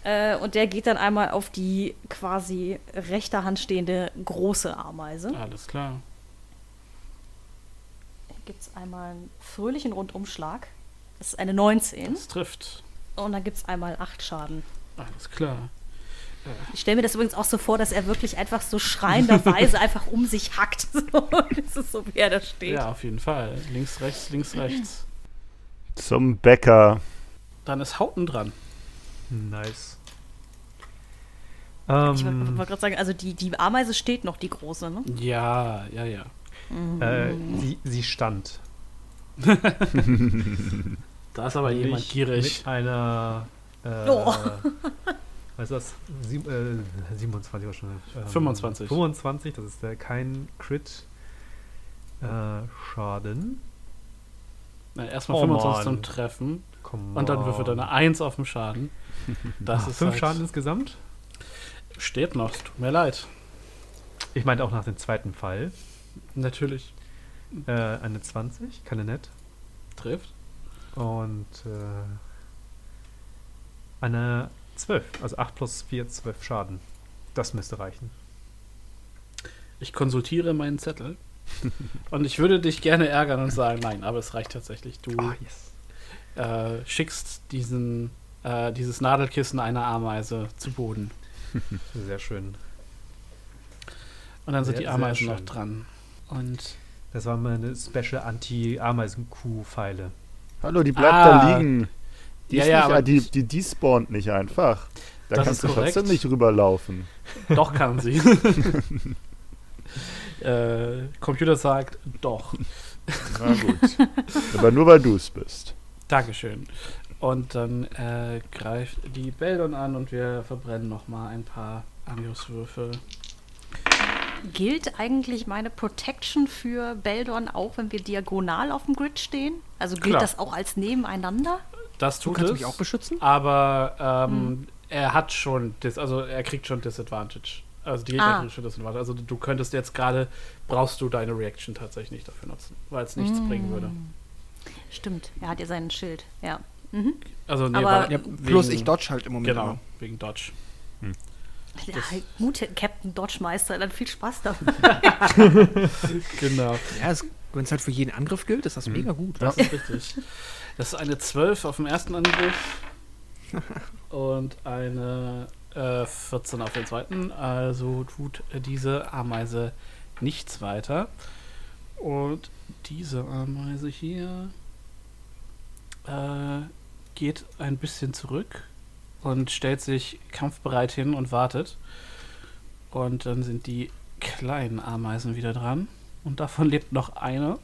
Äh, und der geht dann einmal auf die quasi rechter Hand stehende große Ameise. Alles klar. Hier gibt es einmal einen fröhlichen Rundumschlag. Das ist eine 19. Das trifft. Und dann gibt es einmal 8 Schaden. Alles klar. Ich stelle mir das übrigens auch so vor, dass er wirklich einfach so schreienderweise einfach um sich hackt. So, das ist so, wie er da steht. Ja, auf jeden Fall. Links, rechts, links, rechts. Zum Bäcker. Dann ist Hauten dran. Nice. Ich wollte wollte gerade sagen, also die, die Ameise steht noch, die große, ne? Ja, ja, ja. äh, sie, sie stand. Da ist aber jemand gierig. Mit einer. Äh, Oh. Was ist das? Sieb, äh, 27 war schon. Ähm, 25. 25, das ist äh, kein Crit. Äh, Schaden. Erstmal Oh, 25 Mann. zum Treffen. Come Und dann würfelt er on. eine 1 auf dem Schaden. Das Ah, ist fünf halt- Schaden insgesamt. Steht noch, es tut mir leid. Ich meinte auch nach dem zweiten Fall. Natürlich. Äh, eine 20, keine nett. Trifft. Und äh, eine 12. Also 8 plus 4, 12 Schaden. Das müsste reichen. Ich konsultiere meinen Zettel. und ich würde dich gerne ärgern und sagen, nein, aber es reicht tatsächlich. Du Ah, yes. äh, schickst diesen, äh, dieses Nadelkissen einer Ameise zu Boden. Sehr schön. Und dann sind Sehr, die sehr Ameisen noch dran. Und Das waren meine Special Anti-Ameisen-Kuh-Pfeile. Hallo, die bleibt Ah. da liegen. Die, Ja, ja, nicht, aber die, die, die spawnt nicht einfach. Da Das kannst ist du korrekt. trotzdem nicht rüberlaufen. doch kann sie. äh, Computer sagt doch. Na gut. Aber nur weil du es bist. Dankeschön. Und dann äh, greift die Beldon an und wir verbrennen noch mal ein paar Angriffswürfel. Gilt eigentlich meine Protection für Beldon auch, wenn wir diagonal auf dem Grid stehen? Also gilt Klar. das auch als nebeneinander? Das Du tut kannst es. mich auch beschützen? aber ähm, er hat schon, dis also er kriegt schon Disadvantage. Also die Gegner Ah. kriegen schon Disadvantage. Also du könntest jetzt gerade, brauchst du deine Reaction tatsächlich nicht dafür nutzen, weil es nichts bringen würde. Stimmt, er hat ja sein Schild, ja. Mhm. Also nee, Aber- weil, Ja, plus ich dodge halt im Moment. Genau, immer. wegen Dodge. Ja, gut, Captain Dodge Meister, dann viel Spaß damit. Genau. Ja, wenn es halt für jeden Angriff gilt, ist das mega gut. Das ist richtig. Das ist eine 12 auf dem ersten Angriff und eine äh, 14 auf den zweiten. Also tut diese Ameise nichts weiter. Und diese Ameise hier äh, geht ein bisschen zurück und stellt sich kampfbereit hin und wartet. Und dann sind die kleinen Ameisen wieder dran. Und davon lebt noch eine.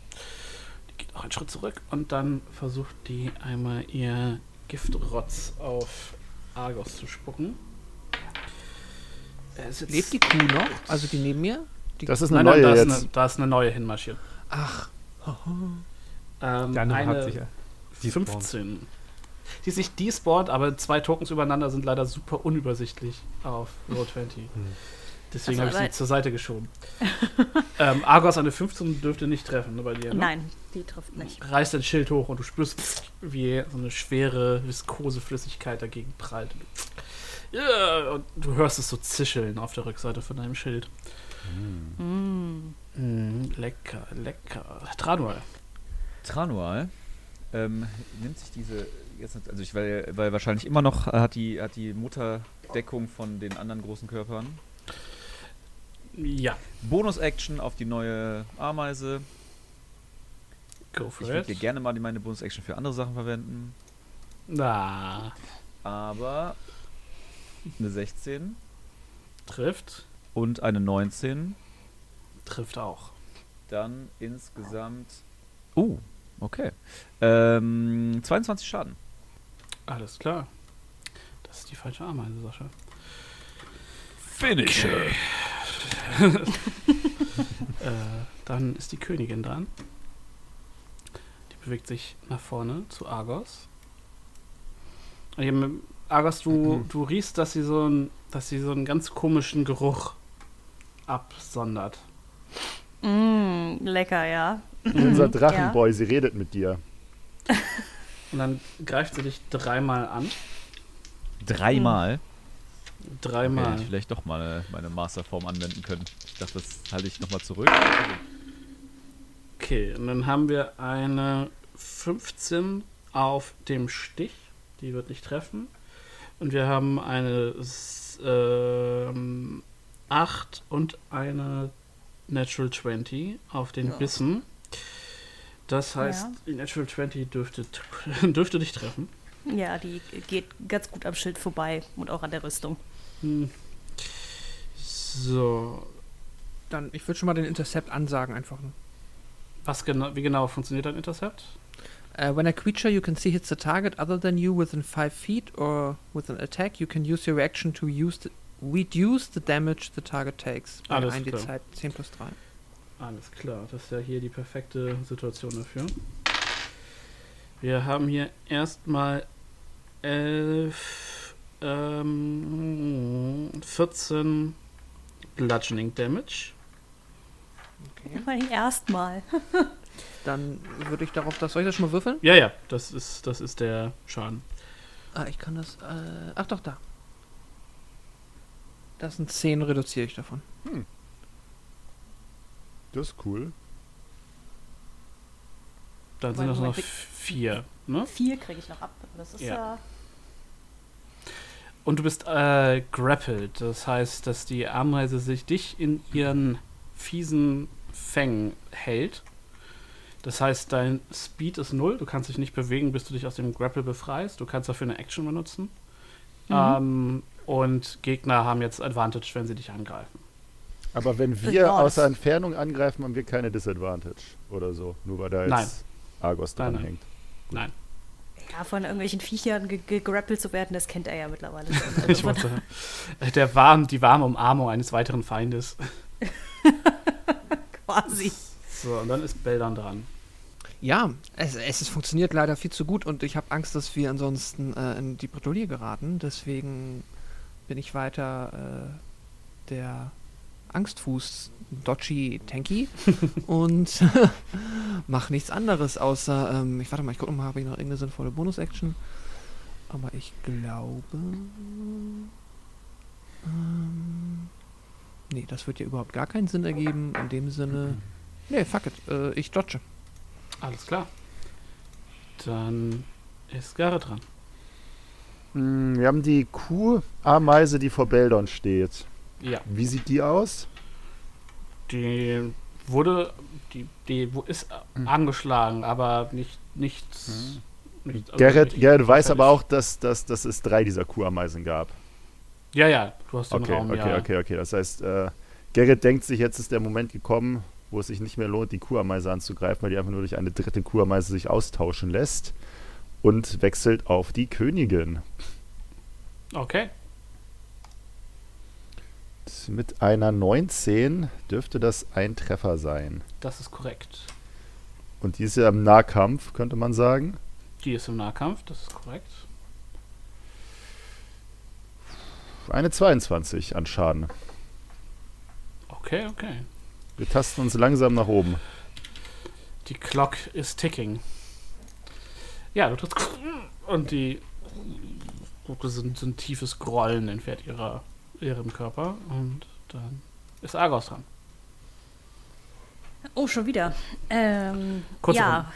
Die geht auch einen Schritt zurück und dann versucht die einmal ihr Giftrotz auf Argos zu spucken. Ist Lebt die Kuh noch? Also die neben mir? Die Das ist eine Nein, nein, neue da, ist jetzt. eine, da ist eine neue hinmarschiert. Ach, Ähm, Der andere eine hat sich ja. despawned. 15. Die ist nicht despawned, aber zwei Tokens übereinander sind leider super unübersichtlich auf Roll 20. Deswegen Also, habe ich sie zur Seite geschoben. ähm, Argos eine 15 dürfte nicht treffen ne, bei dir. Ne? Nein, die trifft nicht. reißt dein Schild hoch und du spürst, wie so eine schwere, viskose Flüssigkeit dagegen prallt. Ja, und du hörst es so zischeln auf der Rückseite von deinem Schild. Mm. Mm, lecker, lecker. Tranual. Tranual ähm, nimmt sich diese jetzt also ich weil, weil wahrscheinlich immer noch äh, hat die hat die Mutter Deckung von den anderen großen Körpern. Ja, Bonus Action auf die neue Ameise. go Ich for würde it. hier gerne mal die- meine Bonus Action für andere Sachen verwenden, Na, aber eine 16 trifft. und eine 19, Trifft auch. dann insgesamt Oh, okay. Ähm, 22 Schaden. Alles klar. Das ist die falsche Ameise, Sascha. Finisher. Äh, dann ist die Königin dran. Die bewegt sich nach vorne zu Argos. Und eben, Argos, du, du riechst, dass sie so ein, dass sie so einen ganz komischen Geruch absondert. Mm, lecker, ja. Unser Ja. Drachenboy, sie redet mit dir. Und dann greift sie dich dreimal an. Dreimal. Dreimal. Hätte ich vielleicht doch mal äh, meine Masterform anwenden können. Ich dachte, das halte ich nochmal zurück. Okay, und dann haben wir eine 15 auf dem Stich. Die wird nicht treffen. Und wir haben eine ähm, 8 und eine Natural 20 auf den Ja. Bissen. Das heißt, Ja. die Natural 20 dürfte, dürfte dich treffen. Ja, die geht ganz gut am Schild vorbei und auch an der Rüstung. Hm. So, dann, ich würde schon mal den Intercept ansagen einfach. Was genau, wie genau funktioniert dein Intercept? Uh, when a creature you can see hits a target other than you within 5 feet or with an attack, you can use your reaction to use the, reduce the damage the target takes. Alles 1 klar. Zeit 10 plus 3. Alles klar, das ist ja hier die perfekte Situation dafür. Wir haben hier erstmal 11, ähm, 14 Bludgeoning Damage. Immerhin erstmal. Dann würde ich darauf, das soll ich das schon mal würfeln? Ja, ja, das ist, das ist der Schaden. Ah, ich kann das. Äh, ach doch, da. Das sind 10, reduziere ich davon. Das ist cool. Dann sind das noch vier. Ne? Vier kriege ich noch ab. Das ist Ja. ja. Und du bist äh, grappled. Das heißt, dass die Ameise sich dich in ihren fiesen Fängen hält. Das heißt, dein Speed ist null. Du kannst dich nicht bewegen, bis du dich aus dem Grapple befreist. Du kannst dafür eine Action benutzen. Ähm, und Gegner haben jetzt Advantage, wenn sie dich angreifen. Aber wenn wir außer Entfernung angreifen, haben wir keine Disadvantage oder so. Nur weil da jetzt Nein. Argos Nein, dran nein. hängt. Nein. Ja, von irgendwelchen Viechern ge gegrappelt zu werden, das kennt er ja mittlerweile. Also Ich wollte, äh, der warm, die warme Umarmung eines weiteren Feindes. quasi. So, und dann ist Beldern dran. Ja, es, es ist, funktioniert leider viel zu gut und ich habe Angst, dass wir ansonsten äh, in die Bredouille geraten. Deswegen bin ich weiter äh, der Angstfuß Dodgy Tanky und mach nichts anderes außer, ähm, ich warte mal, ich gucke mal, habe ich noch irgendeine sinnvolle Bonus-Action? Aber ich glaube. Ähm, nee, das wird ja überhaupt gar keinen Sinn ergeben. In dem Sinne. Nee, fuck it. Äh, ich dodge. Alles klar. Dann ist Garrett dran. Mm, Wir haben die Kuh-Ameise, die vor Beldon steht. Ja. Wie sieht die aus? Die wurde, die, die ist Hm. angeschlagen, aber nicht, nichts. nicht also Gerrit, nicht Gerrit weiß aber auch, dass, dass, dass es drei dieser Kuh-Ameisen gab. Ja, ja, du hast den Okay, Raum, okay, ja. okay, okay. Das heißt, äh, Gerrit denkt sich, jetzt ist der Moment gekommen, wo es sich nicht mehr lohnt, die Kuhameise anzugreifen, weil die einfach nur durch eine dritte Kuhameise sich austauschen lässt und wechselt auf die Königin. Okay. Mit einer 19 dürfte das ein Treffer sein. Das ist korrekt. Und die ist ja im Nahkampf, könnte man sagen. Die ist im Nahkampf, das ist korrekt. Eine 22 an Schaden. Okay, okay. Wir tasten uns langsam nach oben. Die Clock is ticking. Ja, du trittst und die so ein, so ein tiefes Grollen entfährt ihrer, ihrem Körper und dann ist Argos dran. Oh, schon wieder. Ähm, Kurze ja,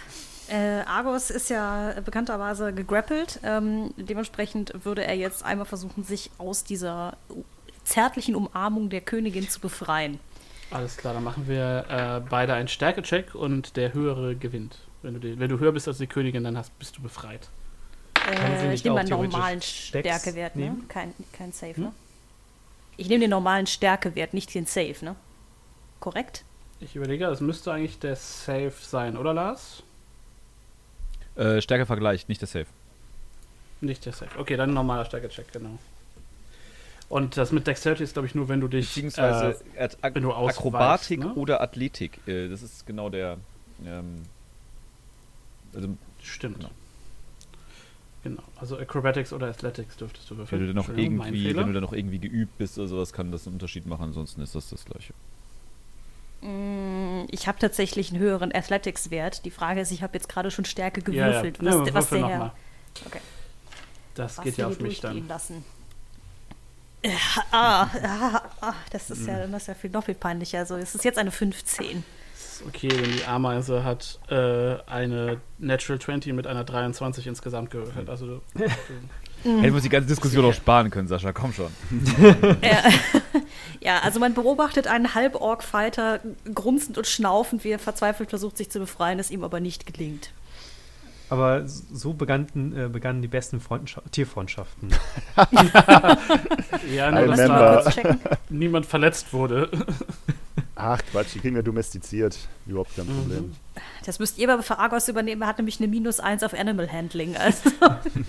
äh, Argos ist ja bekannterweise gegrappelt. Ähm, dementsprechend würde er jetzt einmal versuchen, sich aus dieser zärtlichen Umarmung der Königin zu befreien. Alles klar, dann machen wir äh, beide einen Stärke-Check und der höhere gewinnt. Wenn du, die, wenn du höher bist als die Königin, dann hast, bist du befreit. Äh, ich nehme theoretisch normalen Stärkewert, ne? Kein, kein Safe, Hm? ne? Ich nehme den normalen Stärkewert, nicht den Safe, ne? Korrekt? Ich überlege, das müsste eigentlich der Safe sein, oder Lars? Äh, Stärke vergleicht, nicht der Safe. Nicht der Safe. Okay, dann ein normaler Stärke-Check, genau. Und das mit Dexterity ist, glaube ich, nur, wenn du dich. Beziehungsweise äh, wenn du ausweichst, Akrobatik ne? oder Athletik. Äh, das ist genau der. Ähm, also, stimmt. Genau. Genau. Also Acrobatics oder Athletics dürftest du wenn würfeln. du dann noch irgendwie, wenn du dann noch irgendwie geübt bist oder sowas, kann das einen Unterschied machen. Ansonsten ist das das Gleiche. Mm, Ich habe tatsächlich einen höheren Athletics-Wert. Die Frage ist, ich habe jetzt gerade schon Stärke ja, ja. gewürfelt. Ja, was, was würfel der noch Herr- mal. Okay. Das was geht ja auf mich dann. lassen. Ja, ah, ah, ah, das ist ja, das ist ja viel, noch viel peinlicher. Also, es ist jetzt eine 15. Ist Okay, denn die Ameise hat äh, eine Natural 20 mit einer 23 insgesamt gewürfelt. Also du, du Mhm. Hätten wir uns die ganze Diskussion auch sparen können, Sascha, komm schon. Ja. ja, also man beobachtet einen Halborg-Fighter grunzend und schnaufend, wie er verzweifelt versucht, sich zu befreien, es ihm aber nicht gelingt. Aber so begannen, äh, begannen die besten Freundscha Tierfreundschaften. ja, nur dass da niemand verletzt wurde. Ach Quatsch, die kriegen wir domestiziert. Überhaupt kein Problem. Das müsst ihr aber für Argos übernehmen. Er hat nämlich eine Minus 1 auf Animal Handling. Also,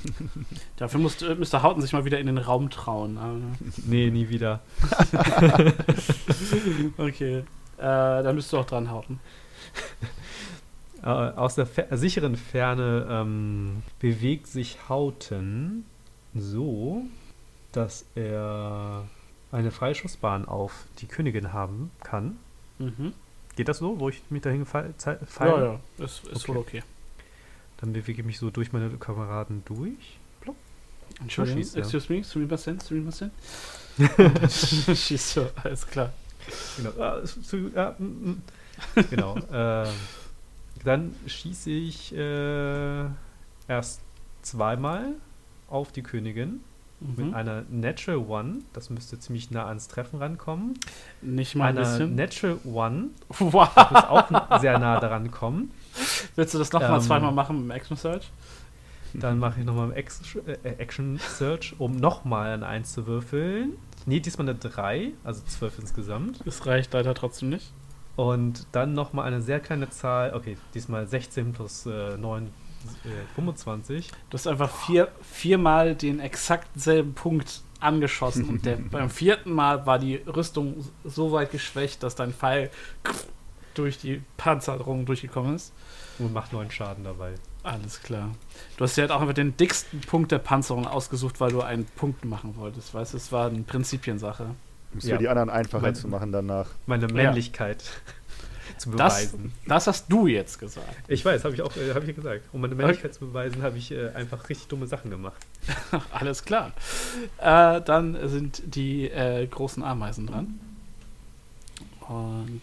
Dafür muss, äh, Mr. Houghton sich mal wieder in den Raum trauen. Aber, nee, nie wieder. okay. Äh, dann bist du auch dran, Houghton. Äh, aus der Fer sicheren Ferne ähm, bewegt sich Hauten so, dass er eine Freischussbahn auf die Königin haben kann. Mhm. Geht das so, wo ich mich dahin fall? Ja, ja, ist, ist wohl okay. Dann bewege ich mich so durch meine Kameraden durch. Entschuldigung, schießt er. excuse me, sumimasen, sumimasen. Schießt so, alles klar. Genau. Ah, mm, mm. genau. ähm, dann schieße ich äh, erst zweimal auf die Königin mit Mhm. einer Natural One. Das müsste ziemlich nah ans Treffen rankommen. Nicht mal ein Einer bisschen. Natural One Wow. muss auch sehr nah daran kommen. Willst du das nochmal Ähm, zweimal machen mit dem Action Search? Dann mache ich nochmal äh, Action Search, um nochmal ein 1 zu würfeln. Nee, diesmal eine 3, also 12 insgesamt. Das reicht leider trotzdem nicht. Und dann nochmal eine sehr kleine Zahl. Okay, diesmal 16 plus äh, 9, äh, 25. Du hast einfach vier, viermal den exakt selben Punkt angeschossen und der, beim vierten Mal war die Rüstung so weit geschwächt, dass dein Pfeil durch die Panzerung durchgekommen ist. Und macht 9 Schaden dabei. Alles klar. Du hast ja halt auch einfach den dicksten Punkt der Panzerung ausgesucht, weil du einen Punkt machen wolltest. Weißt du, es war eine Prinzipiensache. Um es Ja. für die anderen einfacher Mein- zu machen danach. Meine Männlichkeit zu Das, beweisen. das hast du jetzt gesagt. Ich weiß, habe ich auch äh, hab ich gesagt. Um meine Männlichkeit zu beweisen, habe ich äh, einfach richtig dumme Sachen gemacht. Alles klar. Äh, dann sind die äh, großen Ameisen dran. Und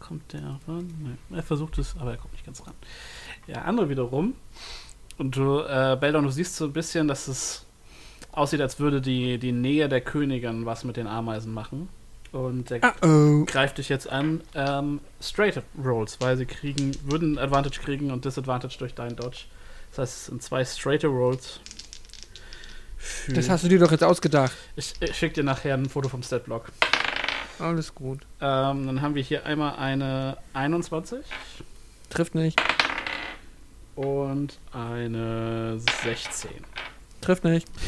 kommt der ran? Nee, er versucht es, aber er kommt nicht ganz ran. Der andere wiederum. Und du, äh, Beldon, du siehst so ein bisschen, dass es aussieht, als würde die, die Nähe der Königin was mit den Ameisen machen. Und der Oh. greift dich jetzt an. Ähm, straight Rolls, weil sie kriegen, würden Advantage kriegen und Disadvantage durch deinen Dodge. Das heißt, es sind zwei straight Rolls. Das hast du dir doch jetzt ausgedacht. ich ich schicke dir nachher ein Foto vom Statblock. Alles gut. Ähm, dann haben wir hier einmal eine 21 Trifft nicht. und eine 16. Trifft nicht.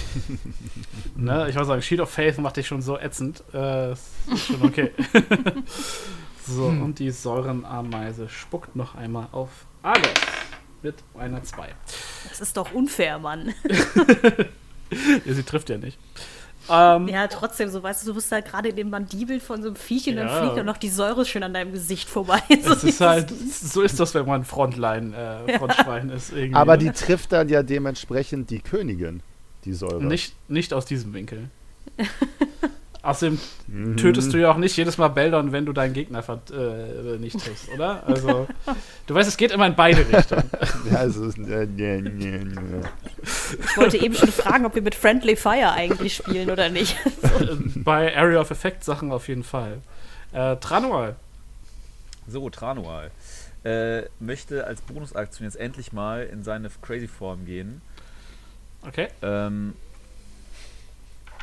Ne? Ich wollte sagen, Shield of Faith macht dich schon so ätzend. Äh, ist schon okay. so, und die Säurenameise spuckt noch einmal auf Argos mit einer 2. Das ist doch unfair, Mann. Ja, sie trifft ja nicht. Ähm, Ja, trotzdem, so weißt du, du bist da gerade in den Mandibel von so einem Viech und Ja. dann fliegt ja noch die Säure schön an deinem Gesicht vorbei. Es ist halt, so ist das, wenn man Frontline, äh, Frontschwein ist. Irgendwie, Aber die trifft dann ja dementsprechend die Königin, die Säure. Nicht, nicht aus diesem Winkel. Außerdem Mhm. tötest du ja auch nicht jedes Mal Beldon, wenn du deinen Gegner äh, nicht triffst, oder? Also, du weißt, es geht immer in beide Richtungen. Ja, also, ist- äh, nee, nee, nee. Ich wollte eben schon fragen, ob wir mit Friendly Fire eigentlich spielen oder nicht. Bei Area of Effect Sachen auf jeden Fall. Äh, Tranual. So, Tranual. Äh, möchte als Bonusaktion jetzt endlich mal in seine Crazy Form gehen. Okay. Ähm,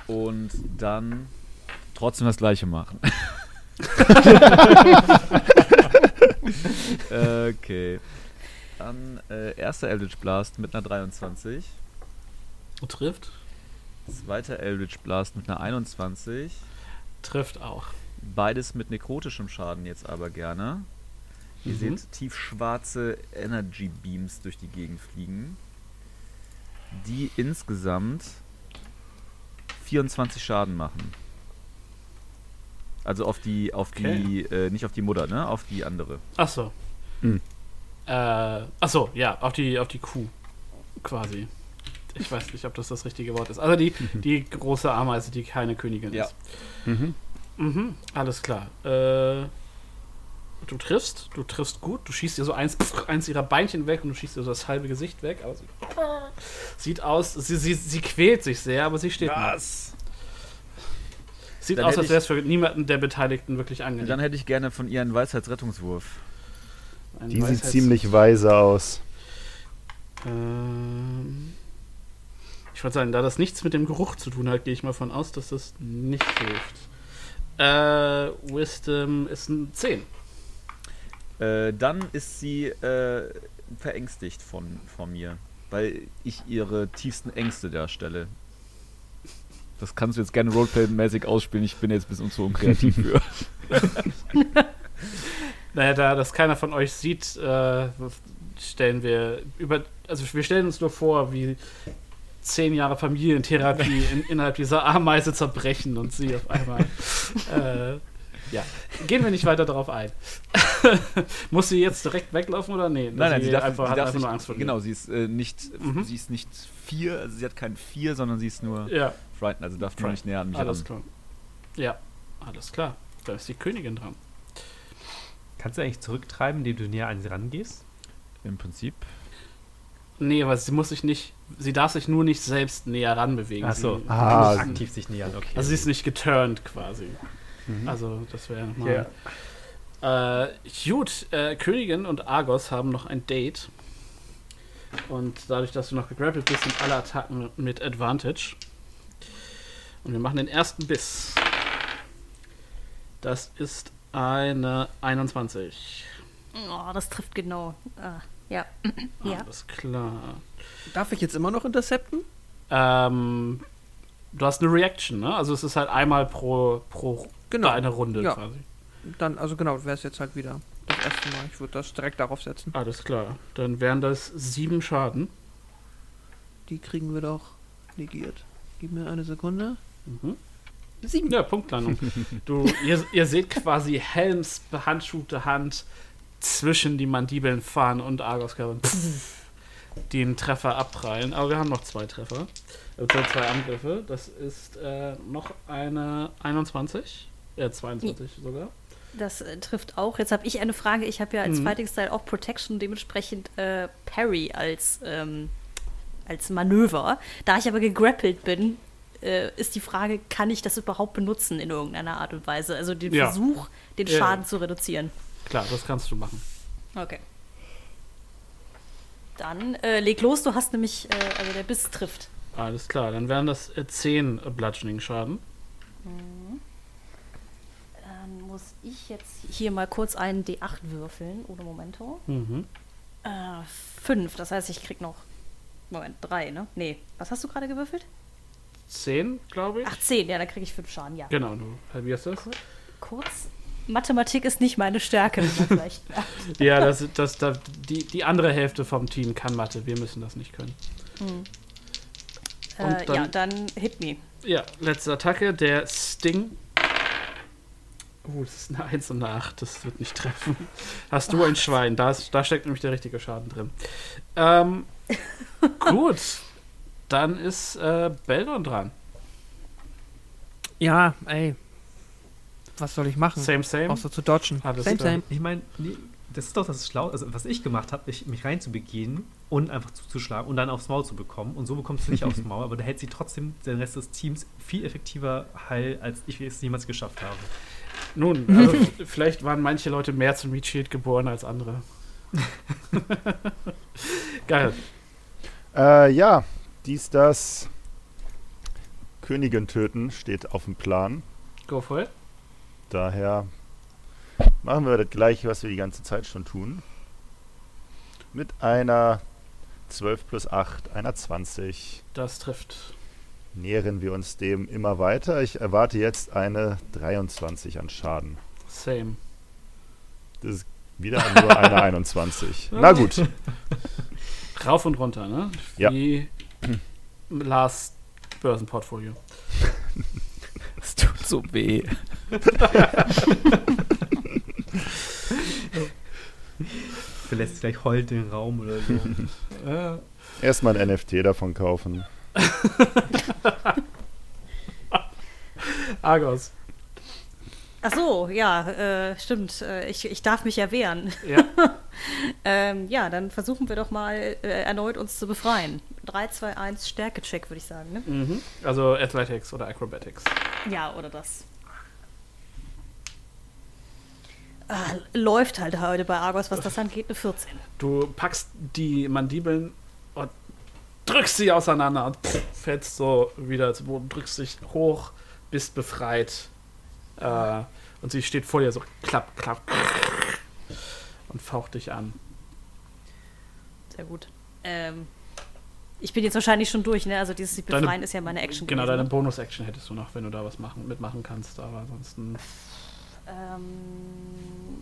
und dann trotzdem das gleiche machen. okay. Dann äh, erster Eldritch Blast mit einer 23. Trifft. Zweiter Eldritch Blast mit einer 21. Trifft auch. Beides mit nekrotischem Schaden jetzt aber gerne. Ihr Mhm. seht tiefschwarze Energy Beams durch die Gegend fliegen, die insgesamt 24 Schaden machen. Also auf die, auf die, äh, nicht auf die Mutter, ne? Auf die andere. Achso. Hm. Äh, achso, ja, auf die, auf die Kuh. Quasi. Ich weiß nicht, ob das das richtige Wort ist. Also die, die große Ameise, die keine Königin Ja. ist. Mhm. Mhm, alles klar. Äh, du triffst, du triffst gut, du schießt dir so eins, eins ihrer Beinchen weg und du schießt dir so das halbe Gesicht weg. Aber sie, sieht aus, sie, sie, sie quält sich sehr, aber sie steht noch. Sieht Dann aus, als wäre es für niemanden der Beteiligten wirklich angenehm. Dann hätte ich gerne von ihr einen Weisheitsrettungswurf. Ein Die sieht Weisheits- ziemlich weise aus. Ähm, ich würde sagen, da das nichts mit dem Geruch zu tun hat, gehe ich mal von aus, dass das nicht hilft. Äh, Wisdom ist ein 10. Äh, dann ist sie äh, verängstigt von, von mir, weil ich ihre tiefsten Ängste darstelle. Das kannst du jetzt gerne Roleplay-mäßig ausspielen. Ich bin jetzt ein bisschen zu unkreativ für. Naja, da das keiner von euch sieht, äh, stellen wir über. Also wir stellen uns nur vor, wie zehn Jahre Familientherapie in, innerhalb dieser Ameise zerbrechen und sie auf einmal. Äh, ja, gehen wir nicht weiter darauf ein. Muss sie jetzt direkt weglaufen oder nee? Nein, nein, sie darf, einfach, sie hat darf einfach sich, nur Angst vor dir. Genau, sie ist äh, nicht, Mhm. sie ist nicht vier, also sie hat kein vier, sondern sie ist nur Ja, frightened, also darf nur nicht näher an mich alles klar. Ja, alles klar. Da ist die Königin dran. Kannst du eigentlich zurücktreiben, indem du näher an sie rangehst? Im Prinzip. Nee, aber sie muss sich nicht, sie darf sich nur nicht selbst näher ranbewegen. Achso, Sie- Ah, nicht aktiv sich nähern, okay. Also sie ist nicht geturnt quasi. Mhm. Also das wäre nochmal. Äh, gut, äh, Königin und Argos haben noch ein Date. Und dadurch, dass du noch gegrappelt bist, sind alle Attacken mit Advantage. Und wir machen den ersten Biss. Das ist eine 21. Oh, das trifft genau. Ah, ja. ja. Alles klar. Darf ich jetzt immer noch intercepten? Ähm, du hast eine Reaction, ne? Also es ist halt einmal pro, pro Genau. eine Runde Ja. quasi. Dann, also genau, wäre es jetzt halt wieder das erste Mal. Ich würde das direkt darauf setzen. Alles klar. Dann wären das sieben Schaden. Die kriegen wir doch negiert. Gib mir eine Sekunde. Mhm. Sieben. Ja, Punktlandung. Du, ihr, ihr seht quasi Helms behandschuhte Hand zwischen die Mandibeln fahren und Argos Körper den Treffer abprallen. Aber wir haben noch zwei Treffer. Also zwei Angriffe. Das ist äh, noch eine 21. Ja, 22 sogar. Das äh, trifft auch. Jetzt habe ich eine Frage. Ich habe ja als Mhm. Fighting Style auch Protection, dementsprechend äh, Parry als, ähm, als Manöver. Da ich aber gegrappelt bin, äh, ist die Frage, kann ich das überhaupt benutzen in irgendeiner Art und Weise? Also den Ja. Versuch, den Ja, Schaden ja. zu reduzieren. Klar, das kannst du machen. Okay. Dann äh, leg los, du hast nämlich, äh, also der Biss trifft. Alles klar, dann wären das äh, 10 Bludgeoning-Schaden. Dann muss ich jetzt hier mal kurz einen D8 würfeln, ohne Momento. Mhm. Äh, fünf, das heißt, ich krieg noch. Moment, drei, ne? Nee. Was hast du gerade gewürfelt? 10, glaube ich. Ach, zehn, ja, dann krieg ich fünf Schaden, ja. Genau, du halbierst das. Kurz. Mathematik ist nicht meine Stärke, vielleicht. Ja, das, das, das, die, die andere Hälfte vom Team kann Mathe. Wir müssen das nicht können. Äh, Und dann- ja, dann hit me. Ja, letzte Attacke, der Sting. Oh, das ist eine 1 und eine 8, das wird nicht treffen. Hast du ein Schwein, da, ist, da steckt nämlich der richtige Schaden drin. Ähm, gut, dann ist äh, Beldon dran. Ja, ey. Was soll ich machen? Same, same. Außer zu dodgen. Alles same, same. Ich meine, nee, das ist doch das Schlau, also was ich gemacht habe, mich reinzubegehen und einfach zuzuschlagen und dann aufs Maul zu bekommen. Und so bekommst du nicht aufs Maul, aber da hält sie trotzdem den Rest des Teams viel effektiver heil, als ich es jemals geschafft habe. Nun, also vielleicht waren manche Leute mehr zum Meat Shield geboren als andere. Geil. Äh, ja, dies, das. Königin töten steht auf dem Plan. Go for it. Daher machen wir das gleiche, was wir die ganze Zeit schon tun. Mit einer 12 plus 8, einer 20. Das trifft. Nähern wir uns dem immer weiter. Ich erwarte jetzt eine 23 an Schaden. Same. Das ist wieder nur eine 21. Na gut. Rauf und runter, ne? Ja. Wie Last Börsenportfolio. Es tut so weh. Verlässt vielleicht heult den Raum oder so. Erstmal ein NFT davon kaufen. Argos. Ach so, ja, äh, stimmt. Äh, ich, ich darf mich ja wehren. Ja. Ähm, ja, dann versuchen wir doch mal äh, erneut uns zu befreien. 3, 2, 1, Stärke-Check, würde ich sagen, ne? mhm. Also Athletics oder Acrobatics. Ja, oder das. Ah, läuft halt heute bei Argos, was das angeht, eine 14. Du packst die Mandibeln drückst sie auseinander und pff, fällst so wieder zu Boden, drückst dich hoch, bist befreit. Äh, und sie steht vor dir so klapp, klapp und faucht dich an. Sehr gut. Ähm, ich bin jetzt wahrscheinlich schon durch, ne? Also dieses sich Deine- Befreien ist ja meine Action Genau, gewesen, deine ne? Bonus-Action hättest du noch, wenn du da was machen, mitmachen kannst, aber ansonsten. Ähm,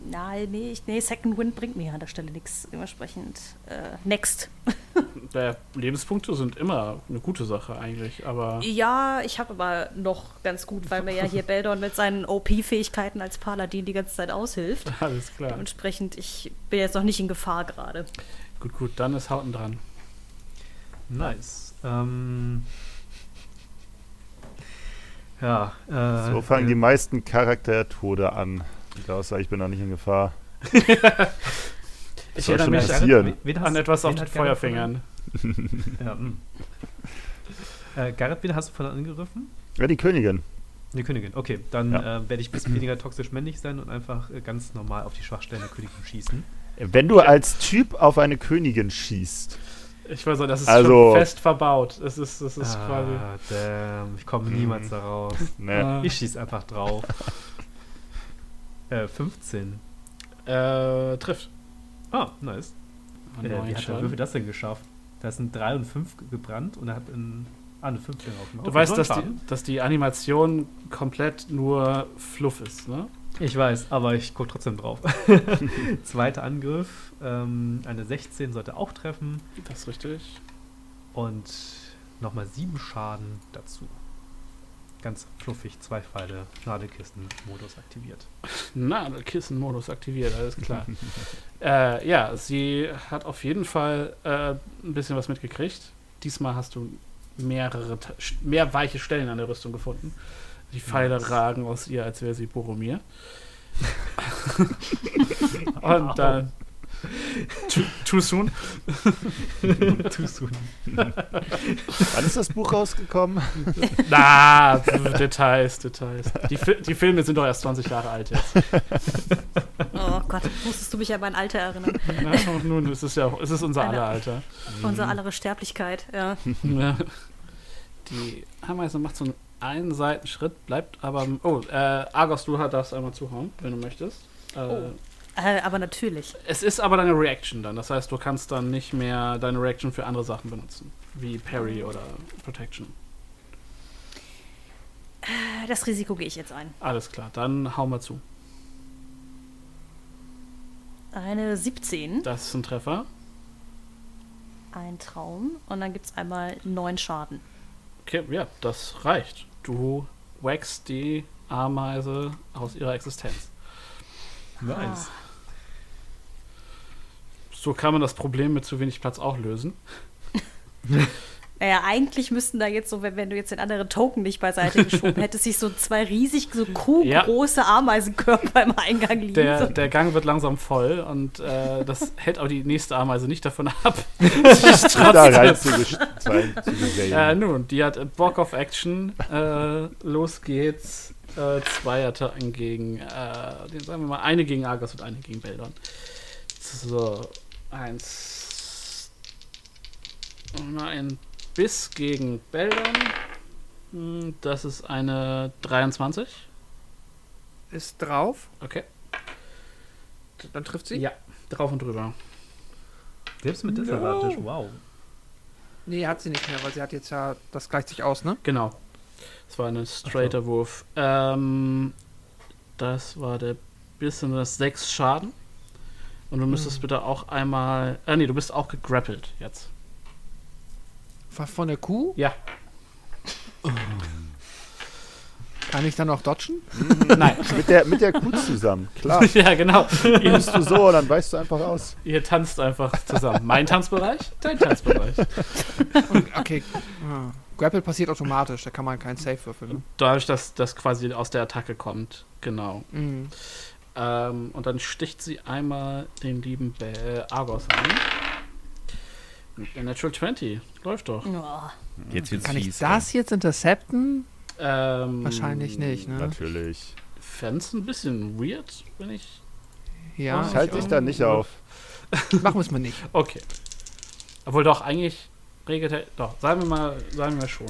Nein, nee, ich, nee, Second Wind bringt mir an der Stelle nichts. Dementsprechend äh, next. Der Lebenspunkte sind immer eine gute Sache eigentlich, aber Ja, ich habe aber noch ganz gut, weil mir ja hier Beldon mit seinen OP-Fähigkeiten als Paladin die ganze Zeit aushilft. alles klar. Dementsprechend, ich bin jetzt noch nicht in Gefahr gerade. Gut, gut, dann ist Hauten dran. Nice. Ähm, ja, äh, So fangen äh, die meisten Charaktertode an. Außer ich bin noch nicht in Gefahr. Ich soll erinnere schon mich passieren. wen an etwas auf den Feuerfingern. Ja, mh. äh, Garrett, wen hast du von angegriffen? Ja, die Königin. Die Königin. Okay, dann Ja. äh, werde ich ein bisschen weniger toxisch männlich sein und einfach äh, ganz normal auf die Schwachstellen der Königin schießen. Wenn du als Typ auf eine Königin schießt, Ich weiß nicht, das ist Also- schon fest verbaut. Das ist, das ist quasi. ah, damn, ich komme Mhm. niemals da raus. ne, Äh, Ich schieß einfach drauf. äh, 15. äh, trifft. Ah, nice. Einen Äh, wie hat der. Würfel das denn geschafft? Da sind 3 und 5 gebrannt und er hat in, ah, eine 15 aufgemacht. Du weißt, dass die, dass die Animation komplett nur Fluff ist, ne? Ich weiß, aber ich gucke trotzdem drauf. Zweiter Angriff, ähm, eine 16 sollte auch treffen Das ist richtig. und nochmal 7 Schaden dazu. Ganz fluffig, zwei Pfeile, Nadelkisten-Modus aktiviert. Na, der Kissenmodus aktiviert, alles klar. äh, ja, sie hat auf jeden Fall äh, ein bisschen was mitgekriegt. Diesmal hast du mehrere, mehr weiche Stellen an der Rüstung gefunden. Die Pfeile Nice. ragen aus ihr, als wäre sie Boromir. Und dann. Too, too soon? Too soon. wann ist das Buch rausgekommen? Na, Details, Details. Die, Fi- die Filme sind doch erst 20 Jahre alt jetzt. Oh Gott, musstest du mich an mein Alter erinnern. Na, nun, es ist ja auch, es ist unser aller Alter. Unsere allere Sterblichkeit, ja. Ja. Die Ameise macht so einen einen Seitenschritt, bleibt aber. Oh, äh, Argos, du darfst einmal zuhauen, wenn du möchtest. Äh, Oh. Äh, aber natürlich. Es ist aber deine Reaction dann. Das heißt, du kannst dann nicht mehr deine Reaction für andere Sachen benutzen. Wie Parry oder Protection. Äh, Das Risiko gehe ich jetzt ein. Alles klar, dann hau mal zu. Eine 17, Das ist ein Treffer. ein Traum und dann gibt es einmal 9 Schaden. Okay, ja, das reicht. Du wackst die Ameise aus ihrer Existenz. Nice. So kann man das Problem mit zu wenig Platz auch lösen. Naja, eigentlich müssten da jetzt so, wenn, wenn du jetzt den anderen Token nicht beiseite geschoben hättest, sich so zwei riesig, so kuhgroße Ameisenkörper im Eingang liegen. Der, der Gang wird langsam voll und äh, das hält aber die nächste Ameise nicht davon ab. sich da rein zu, zu Äh, nun, die hat Bock auf Action. Äh, los geht's. Äh, zwei Attacken gegen, äh, den, sagen wir mal, eine gegen Argus und eine gegen Beldon. So, eins. Und ein Biss gegen Beldon. Hm, Das ist eine 23. Ist drauf. Okay. Dann trifft sie. Ja, drauf und drüber. Selbst mit Disadvantage, wow. Nee, hat sie nicht mehr, weil sie hat jetzt ja, das gleicht sich aus, ne? Genau. Das war ein straighter Wurf. Ähm, das war der bisschen das 6 Schaden. Und du müsstest bitte auch einmal. Äh, nee, du bist auch gegrappelt jetzt. Von- Von der Kuh? Ja. Kann ich dann noch dodgen? Nein. mit, der, mit der Kuh zusammen, klar. ja, genau. Ihr, Nimmst du so, dann weichst du einfach aus. ihr tanzt einfach zusammen. Mein Tanzbereich, dein Tanzbereich. Und, okay. Grapple passiert automatisch, da kann man keinen Safe würfeln. Ne? Dadurch, dass das quasi aus der Attacke kommt. Genau. Mhm. Ähm, und dann sticht sie einmal den lieben Be äh, Argos an. Natural 20. Läuft doch. Ja. Jetzt wird's Kann ich das jetzt intercepten? Ähm, Wahrscheinlich nicht, ne? Natürlich. Fänd's ein bisschen weird, wenn ich. Ja, Ich halte dich da nicht auf. machen wir es mal nicht. Okay. Obwohl doch, eigentlich regelt er. Doch, sagen wir mal, sagen wir schon.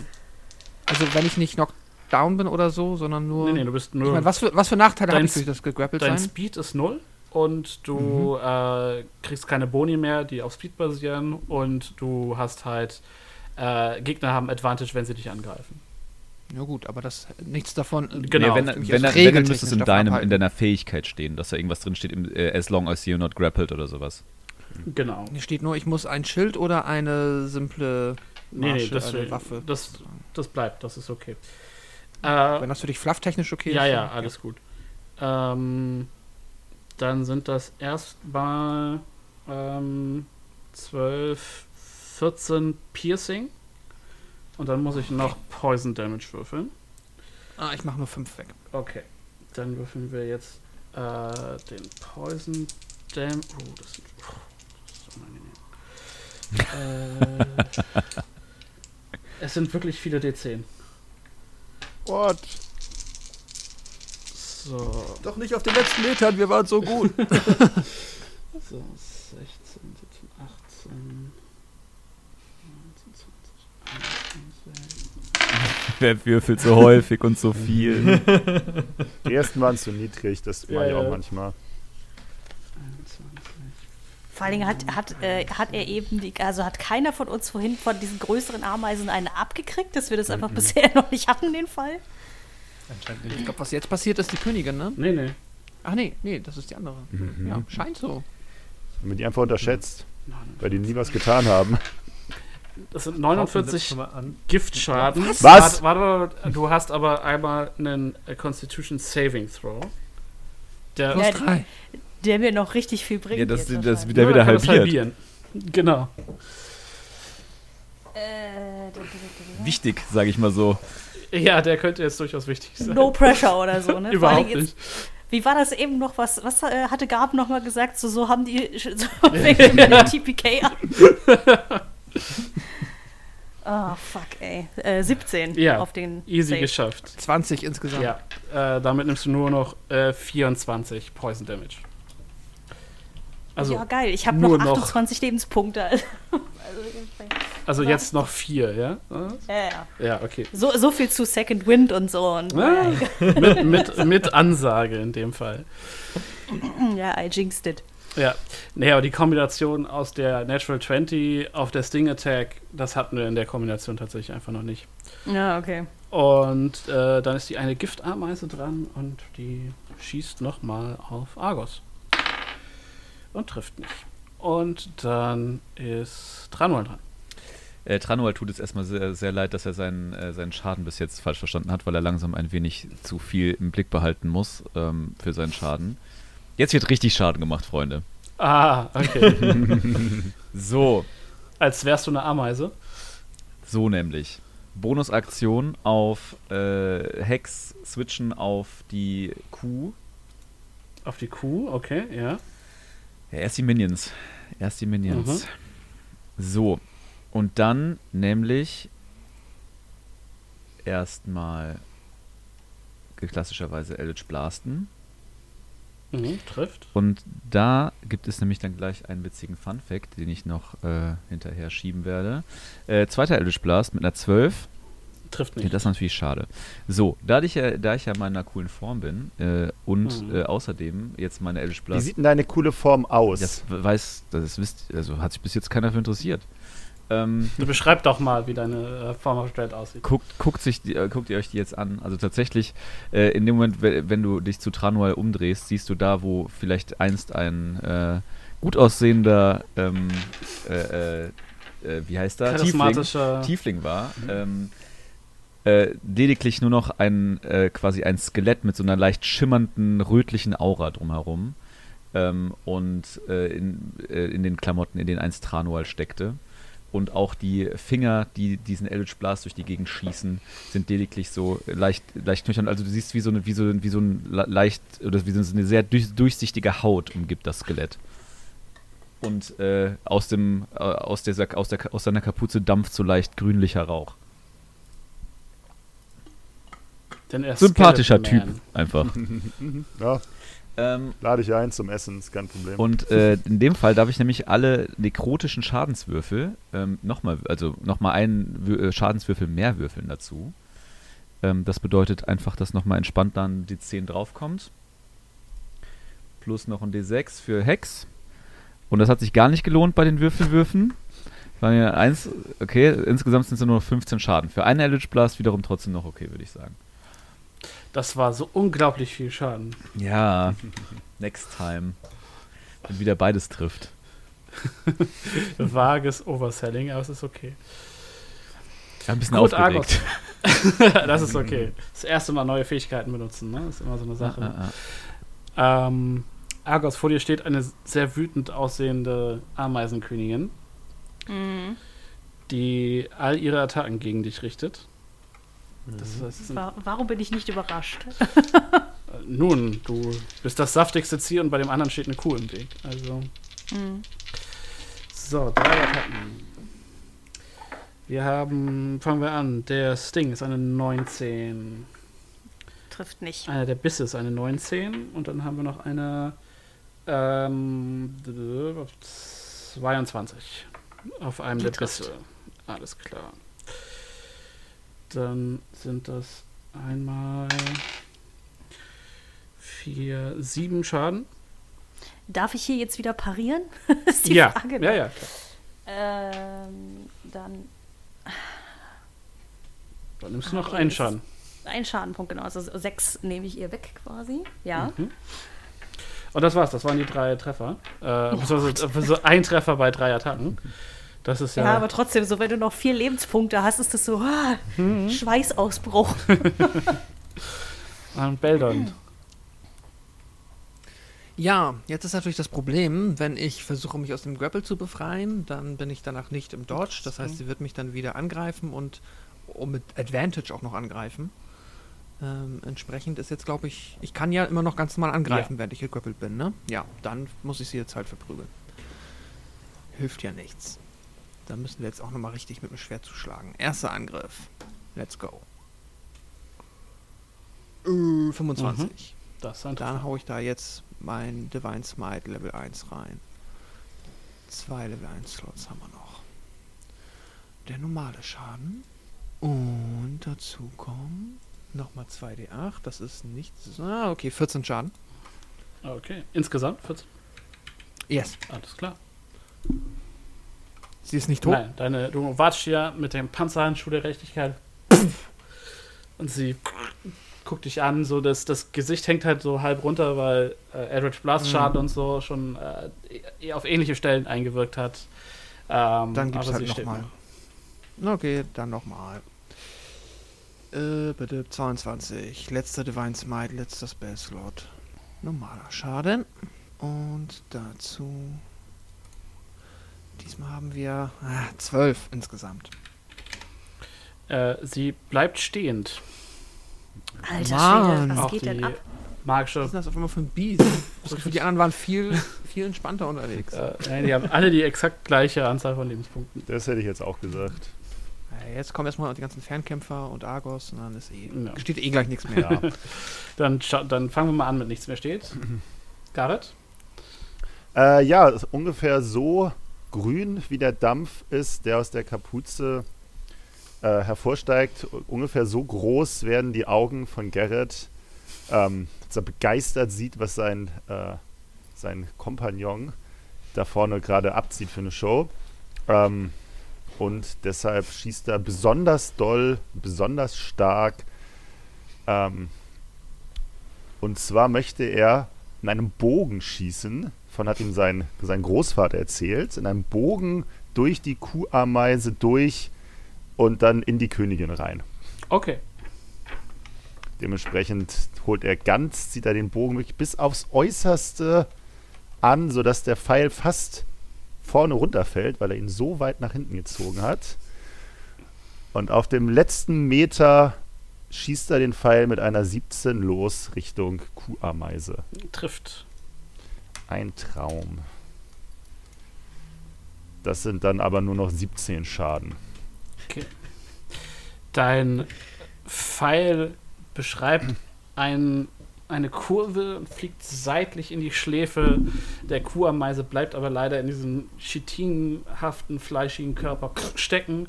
Also wenn ich nicht knocked down bin oder so, sondern nur. Nee, nee, du bist ich nur. mein, was, für, was für Nachteile habe ich durch das gegrappelt dein sein? Speed ist null und du äh, kriegst keine Boni mehr, die auf Speed basieren und du hast halt. Äh, Gegner haben Advantage, wenn sie dich angreifen. Ja gut, aber das nichts davon. äh, Genau. Nee, wenn, wenn, wenn, dann regeltechnisch müsste es in, deinem, in abhalten. deiner Fähigkeit stehen, dass da irgendwas drin steht, im, äh, as long as you're not grappled oder sowas. Genau. Hier steht nur, ich muss ein Schild oder eine simple Nee, nee, Marsche, das, eine Waffe. das, das bleibt, das ist okay. Wenn Äh, das für dich flufftechnisch okay ja, ist. ja, alles gut. Ähm, dann sind das erstmal ähm, 12, 14 Piercing. Und dann muss ich noch Poison Damage würfeln. Ah, ich mache nur fünf weg. Okay. Dann würfeln wir jetzt äh, den Poison Damage. Oh, das, sind, oh, das ist unangenehm. äh, es sind wirklich viele D10. What? So, Doch nicht auf den letzten Metern, wir waren so gut. so 16, 17, 18, 19, 20, 21. Wer würfelt so häufig und so viel? Die ersten waren zu niedrig, das war Ja, auch ja. manchmal. 21. Vor allen Dingen hat, hat, äh, hat er eben, die, also hat keiner von uns vorhin von diesen größeren Ameisen eine abgekriegt, dass wir das einfach bisher noch nicht hatten, den Fall. Anscheinend Ich nicht. glaube, was jetzt passiert, ist die Königin, ne? Nee, nee. Ach nee, nee, das ist die andere. Mhm. Ja, scheint so. Haben wir die einfach unterschätzt, weil die nie was getan haben. Das sind Setz 49 schon mal an. Giftschaden. Was? Warte, warte, du hast aber einmal einen äh, Constitution Saving Throw. Der, Plus Ja, drei. Der mir noch richtig viel bringt. Ja, das, jetzt das wahrscheinlich. wieder, wieder kann das halbiert. halbieren. Genau. Äh, Wichtig, sage ich mal so. Ja, der könnte jetzt durchaus wichtig sein. No pressure oder so, ne? Überhaupt nicht. jetzt- Wie war das eben noch? Was, was äh, hatte Gab noch mal gesagt? So, so haben die so fängt mit dem TPK an. oh, fuck, ey. Äh, 17 Ja, auf den Easy Save. geschafft. 20 insgesamt. Ja, äh, damit nimmst du nur noch äh, 24 Poison Damage. Also, ja, geil. Ich habe noch noch. 28 Lebenspunkte. also, also jetzt noch 4, ja? ja, ja. Ja, okay. So, so viel zu Second Wind und so. Und, Ah, mit, mit, mit Ansage in dem Fall. ja, I jinxed it. Ja, naja, aber die Kombination aus der Natural 20 auf der Sting Attack, das hatten wir in der Kombination tatsächlich einfach noch nicht. Ja, okay. Und äh, dann ist die eine Giftameise dran und die schießt nochmal auf Argos. Und trifft nicht. Und dann ist Tranual dran. Äh, Tranual tut es erstmal sehr, sehr leid, dass er seinen, äh, seinen Schaden bis jetzt falsch verstanden hat, weil er langsam ein wenig zu viel im Blick behalten muss ähm, für seinen Schaden. Jetzt wird richtig Schaden gemacht, Freunde. Ah, okay. So, Als wärst du eine Ameise. so nämlich. Bonusaktion auf äh, Hex switchen auf die Kuh. Auf die Kuh, okay, ja. Ja, erst die Minions. Erst die Minions. Mhm. So. Und dann nämlich erstmal klassischerweise Eldritch Blasten. Mhm, trifft. Und da gibt es nämlich dann gleich einen witzigen Fun-Fact, den ich noch äh, hinterher schieben werde. Äh, zweiter Eldritch Blast mit einer 12. Trifft Ja, nicht. das ist natürlich schade. So, da ich ja, da ich ja in meiner coolen Form bin äh, und Mhm. äh, außerdem jetzt meine Eldritch Wie Blast sieht denn deine coole Form aus? Das weiß, das wisst, also hat sich bis jetzt keiner für interessiert. Ähm, Du beschreib doch mal, wie deine äh, Form of Dread aussieht. guckt, guckt, sich die, äh, guckt ihr euch die jetzt an. Also tatsächlich, äh, in dem Moment, we- wenn du dich zu Tranual umdrehst, siehst du da, wo vielleicht einst ein äh, gut aussehender, ähm, äh, wie heißt er? Tiefling. Tiefling war. Ähm, äh, lediglich nur noch ein quasi ein Skelett mit so einer leicht schimmernden rötlichen Aura drumherum ähm, und in, in den Klamotten, in denen einst Tranual steckte. Und auch die Finger, die diesen Eldritch Blast durch die Gegend schießen, sind lediglich so leicht, leicht knöchern. Also du siehst, wie so, eine, wie so, wie so ein le- leicht, oder wie so eine sehr durch, durchsichtige Haut umgibt das Skelett. Und äh, aus, dem, äh, aus, dieser, aus, der, aus seiner Kapuze dampft so leicht grünlicher Rauch. Er Sympathischer Typ, einfach. Ja, ähm, lade ich ein zum Essen, ist kein Problem. Und äh, in dem Fall darf ich nämlich alle nekrotischen Schadenswürfel ähm, nochmal, also nochmal einen Wür- äh, Schadenswürfel mehr würfeln dazu. Ähm, das bedeutet einfach, dass nochmal entspannt dann die 10 draufkommt. Plus noch ein D6 für Hex. Und das hat sich gar nicht gelohnt bei den Würfelwürfen. War mir eins, okay, insgesamt sind es nur noch 15 Schaden. Für einen Eldritch Blast wiederum trotzdem noch okay, würde ich sagen. Das war so unglaublich viel Schaden. Ja, next time. Wenn wieder beides trifft. Vages Overselling, aber es ist okay. Ja, ein bisschen Gut, aufgeregt. das ist okay. Das erste Mal neue Fähigkeiten benutzen, ne? Das ist immer so eine Sache. Ah, ah, ah. Ähm, Argos, vor dir steht eine sehr wütend aussehende Ameisenkönigin, Mhm. die all ihre Attacken gegen dich richtet. Das, das ist ein, Wa- Warum bin ich nicht überrascht? nun, du bist das saftigste Ziel und bei dem anderen steht eine Kuh im Weg. Also, Mhm. so, drei Attacken. Wir haben, fangen wir an, der Sting ist eine 19. Trifft nicht. Einer der Bisse ist eine 19 und dann haben wir noch eine ähm, 22 auf einem Die der trifft. Bisse. Alles klar. Dann sind das einmal vier, sieben Schaden. Darf ich hier jetzt wieder parieren? ist die ja, Frage. ja, ja. Ähm, dann Dann nimmst du noch Okay, einen Schaden. ein Schadenpunkt, genau. Also sechs nehme ich ihr weg quasi. Ja. Mhm. Und das war's, das waren die drei Treffer. Äh, beziehungsweise, äh, so ein Treffer bei drei Attacken. Das ist Ja. ja. aber trotzdem, so wenn du noch vier Lebenspunkte hast, ist das so ah, Mhm. Schweißausbruch. Und Beldon. Ja, jetzt ist natürlich das Problem, wenn ich versuche, mich aus dem Grapple zu befreien, dann bin ich danach nicht im Dodge. Das heißt, sie wird mich dann wieder angreifen und um mit Advantage auch noch angreifen. Ähm, entsprechend ist jetzt, glaube ich, ich kann ja immer noch ganz normal angreifen, während ich gegrappelt bin, ne? Ja, dann muss ich sie jetzt halt verprügeln. Hilft ja nichts. Da müssen wir jetzt auch nochmal richtig mit dem Schwert zuschlagen. Erster Angriff. Let's go. Äh, 25. Das ist ein Dann hau ich da jetzt mein Divine Smite Level 1 rein. Zwei Level 1 Slots haben wir noch. Der normale Schaden. Und dazu kommen nochmal 2d8. Das ist nichts. Ah, okay, 14 Schaden. Okay. Insgesamt 14. Yes. Alles klar. Sie ist nicht tot. Nein, deine, du watschst ja mit dem Panzerhandschuh der Gerechtigkeit. Und sie guckt dich an, so das, das Gesicht hängt halt so halb runter, weil äh, Eldritch Blast Schaden und so schon äh, eh- auf ähnliche Stellen eingewirkt hat. Ähm, Dann gibt's halt nochmal. noch. Okay, dann nochmal. Äh, bitte 22. Letzter Divine Smite, letzter Spell Slot. Normaler Schaden. Und dazu. Diesmal haben wir ah, 12 insgesamt. Äh, sie bleibt stehend. Alter Mann. Schwede, was Auch geht die denn ab? Was ist das auf einmal für ein Biest? Das Gefühl, die anderen waren viel, viel entspannter unterwegs. Äh, nein, die haben alle die exakt gleiche Anzahl von Lebenspunkten. Das hätte ich jetzt auch gesagt. Jetzt kommen erstmal die ganzen Fernkämpfer und Argos und dann ist eh, Ja. steht eh gleich nichts mehr. Ja. Dann, dann fangen wir mal an mit nichts mehr steht. Garrett? Äh, ja, ist ungefähr so grün wie der Dampf ist, der aus der Kapuze äh, hervorsteigt. Ungefähr so groß werden die Augen von Garrett, ähm, als er begeistert sieht, was sein, äh, sein Kompagnon da vorne gerade abzieht für eine Show. Ähm, und deshalb schießt er besonders doll, besonders stark. Ähm, und zwar möchte er in einem Bogen schießen. Von hat ihm sein, sein Großvater erzählt. In einem Bogen durch die Kuhameise durch und dann in die Königin rein. Okay. Dementsprechend holt er ganz, zieht er den Bogen wirklich bis aufs Äußerste an, sodass der Pfeil fast vorne runterfällt, weil er ihn so weit nach hinten gezogen hat. Und auf dem letzten Meter schießt er den Pfeil mit einer 17 los Richtung Kuhameise. Trifft. Ein Traum. Das sind dann aber nur noch 17 Schaden. Dein Pfeil beschreibt ein, eine Kurve und fliegt seitlich in die Schläfe der Kuhameise, bleibt aber leider in diesem chitinhaften, fleischigen Körper stecken,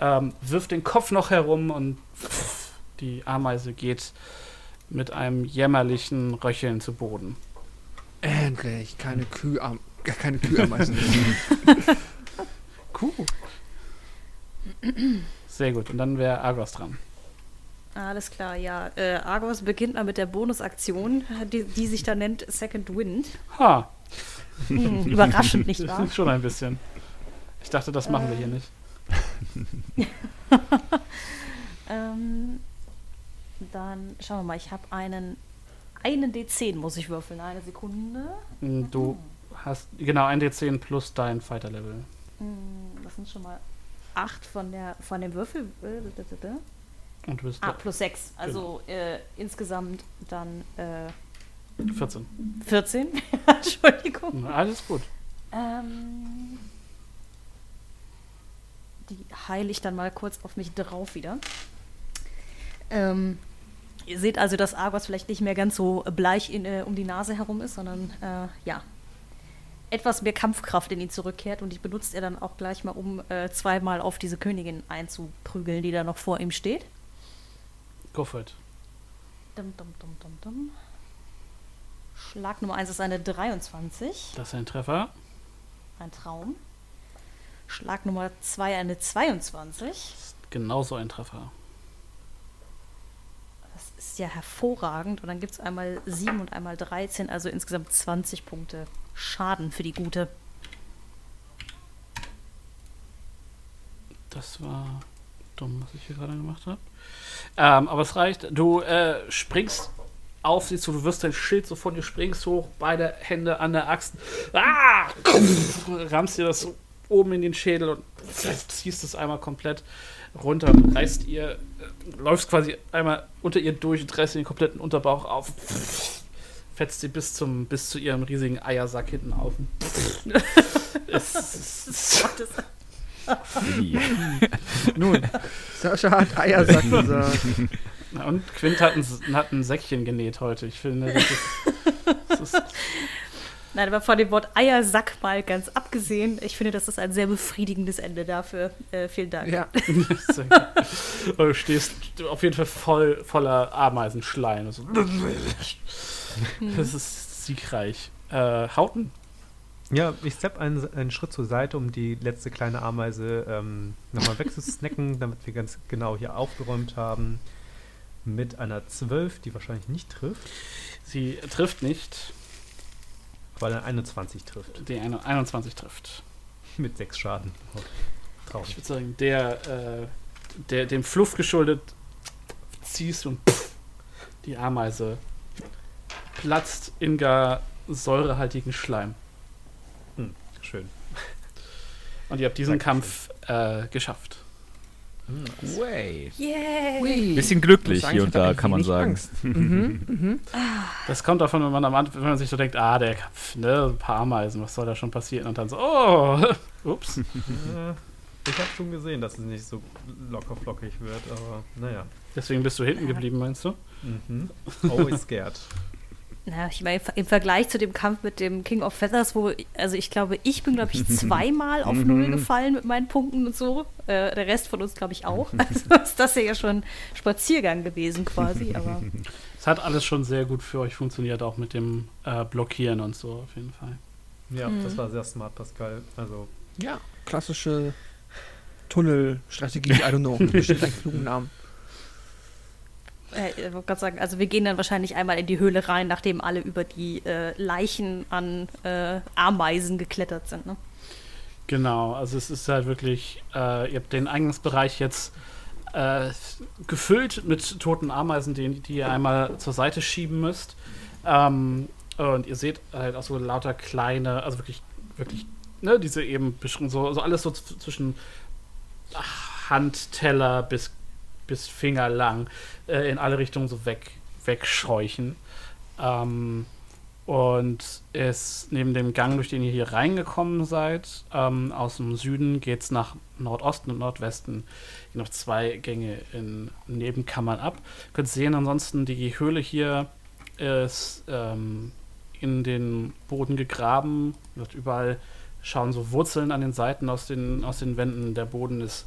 ähm, wirft den Kopf noch herum und die Ameise geht mit einem jämmerlichen Röcheln zu Boden. Endlich, keine Kühe, gar keine Kühlameisen. Cool. Sehr gut. Und dann wäre Argos dran. Alles klar, ja. Äh, Argos beginnt mal mit der Bonusaktion, die, die sich da nennt Second Wind. Ha, Hm, überraschend, nicht wahr? schon ein bisschen. Ich dachte, das machen wir hier nicht. Ähm, dann schauen wir mal, ich habe einen, einen D10 muss ich würfeln. Eine Sekunde. Hm, Du hast genau ein D10 plus dein Fighter-Level. Hm, Das sind schon mal acht von, der, von dem Würfel. äh, Und du bist Ah, plus sechs. Also äh, insgesamt dann äh, 14. 14. Entschuldigung. Na, Alles gut. Ähm, die heile ich dann mal kurz auf mich drauf wieder. Ähm, ihr seht also, dass Argos vielleicht nicht mehr ganz so bleich in, äh, um die Nase herum ist, sondern äh, ja, etwas mehr Kampfkraft in ihn zurückkehrt und die benutzt er dann auch gleich mal, um äh, zweimal auf diese Königin einzuprügeln, die da noch vor ihm steht. Go for it. Dum, dum, dum, dum, dum. Schlag Nummer 1 ist eine 23. Das ist ein Treffer. Ein Traum. Schlag Nummer 2 eine 22. Das ist genauso ein Treffer. Ist ja hervorragend. Und dann gibt es einmal 7 und einmal 13, also insgesamt 20 Punkte Schaden für die Gute. Das war dumm, was ich hier gerade gemacht habe. Ähm, aber es reicht. Du äh, springst auf sie zu, du wirst dein Schild so von dir, springst hoch, beide Hände an der Axt. Ah! Rammst dir das so oben in den Schädel und ziehst es einmal komplett runter und reißt ihr, äh, läufst quasi einmal unter ihr durch und reißt ihr den kompletten Unterbauch auf. Fetzt sie bis, zum, bis zu ihrem riesigen Eiersack hinten auf. es, es, Nun, Sascha hat Eiersack gesagt. Und Quint hat ein, hat ein Säckchen genäht heute. Ich finde, das ist, das ist Nein, aber von dem Wort Eiersack mal ganz abgesehen, ich finde, das ist ein sehr befriedigendes Ende dafür. Äh, vielen Dank. Ja, du stehst auf jeden Fall voll, voller Ameisenschleim. Also, das ist siegreich. Äh, Hauten. Ja, ich stepp einen, einen Schritt zur Seite, um die letzte kleine Ameise ähm, nochmal wegzusnacken, damit wir ganz genau hier aufgeräumt haben. Mit einer 12, die wahrscheinlich nicht trifft, Sie trifft nicht. Weil eine 21 trifft. Die eine- 21 trifft. Mit 6 Schaden. Oh, Ich traurig. würde sagen, der, äh, der dem Fluff geschuldet ziehst und pff, die Ameise platzt in gar säurehaltigen Schleim. Schön. Und ihr habt diesen Kampf äh, geschafft. Way. Yay! Bisschen glücklich hier und da, kann man sagen. Mhm, mhm. Das kommt davon, wenn man am Anfang, wenn man sich so denkt, ah, der Kampf, ne, ein paar Ameisen, was soll da schon passieren? Und dann so, oh, ups. Ich habe schon gesehen, dass es nicht so locker flockig wird, aber naja. Deswegen bist du hinten geblieben, meinst du? Mhm. Always scared. Na, ich meine, im Vergleich zu dem Kampf mit dem King of Feathers, wo, also ich glaube, ich bin, glaube ich, zweimal auf Null gefallen mit meinen Punkten und so. Äh, der Rest von uns, glaube ich, auch. Also ist das ja schon Spaziergang gewesen quasi, aber Es hat alles schon sehr gut für euch funktioniert, auch mit dem äh, Blockieren und so auf jeden Fall. Ja, Mhm. das war sehr smart, Pascal. Also, Ja, klassische Tunnelstrategie, I don't know. Bestimmt einen klugen Namen. äh, ich wollte gerade sagen, also wir gehen dann wahrscheinlich einmal in die Höhle rein, nachdem alle über die äh, Leichen an äh, Ameisen geklettert sind. Ne? Genau, also es ist halt wirklich, äh, ihr habt den Eingangsbereich jetzt äh, gefüllt mit toten Ameisen, die, die ihr einmal zur Seite schieben müsst. Ähm, und ihr seht halt auch so lauter kleine, also wirklich, wirklich, ne, diese eben so, so alles so zwischen Handteller bis, bis Finger lang äh, in alle Richtungen so weg, wegscheuchen. Ähm, und es neben dem Gang, durch den ihr hier reingekommen seid, ähm, aus dem Süden geht es nach Nordosten und Nordwesten noch zwei Gänge in Nebenkammern ab. Ihr könnt sehen, ansonsten die Höhle hier ist ähm, in den Boden gegraben. Wird überall schauen so Wurzeln an den Seiten aus den, aus den Wänden. Der Boden ist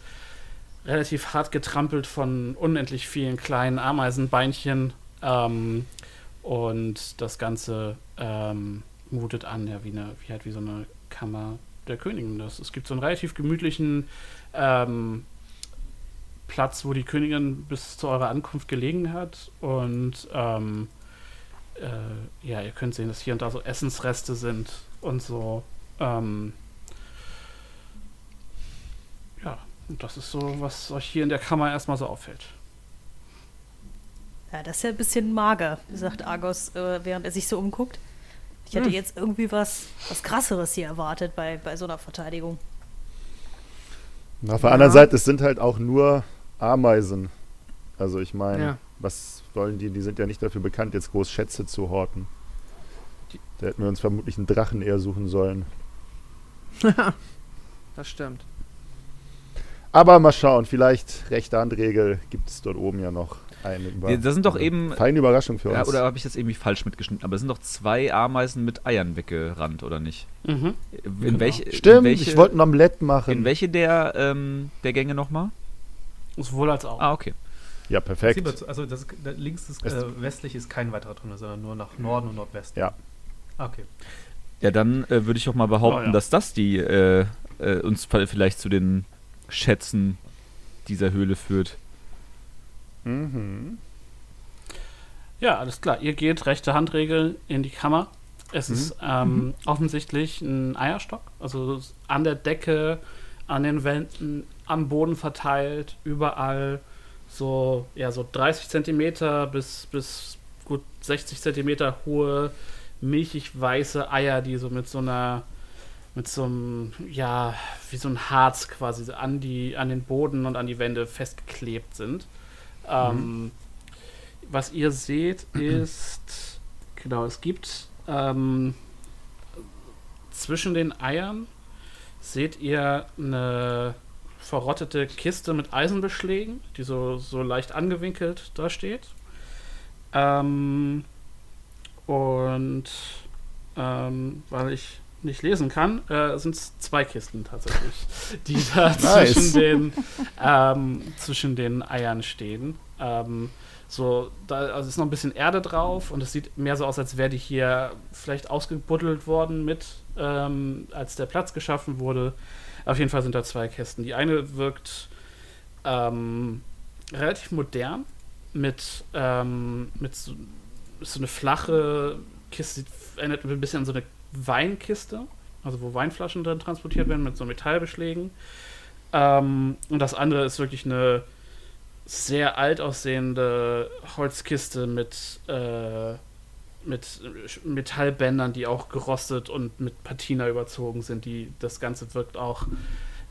relativ hart getrampelt von unendlich vielen kleinen Ameisenbeinchen. Ähm, und das Ganze ähm, mutet an, ja, wie, eine, wie halt wie so eine Kammer der Königin. Das, es gibt so einen relativ gemütlichen ähm, Platz, wo die Königin bis zu eurer Ankunft gelegen hat. Und ähm, äh, ja, ihr könnt sehen, dass hier und da so Essensreste sind und so. Ähm, ja, und das ist so, was euch hier in der Kammer erstmal so auffällt. Ja, das ist ja ein bisschen mager, sagt Argos, äh, während er sich so umguckt. Ich hätte jetzt irgendwie was, was krasseres hier erwartet bei, bei so einer Verteidigung. Und auf der anderen Seite, es sind halt auch nur Ameisen. Also ich meine, Ja. was wollen die? Die sind ja nicht dafür bekannt, jetzt groß Schätze zu horten. Da hätten wir uns vermutlich einen Drachen eher suchen sollen. Das stimmt. Aber mal schauen, vielleicht rechte Handregel gibt es dort oben ja noch eine über das sind doch eben- feine Überraschung für uns. Ja, oder habe ich das irgendwie falsch mitgeschnitten? Aber es sind doch zwei Ameisen mit Eiern weggerannt, oder nicht? Mhm. In Genau. welche, in Stimmt, welche, ich wollte ein Omelett machen. In welche der, ähm, der Gänge nochmal? Sowohl als auch. Ah, okay. ja, perfekt. Also das, da links ist äh, westlich ist kein weiterer Tunnel, sondern nur nach Norden und Nordwesten. Ja. Ah, Okay. Ja, dann äh, würde ich auch mal behaupten, Oh, ja. dass das die äh, äh, uns vielleicht zu den Schätzen dieser Höhle führt. Mhm. Ja, alles klar. Ihr geht rechte Handregel in die Kammer. Es Mhm. ist ähm, offensichtlich ein Eierstock. Also an der Decke, an den Wänden, am Boden verteilt, überall so, ja, so 30 Zentimeter bis, bis gut 60 Zentimeter hohe, milchig weiße Eier, die so mit so einer, mit so einem, ja, wie so ein Harz quasi an, die, an den Boden und an die Wände festgeklebt sind. Ähm, was ihr seht ist, genau, es gibt ähm, zwischen den Eiern seht ihr eine verrottete Kiste mit Eisenbeschlägen, die so, so leicht angewinkelt da steht. Ähm, und ähm, weil ich nicht lesen kann, äh, sind es zwei Kisten tatsächlich, die da Nice. zwischen, den, ähm, zwischen den Eiern stehen. Ähm, so, da also ist noch ein bisschen Erde drauf und es sieht mehr so aus, als wäre die hier vielleicht ausgebuddelt worden mit, ähm, als der Platz geschaffen wurde. Auf jeden Fall sind da zwei Kästen. Die eine wirkt ähm, relativ modern mit, ähm, mit so, so eine flache Kiste, die erinnert ein bisschen an so eine Weinkiste, also wo Weinflaschen drin transportiert werden mit so Metallbeschlägen. Ähm, und das andere ist wirklich eine sehr alt aussehende Holzkiste mit, äh, mit Metallbändern, die auch gerostet und mit Patina überzogen sind. Die, das Ganze wirkt auch,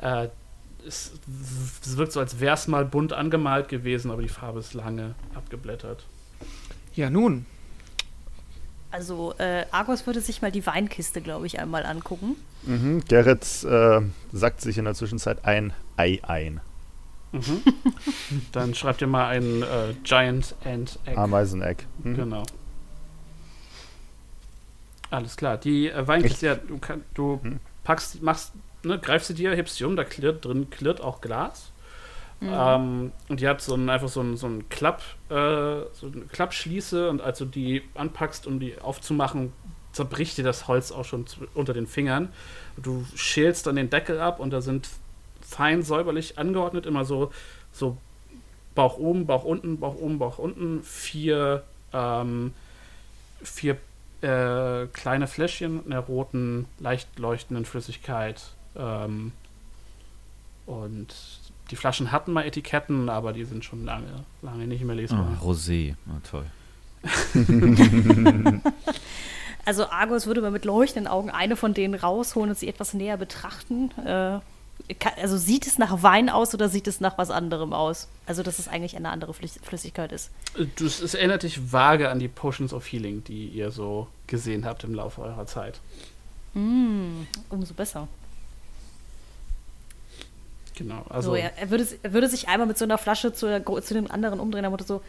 äh, es, es wirkt so, als wäre es mal bunt angemalt gewesen, aber die Farbe ist lange abgeblättert. Ja, nun. Also äh, Argos würde sich mal die Weinkiste, glaube ich, einmal angucken. Mhm. Gerrit äh, sackt sich in der Zwischenzeit ein Ei ein. Mhm. Dann schreibt ihr mal ein äh, Giant Ant Egg. Ameiseneck. Mhm. Genau. Alles klar. Die äh, Weinkiste, ja, du, kann, du Hm. packst, machst, ne, greifst sie dir, hebst sie um, da klirrt drin, klirrt auch Glas. Mhm. Ähm, und die hat so ein, einfach so ein, so ein Klapp, äh, so eine Klappschließe und als du die anpackst, um die aufzumachen, zerbricht dir das Holz auch schon unter den Fingern. Du schälst dann den Deckel ab und da sind fein säuberlich angeordnet immer so, so Bauch oben, Bauch unten, Bauch oben, Bauch unten, vier, ähm, vier äh, kleine Fläschchen einer roten, leicht leuchtenden Flüssigkeit. Ähm, und die Flaschen hatten mal Etiketten, aber die sind schon lange, lange nicht mehr lesbar. Ah, Rosé. Ah, toll. Also Argos würde mal mit leuchtenden Augen eine von denen rausholen und sie etwas näher betrachten. Äh, also sieht es nach Wein aus oder sieht es nach was anderem aus? Also dass es eigentlich eine andere Flüss Flüssigkeit ist. Das, es erinnert dich vage an die Potions of Healing, die ihr so gesehen habt im Laufe eurer Zeit. Mm, umso besser. Genau. Also Also, er, er, würde, er würde sich einmal mit so einer Flasche zu, zu dem anderen umdrehen, aber so,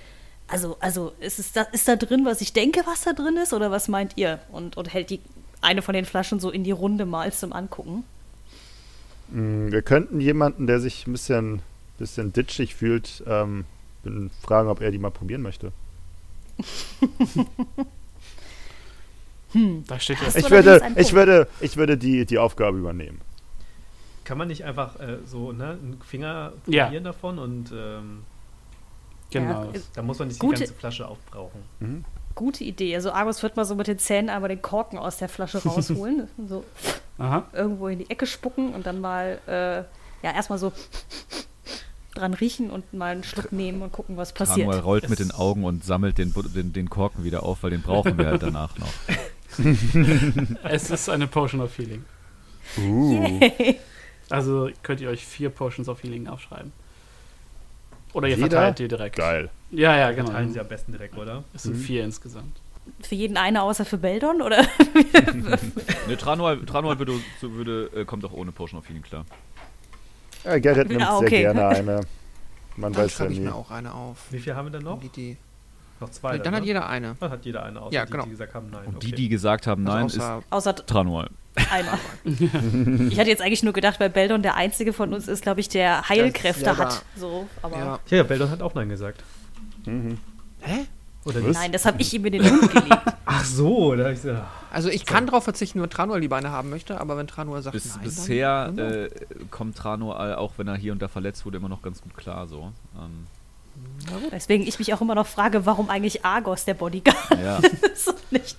also, also ist, es da, ist da drin, was ich denke, was da drin ist, oder was meint ihr? Und, und hält die eine von den Flaschen so in die Runde mal zum Angucken. Mm, Wir könnten jemanden, der sich ein bisschen, bisschen ditchig fühlt, ähm, fragen, ob er die mal probieren möchte. Da steht ja. Ich würde, ich würde, ich würde die, die Aufgabe übernehmen. Kann man nicht einfach äh, so ne, einen Finger Ja. probieren davon und ähm, Genau. Ja, da muss man nicht Gute- die ganze Flasche aufbrauchen. Gute Idee. Also Argus wird mal so mit den Zähnen einmal den Korken aus der Flasche rausholen. so Aha. irgendwo in die Ecke spucken und dann mal, äh, ja, erstmal so dran riechen und mal einen Schluck nehmen und gucken, was passiert. Samuel rollt mit den Augen und sammelt den, den, den Korken wieder auf, weil den brauchen wir halt danach noch. Es ist eine Potion of Healing. Uh. Also könnt ihr euch vier Potions of Healing aufschreiben. Oder ihr Jeder? verteilt die direkt. Geil. Ja, ja, genau. Teilen sie am besten direkt, oder? Es sind vier insgesamt. Für jeden eine außer für Beldon, oder? Ne, Tranual, Tranual würde, so würde, äh, kommt auch ohne Potion of Healing klar. Ja, Gerrit nimmt sehr okay. gerne eine. Man Dann weiß ja schreibe ich nie. mir auch eine auf. Wie viel haben wir denn noch? Die, die, Noch zwei. dann hat jeder eine. Dann hat jeder eine, außer Ja, die, genau. die gesagt haben nein. Und okay. die, die gesagt haben, nein, also ist außer, außer Tranual. Einer. ich hatte jetzt eigentlich nur gedacht, weil Beldon der einzige von uns ist, glaube ich, der Heilkräfte Das- ja, hat. So, aber ja. Ja, Beldon hat auch nein gesagt. Mhm. Hä? Oder Was? nicht? nein, das habe ich ihm in den Mund gelegt. Ach so, da ich so, Also ich kann darauf verzichten, wenn Tranual lieber eine haben möchte, aber wenn Tranual sagt Bis, nein, bisher dann, äh, kommt Tranual, auch wenn er hier und da verletzt wurde, immer noch ganz gut klar. So. Ähm, Deswegen ich mich auch immer noch frage, warum eigentlich Argos der Bodyguard ja. ist und nicht.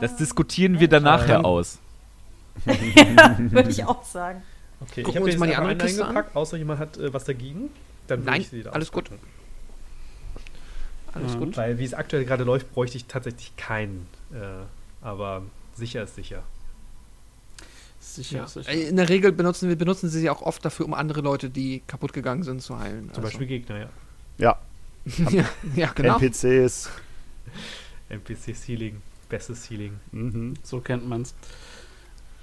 Das diskutieren wir dann nachher aus. ja, würde ich auch sagen. okay, Gucken ich wir habe uns jetzt mal die andere Kiste an. eingepackt, außer jemand hat äh, was dagegen. Dann würde Nein, ich sie da alles gut. Alles Mhm. gut. Weil wie es aktuell gerade läuft, bräuchte ich tatsächlich keinen. Äh, aber sicher ist sicher. Sicher, Ja. sicher. Äh, In der Regel benutzen wir benutzen sie sie auch oft dafür, um andere Leute, die kaputt gegangen sind, zu heilen. Zum Beispiel Gegner, ja. Ja, ja, ja, genau. NPCs. NPC Healing, bestes Healing. Mhm. So kennt man's.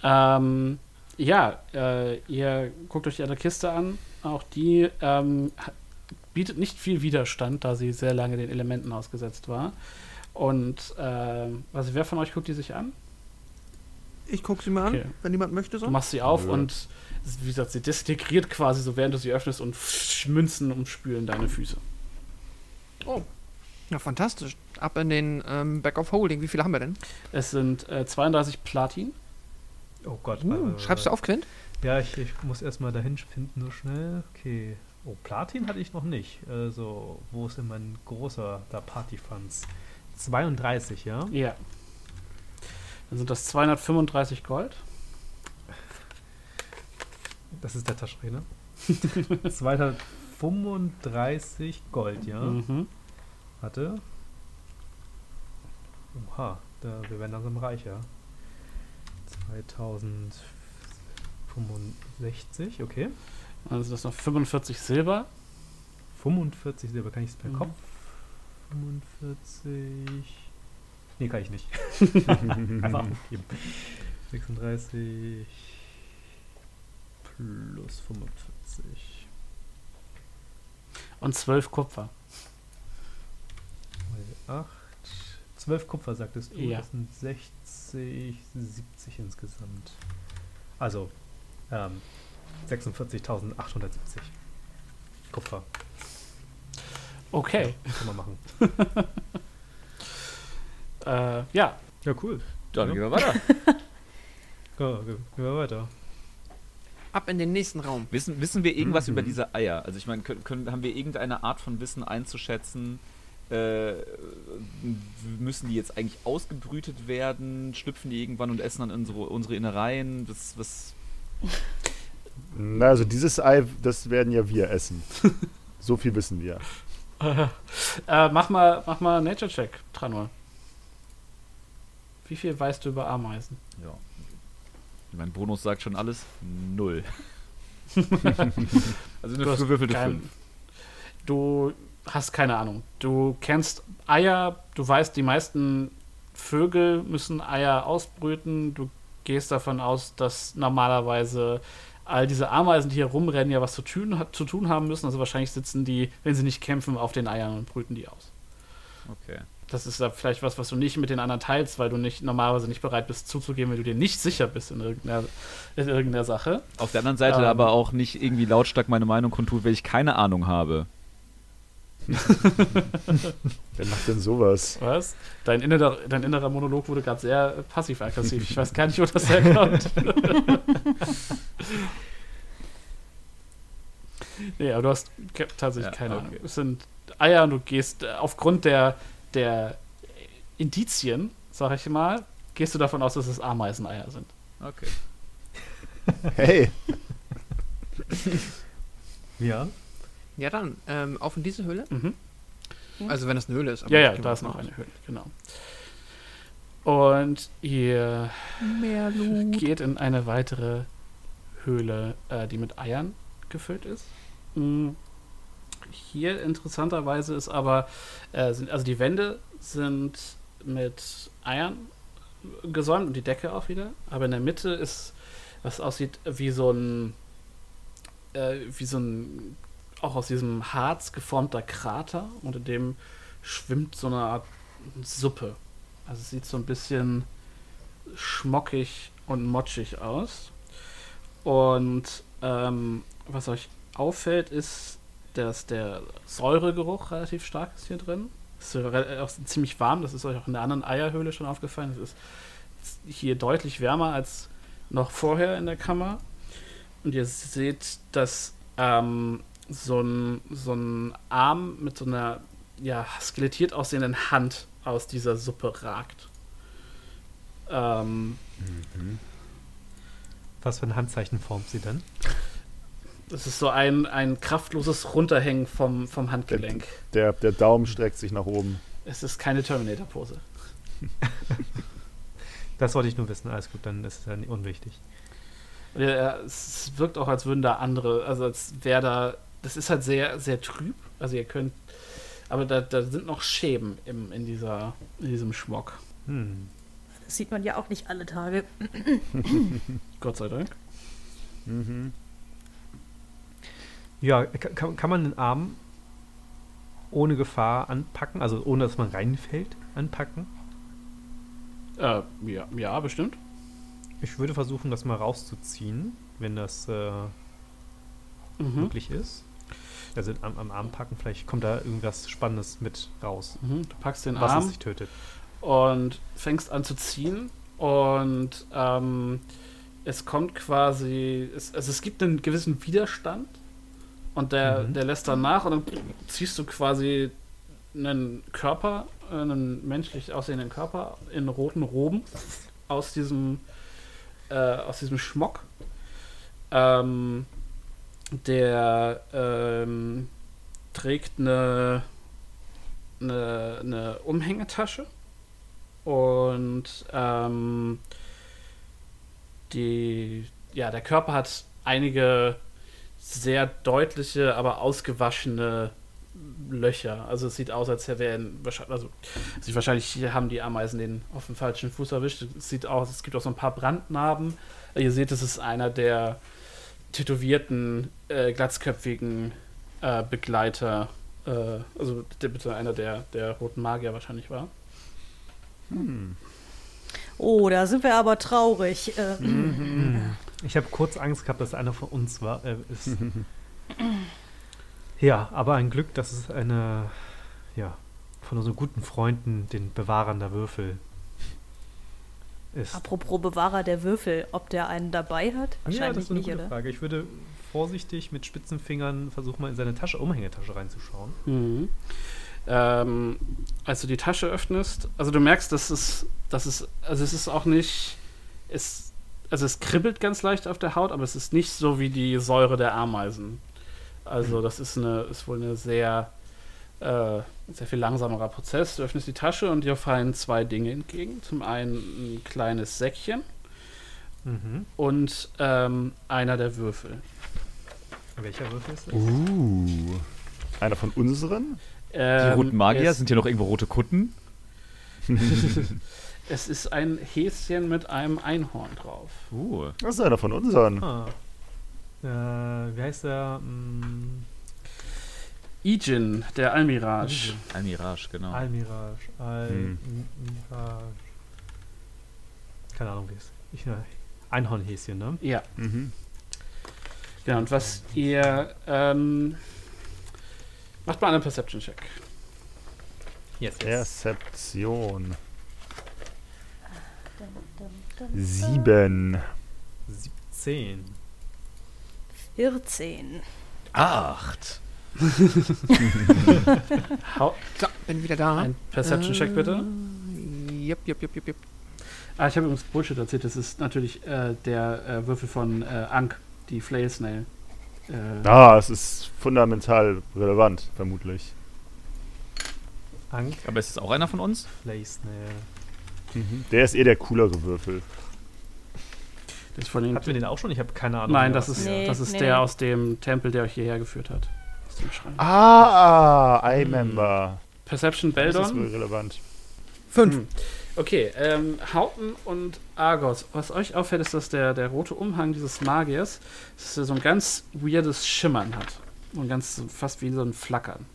Ähm, ja, äh, ihr guckt euch die andere Kiste an. Auch die ähm, bietet nicht viel Widerstand, da sie sehr lange den Elementen ausgesetzt war. Und ähm, also wer von euch guckt die sich an? Ich gucke sie mir an, Okay. wenn jemand möchte. So. Du machst sie auf Nö. und wie gesagt, sie desintegriert quasi so, während du sie öffnest und Münzen umspülen deine Füße. Oh. Ja, fantastisch. Ab in den ähm, Back of Holding. Wie viele haben wir denn? Es sind äh, 32 Platin. Oh Gott. Uh, äh, schreibst du auf, Quint? Ja, ich, ich muss erstmal dahin finden, so schnell. Okay. Oh, Platin hatte ich noch nicht. Also, wo ist denn mein großer da Partyfunds? 32, ja? Ja. Dann sind das 235 Gold. Das ist der Taschenrechner. 235 Gold, ja? Mhm. Warte. Oha, da, wir werden langsam reicher. 2065, okay. Sind das noch 45 Silber. 45 Silber, kann ich es per Mhm. Kopf? 45. Nee, kann ich nicht. Einfach aufgeben. 36 plus 45. Und 12 Kupfer. Mal 8. 12 Kupfer, sagtest du. Ja. Das sind 60, 70 insgesamt. Also, ähm, 46.870 Kupfer. Okay. Kann man machen. Äh, ja, Ja, cool. Dann Ja. gehen wir weiter. Ja, gehen wir weiter. Ab in den nächsten Raum. Wissen, wissen wir irgendwas Mhm. über diese Eier? Also ich meine, können, können, haben wir irgendeine Art von Wissen einzuschätzen? Äh, müssen die jetzt eigentlich ausgebrütet werden? Schlüpfen die irgendwann und essen dann unsere, unsere Innereien? Was, was Na, also dieses Ei, das werden ja wir essen. so viel wissen wir. äh, mach mal, mach mal Nature Check, Tranor. Wie viel weißt du über Ameisen? ja. Mein Bonus sagt schon alles. Null. also eine gewürfelte kein- 5. Du hast keine Ahnung. Du kennst Eier, du weißt, die meisten Vögel müssen Eier ausbrüten. Du gehst davon aus, dass normalerweise all diese Ameisen, die hier rumrennen, ja was zu tun, zu tun haben müssen. Also wahrscheinlich sitzen die, wenn sie nicht kämpfen, auf den Eiern und brüten die aus. Okay. Das ist da vielleicht was, was du nicht mit den anderen teilst, weil du nicht normalerweise nicht bereit bist zuzugeben, wenn du dir nicht sicher bist in irgendeiner, in irgendeiner Sache. Auf der anderen Seite Ähm. aber auch nicht irgendwie lautstark meine Meinung kundtut, weil ich keine Ahnung habe. Wer macht denn sowas? Was? Dein innerer, dein innerer Monolog wurde gerade sehr passiv-aggressiv. Ich weiß gar nicht, wo das herkommt. nee, aber du hast ke- tatsächlich Ja, keine okay. Ahnung. Es sind Eier und du gehst äh, aufgrund der, der Indizien, sag ich mal, gehst du davon aus, dass es Ameiseneier sind. Okay. Hey, Ja. Ja, dann, ähm, auf in diese Höhle. Mhm. Also, wenn das eine Höhle ist. aber Ja, ich ja, da ist noch eine Höhle, genau. Und ihr geht in eine weitere Höhle, äh, die mit Eiern gefüllt ist. Mm. Hier interessanterweise ist aber, äh, sind, also die Wände sind mit Eiern gesäumt und die Decke auch wieder. Aber in der Mitte ist, was aussieht wie so ein, äh, wie so ein, auch aus diesem Harz geformter Krater, unter dem schwimmt so eine Art Suppe. Also es sieht so ein bisschen schmockig und motschig aus. Und ähm, was euch auffällt, ist, dass der Säuregeruch relativ stark ist hier drin. Es ist re- auch ziemlich warm, das ist euch auch in der anderen Eierhöhle schon aufgefallen. Es ist hier deutlich wärmer als noch vorher in der Kammer. Und ihr seht, dass ähm, so, ein, so ein Arm mit so einer ja, skelettiert aussehenden Hand aus dieser Suppe ragt. Ähm, Was für ein Handzeichen formt sie denn? das ist so ein, ein kraftloses Runterhängen vom, vom Handgelenk. der, der Daumen streckt sich nach oben. Es ist keine Terminator-Pose. Das wollte ich nur wissen. Alles gut, dann ist es ja nicht unwichtig. Ja, es wirkt auch, als würden da andere, also als wäre da, das ist halt sehr, sehr trüb. Also ihr könnt, aber da, da sind noch Schäben im, in, dieser, in diesem Schmock. Hm. Das sieht man ja auch nicht alle Tage. Gott sei Dank. Mhm. Ja, ka- kann, kann man den Arm ohne Gefahr anpacken, also ohne dass man reinfällt, anpacken? Äh, ja, ja, bestimmt. Ich würde versuchen, das mal rauszuziehen, wenn das äh, Mhm. möglich ist. Also am, am Arm packen, vielleicht kommt da irgendwas Spannendes mit raus, Mhm. Du packst den was Arm sich tötet. und fängst an zu ziehen und ähm, es kommt quasi, es, also es gibt einen gewissen Widerstand und der, Mhm. der lässt dann nach und dann ziehst du quasi einen Körper, einen menschlich aussehenden Körper in roten Roben aus diesem, äh, aus diesem Schmock. Ähm, der ähm, trägt eine, eine, eine Umhängetasche und ähm, die, ja, der Körper hat einige sehr deutliche, aber ausgewaschene Löcher. Also es sieht aus, als wären also sich wahrscheinlich haben die Ameisen den auf den falschen Fuß erwischt. Es sieht aus, es gibt auch so ein paar Brandnarben. Ihr seht, es ist einer der tätowierten, äh, glatzköpfigen äh, Begleiter, äh, also der, bitte einer der, der roten Magier wahrscheinlich war. Hm. Oh, da sind wir aber traurig. Äh, Hm. Ich habe kurz Angst gehabt, dass einer von uns war. Äh, ist. ja, aber ein Glück, dass es eine, ja, von unseren guten Freunden, den Bewahrern der Würfel ist. Apropos Bewahrer der Würfel, ob der einen dabei hat? ja, das Wahrscheinlich ist eine nicht, gute oder? Frage. Ich würde vorsichtig mit spitzen Fingern versuchen, mal in seine Tasche, Umhängetasche reinzuschauen. Mhm. Ähm, als du die Tasche öffnest, also du merkst, dass es, dass es, also es ist auch nicht, es, also es kribbelt ganz leicht auf der Haut, aber es ist nicht so wie die Säure der Ameisen. Also das ist eine, ist wohl eine sehr, äh, sehr viel langsamerer Prozess. Du öffnest die Tasche und dir fallen zwei Dinge entgegen. Zum einen ein kleines Säckchen Mhm. und ähm, einer der Würfel. Welcher Würfel ist das? Uh. Einer von unseren? Die Ähm, roten Magier, sind hier noch irgendwo rote Kutten? Es ist ein Häschen mit einem Einhorn drauf. Uh. Das ist einer von unseren. Ah. Äh, wie heißt der? Mm, Ijin, der Almiraj. Almirage, genau. Almirage. Hm. Almirage. Keine Ahnung, wie es ich, äh, Einhornhäschen, ne? Ja, Mhm. genau. Und was ihr, ähm, Macht mal einen Perception-Check. Yes, yes. Perzeption. Sieben. 17. 14. Acht. Hau So, bin wieder da. ein Perception-Check bitte. Jupp, jupp, jupp, jupp, jupp. Ah, ich habe übrigens Bullshit erzählt. Das ist natürlich äh, der äh, Würfel von äh, Ankh, die Flail Snail. Äh, Ah, es ist fundamental relevant, vermutlich. Ank, Aber ist es auch einer von uns? Place, ne. Der ist eh der coolere Würfel. das Hatten wir den auch schon? Ich habe keine Ahnung. Nein, das ist, Nee, das ist nee, der aus dem Tempel, der euch hierher geführt hat. Aus dem Schrein. Ah, I-Member. Perception Das ist wohl Beldon. relevant. Fünf. Hm. Okay, ähm, Hauten und Argos. Was euch auffällt, ist, dass der, der rote Umhang dieses Magiers dass er so ein ganz weirdes Schimmern hat. Und ganz so- fast wie so ein Flackern.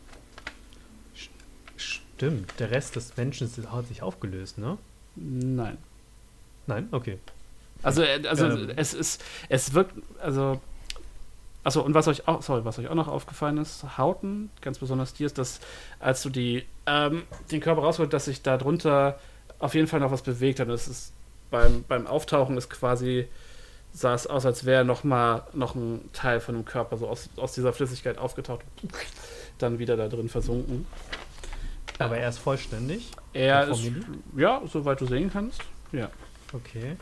Stimmt, der Rest des Menschen ist- hat sich aufgelöst, ne? Nein. Nein? Okay. Also, äh, also Ähm. es ist, es wirkt, also, achso, und was euch auch, sorry, was euch auch noch aufgefallen ist, Hauten, ganz besonders dir, ist, dass, als du die, ähm, den Körper rausholst, dass sich da drunter auf jeden Fall noch was bewegt hat. Das ist beim, beim Auftauchen ist quasi, sah es aus, als wäre noch mal noch ein Teil von dem Körper so aus, aus dieser Flüssigkeit aufgetaucht, dann wieder da drin versunken. Aber er ist vollständig. Er ist, ja, soweit du sehen kannst, ja. Okay.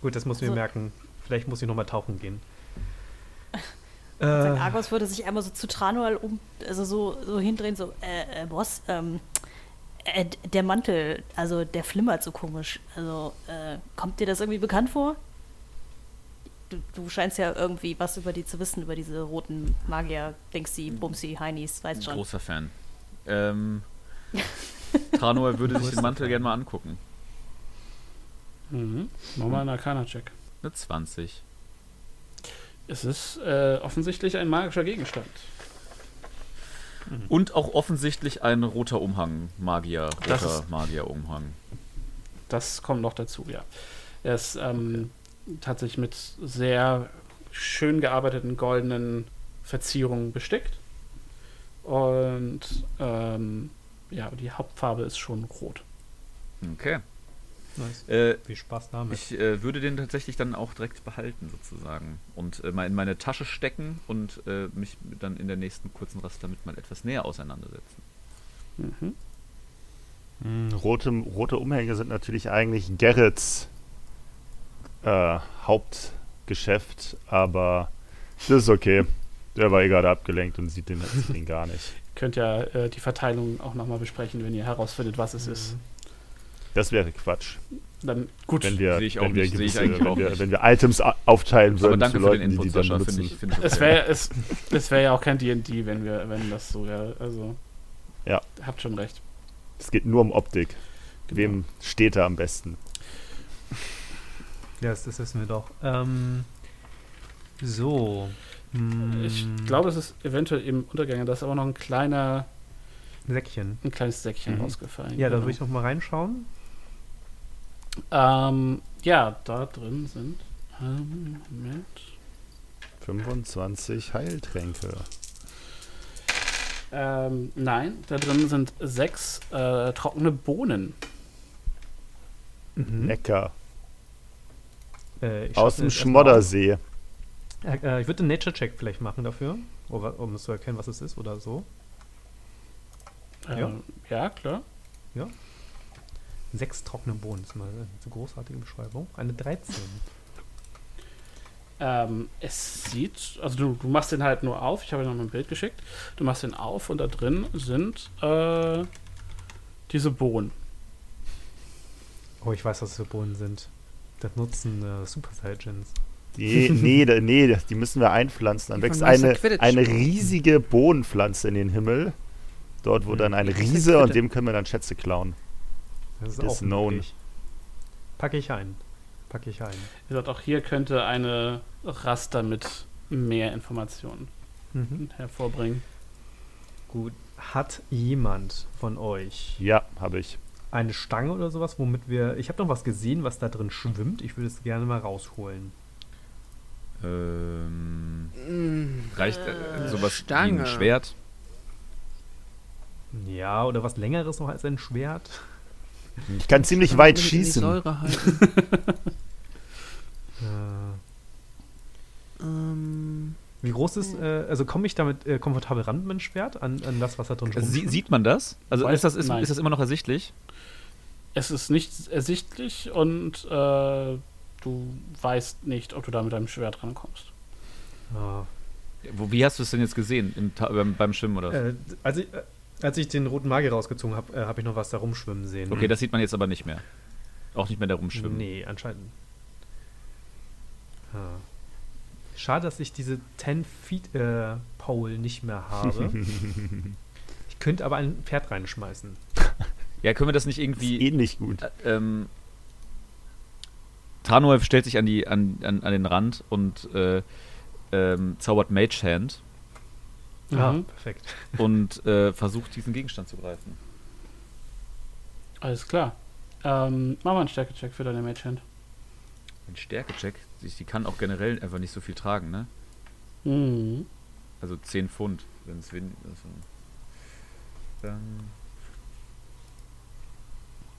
Gut, das muss ich mir merken. Vielleicht muss ich nochmal tauchen gehen. Äh, Argos würde sich einmal so zu Tranual um, also so, so hindrehen, so, äh, äh Boss, ähm, äh, der Mantel, also der flimmert so komisch. Also, äh, kommt dir das irgendwie bekannt vor? Du, du scheinst ja irgendwie was über die zu wissen, über diese roten Magier, Dingsy, Bumsy, Heinis, weißt schon. Großer Fan. Ähm, Tranor würde sich den Mantel gerne mal angucken. Mhm. Mach mal einen Arcana-Check. Eine 20. Es ist äh, offensichtlich ein magischer Gegenstand. Und auch offensichtlich ein roter Umhang. Magier. Roter Magier-Umhang. Das kommt noch dazu, ja. Er ist ähm, tatsächlich mit sehr schön gearbeiteten goldenen Verzierungen bestickt. Und ähm, ja, die Hauptfarbe ist schon rot. Okay. Nice. Äh, Viel Spaß damit. ich äh, würde den tatsächlich dann auch direkt behalten, sozusagen. Und äh, mal in meine Tasche stecken und äh, mich dann in der nächsten kurzen Rast damit mal etwas näher auseinandersetzen. Mhm. Hm, Rote, rote Umhänge sind natürlich eigentlich Gerrits äh, Hauptgeschäft, aber das ist okay. Der war eh gerade abgelenkt und sieht den, den gar nicht. Könnt ja äh, die Verteilung auch nochmal besprechen, wenn ihr herausfindet, was es ist. Das wäre Quatsch. Dann gut. Wenn wir, Sehe ich auch wenn wir, ich gewisse, eigentlich wenn wir, wenn wir Items aufteilen Aber würden danke zu für Leuten, den Input, die die dann Sascha. Finde ich, find ich okay. Es wäre es, es wär ja auch kein D&D, wenn wir, wenn das so wäre. Also, Ja. habt schon recht. Es geht nur um Optik. Genau. Wem steht er am besten? Ja, das, das wissen wir doch. Ähm, so. Hm, Ich glaube, es ist eventuell im Untergang. Da ist aber noch ein kleiner, Säckchen. ein kleines Säckchen Mhm. rausgefallen. Ja, da Genau. würde ich noch mal reinschauen. Ähm, ja, da drin sind. Ähm, Moment. 25 Heiltränke. Ähm, nein, da drin sind sechs äh, trockene Bohnen. Mhm. Lecker. Äh, Aus dem Schmoddersee. Äh, äh, ich würde einen Nature-Check vielleicht machen dafür, um es zu erkennen, was es ist oder so. Äh, Ja. ja, klar. Sechs trockene Bohnen, das ist mal eine großartige Beschreibung. Eine 13. Ähm, es sieht, also du, du machst den halt nur auf. Ich habe dir noch mal ein Bild geschickt. Du machst den auf und da drin sind äh, diese Bohnen. Oh, ich weiß, was das für Bohnen sind. Das nutzen äh, Super Saiyajins. Die, nee, nee, das- die müssen wir einpflanzen. Dann Die wächst eine, eine riesige Bohnenpflanze in den Himmel. Dort, wo Hm. dann ein Riese und dem können wir dann Schätze klauen. Das ist Is auch known. möglich. Packe ich ein. Packe ich ein. Wie gesagt, auch hier könnte eine Raster mit mehr Informationen Mhm. hervorbringen. Gut. Hat jemand von euch Ja, habe ich. eine Stange oder sowas, womit wir. Ich habe noch was gesehen, was da drin schwimmt. Ich würde es gerne mal rausholen. Ähm, Mm, reicht äh, Äh, sowas wie Stange. ein Schwert? Ja, oder was längeres noch als ein Schwert. Ich kann ziemlich weit in die schießen. Säure halten. Äh, ähm, wie groß ist, äh, also komme ich damit äh, komfortabel ran mit dem Schwert an, an das, was da drin Also, sie, sieht man das? Also Weiß- ist das, ist, ist das immer noch ersichtlich? Es ist nicht ersichtlich und äh, du weißt nicht, ob du da mit deinem Schwert rankommst. Ah. Wo, wie hast du es denn jetzt gesehen? Im, beim, beim Schwimmen oder? Äh, als, ich, äh, als ich den roten Magier rausgezogen habe, äh, habe ich noch was da rumschwimmen sehen. Okay, das sieht man jetzt aber nicht mehr. Auch nicht mehr da rumschwimmen. Nee, anscheinend. Ah. Schade, dass ich diese 10 Feet äh, Pole nicht mehr habe. ich könnte aber ein Pferd reinschmeißen. Ja, können wir das nicht Ist irgendwie. eh gut. Äh, ähm, Tranuel stellt sich an, die, an, an, an den Rand und äh, ähm, zaubert Mage Hand Ah, Mhm. perfekt. und äh, versucht, diesen Gegenstand zu greifen. Alles klar. Ähm, mach mal einen Stärke-Check für deine Mage Hand. Ein Stärke-Check. Die die kann auch generell einfach nicht so viel tragen, ne? Mhm. Also 10 Pfund, wenn es wenig. Also, dann.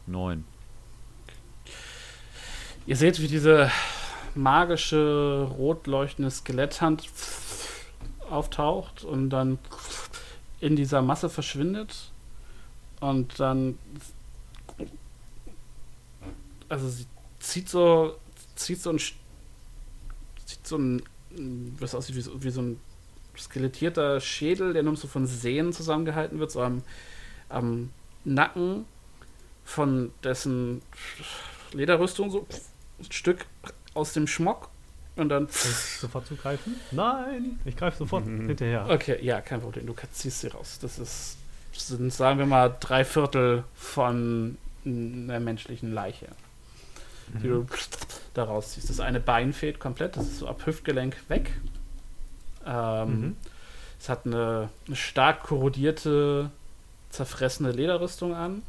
9. Ihr seht, wie diese magische, rot leuchtende Skeletthand auftaucht und dann in dieser Masse verschwindet. Und dann. Also, sie zieht so. Zieht so ein. Zieht so ein. Was aussieht wie so, wie so ein skelettierter Schädel, der nur so von Sehnen zusammengehalten wird, so am, am Nacken von dessen Lederrüstung so ein Stück aus dem Schmock und dann. Sofort zugreifen? Nein, ich greife sofort hinterher. Okay, ja, kein Problem. Du ziehst sie raus. Das ist, sind, sagen wir mal, drei Viertel von einer menschlichen Leiche, die du da rausziehst. Das eine Bein fehlt komplett. Das ist so ab Hüftgelenk weg. Ähm, Mhm. Es hat eine, eine stark korrodierte, zerfressene Lederrüstung an.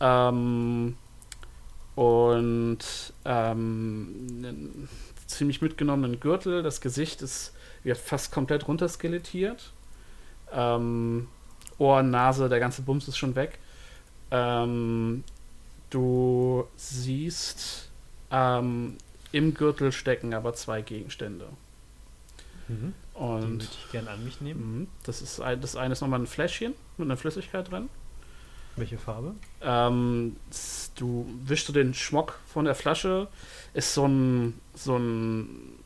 Ähm, und ähm, ziemlich mitgenommenen Gürtel. Das Gesicht ist wird fast komplett runterskelettiert. Ähm, Ohr, Nase, der ganze Bums ist schon weg. Ähm, du siehst ähm, im Gürtel stecken aber zwei Gegenstände. Mhm. Die Und würde ich gerne an mich nehmen. Mhm. Das ist ein, das eine ist nochmal ein Fläschchen mit einer Flüssigkeit drin. Welche Farbe? Ähm, du wischst du den Schmock von der Flasche, ist so ein so ein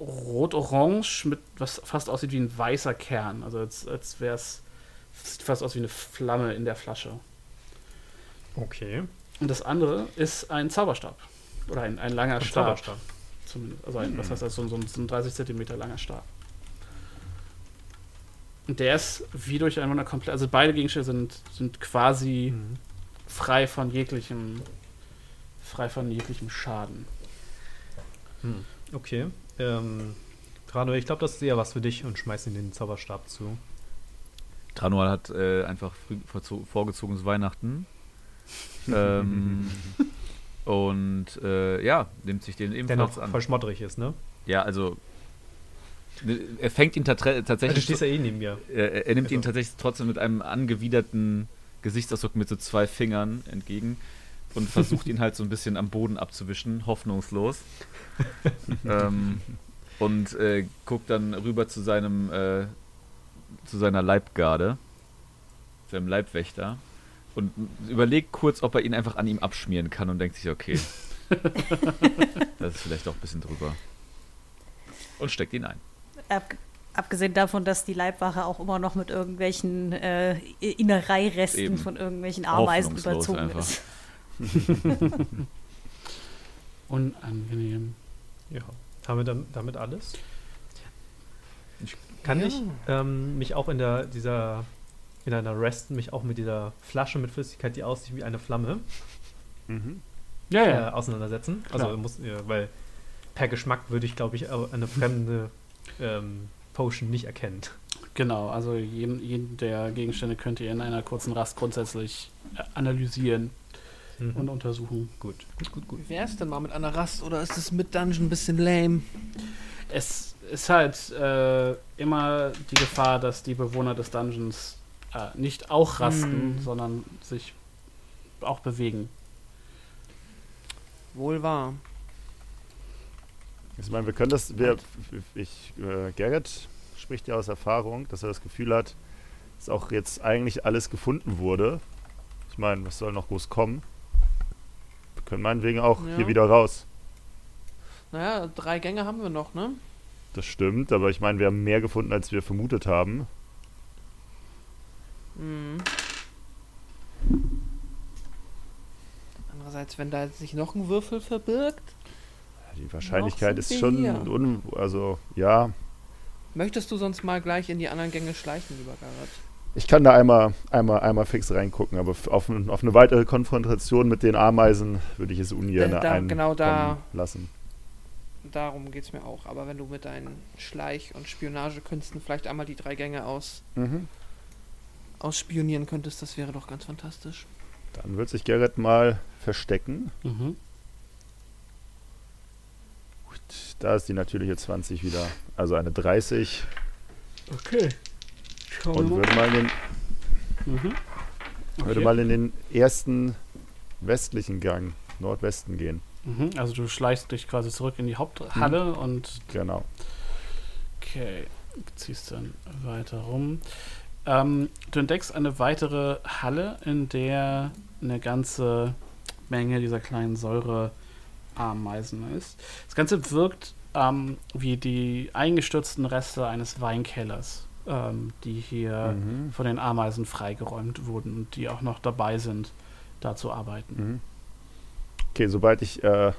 rot-orange mit was fast aussieht wie ein weißer Kern. Also als, als wäre es sieht fast aus wie eine Flamme in der Flasche. Okay. Und das andere ist ein Zauberstab. Oder ein, ein langer Ein Stab. Zauberstab. Zumindest. Also ein, was heißt das? So, ein- so, ein- so ein 30 Zentimeter langer Stab. Und der ist wie durch ein Wunder komplett. Also beide Gegenstände sind, sind quasi Mhm. frei von jeglichem. frei von jeglichem Schaden. Hm. Okay. Ähm, Trano, ich glaube, das ist eher was für dich und schmeiß ihm den Zauberstab zu. Tranual hat äh, einfach vorgezogenes Weihnachten. ähm, und äh, ja, nimmt sich den Der ebenfalls noch an. voll schmodderig ist, ne? Ja, also er fängt ihn Also, du tatsächlich. stehst ja eh neben mir. er, er nimmt ihn Also. tatsächlich trotzdem mit einem angewiderten Gesichtsausdruck mit so zwei Fingern entgegen und versucht ihn halt so ein bisschen am Boden abzuwischen, hoffnungslos. ähm, und äh, guckt dann rüber zu seinem äh, zu seiner Leibgarde, seinem Leibwächter und überlegt kurz, ob er ihn einfach an ihm abschmieren kann und denkt sich, okay, das ist vielleicht doch ein bisschen drüber. Und steckt ihn ein. Ab, abgesehen davon, dass die Leibwache auch immer noch mit irgendwelchen äh, Innereiresten Eben. von irgendwelchen Ameisen überzogen einfach. ist. Unangenehm. Ja. Haben wir dann, damit alles? Ich- Kann Ja. ich ähm, mich auch in der dieser in einer Resten mich auch mit dieser Flasche mit Flüssigkeit, die aussieht wie eine Flamme, Mhm. Ja, äh, ja. auseinandersetzen? Klar. Also muss, ja, weil per Geschmack würde ich, glaube ich, auch eine fremde ähm, Potion nicht erkennen. Genau, also jeden, jeden der Gegenstände könnt ihr in einer kurzen Rast grundsätzlich äh, analysieren Mhm. und untersuchen. gut, gut, gut, gut. Wie wär's denn mal mit einer Rast oder ist es mit Dungeon ein bisschen lame? Es ist halt äh, immer die Gefahr, dass die Bewohner des Dungeons äh, nicht auch rasten, Hm. sondern sich auch bewegen. Wohl wahr. Ich meine, wir können das, wir, ich, äh, Gerrit spricht ja aus Erfahrung, dass er das Gefühl hat, dass auch jetzt eigentlich alles gefunden wurde. Ich meine, was soll noch groß kommen? Wir können meinetwegen auch Ja. hier wieder raus. Naja, drei Gänge haben wir noch, ne? Das stimmt, aber ich meine, wir haben mehr gefunden, als wir vermutet haben. Mhm. Andererseits, wenn da sich noch ein Würfel verbirgt, Die Wahrscheinlichkeit ist schon, un also ja, möchtest du sonst mal gleich in die anderen Gänge schleichen, lieber Garrett? ich kann da einmal, einmal, einmal fix reingucken, aber auf, auf eine weitere Konfrontation mit den Ameisen würde ich es ungern Äh, da- genau da- lassen. Darum geht's mir auch. Aber wenn du mit deinen Schleich- und Spionagekünsten vielleicht einmal die drei Gänge aus, Mhm. ausspionieren könntest, das wäre doch ganz fantastisch. Dann wird sich Gerrit mal verstecken. Mhm. Da ist die natürliche 20 wieder. Also eine 30. Okay. Schauen Und wir würde mal in den, Mhm. würde Okay. mal in den ersten westlichen Gang, Nordwesten gehen. Mhm. Also du schleichst dich quasi zurück in die Haupthalle und Genau. okay, ziehst dann weiter rum. Ähm, du entdeckst eine weitere Halle, in der eine ganze Menge dieser kleinen Säureameisen ist. Das Ganze wirkt ähm, wie die eingestürzten Reste eines Weinkellers, ähm, die hier Mhm. von den Ameisen freigeräumt wurden und die auch noch dabei sind, da zu arbeiten. Mhm. Okay, sobald ich äh,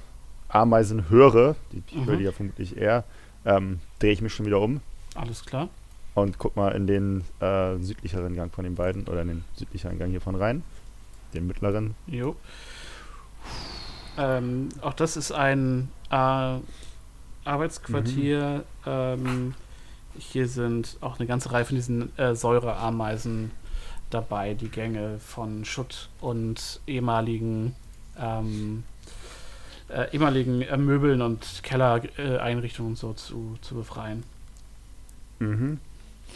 Ameisen höre, die, ich Mhm. höre die ja vermutlich eher, ähm, drehe ich mich schon wieder um Alles klar? und guck mal in den äh, südlicheren Gang von den beiden oder in den südlicheren Gang hiervon rein. Den mittleren. Jo. Ähm, auch das ist ein äh, Arbeitsquartier. Ähm, hier sind auch eine ganze Reihe von diesen äh, Säureameisen dabei, die Gänge von Schutt und ehemaligen ähm, äh, ehemaligen äh, Möbeln und Kellereinrichtungen so zu, zu befreien. Mhm.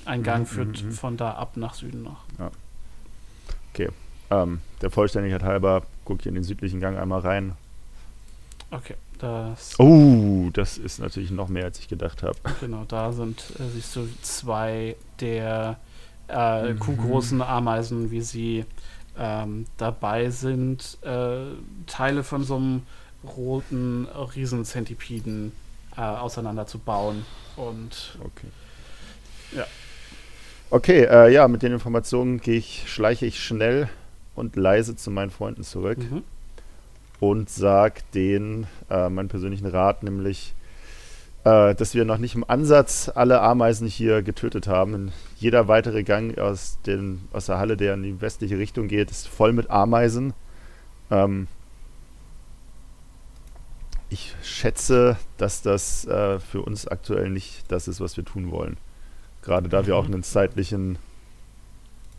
Ein Gang Mhm, führt mhm, mhm. von da ab nach Süden noch. Ähm, der Vollständigkeit halber gucke ich in den südlichen Gang einmal rein. Okay, das Oh, das ist natürlich noch mehr, als ich gedacht habe. Genau, da sind, äh, siehst du, zwei der äh, Mhm. kuhgroßen Ameisen, wie sie ähm, dabei sind, äh, Teile von so einem roten Riesenzentipeden äh, auseinanderzubauen. Und Okay. Ja. Okay, äh, ja, mit den Informationen gehe ich, schleiche ich schnell und leise zu meinen Freunden zurück mhm. Und sage denen äh, meinen persönlichen Rat, nämlich, äh, dass wir noch nicht im Ansatz alle Ameisen hier getötet haben. Jeder weitere Gang aus, den, aus der Halle, der in die westliche Richtung geht, ist voll mit Ameisen. Ähm, ich schätze, dass das äh, für uns aktuell nicht das ist, was wir tun wollen. Gerade da wir auch Mhm. zeitlichen,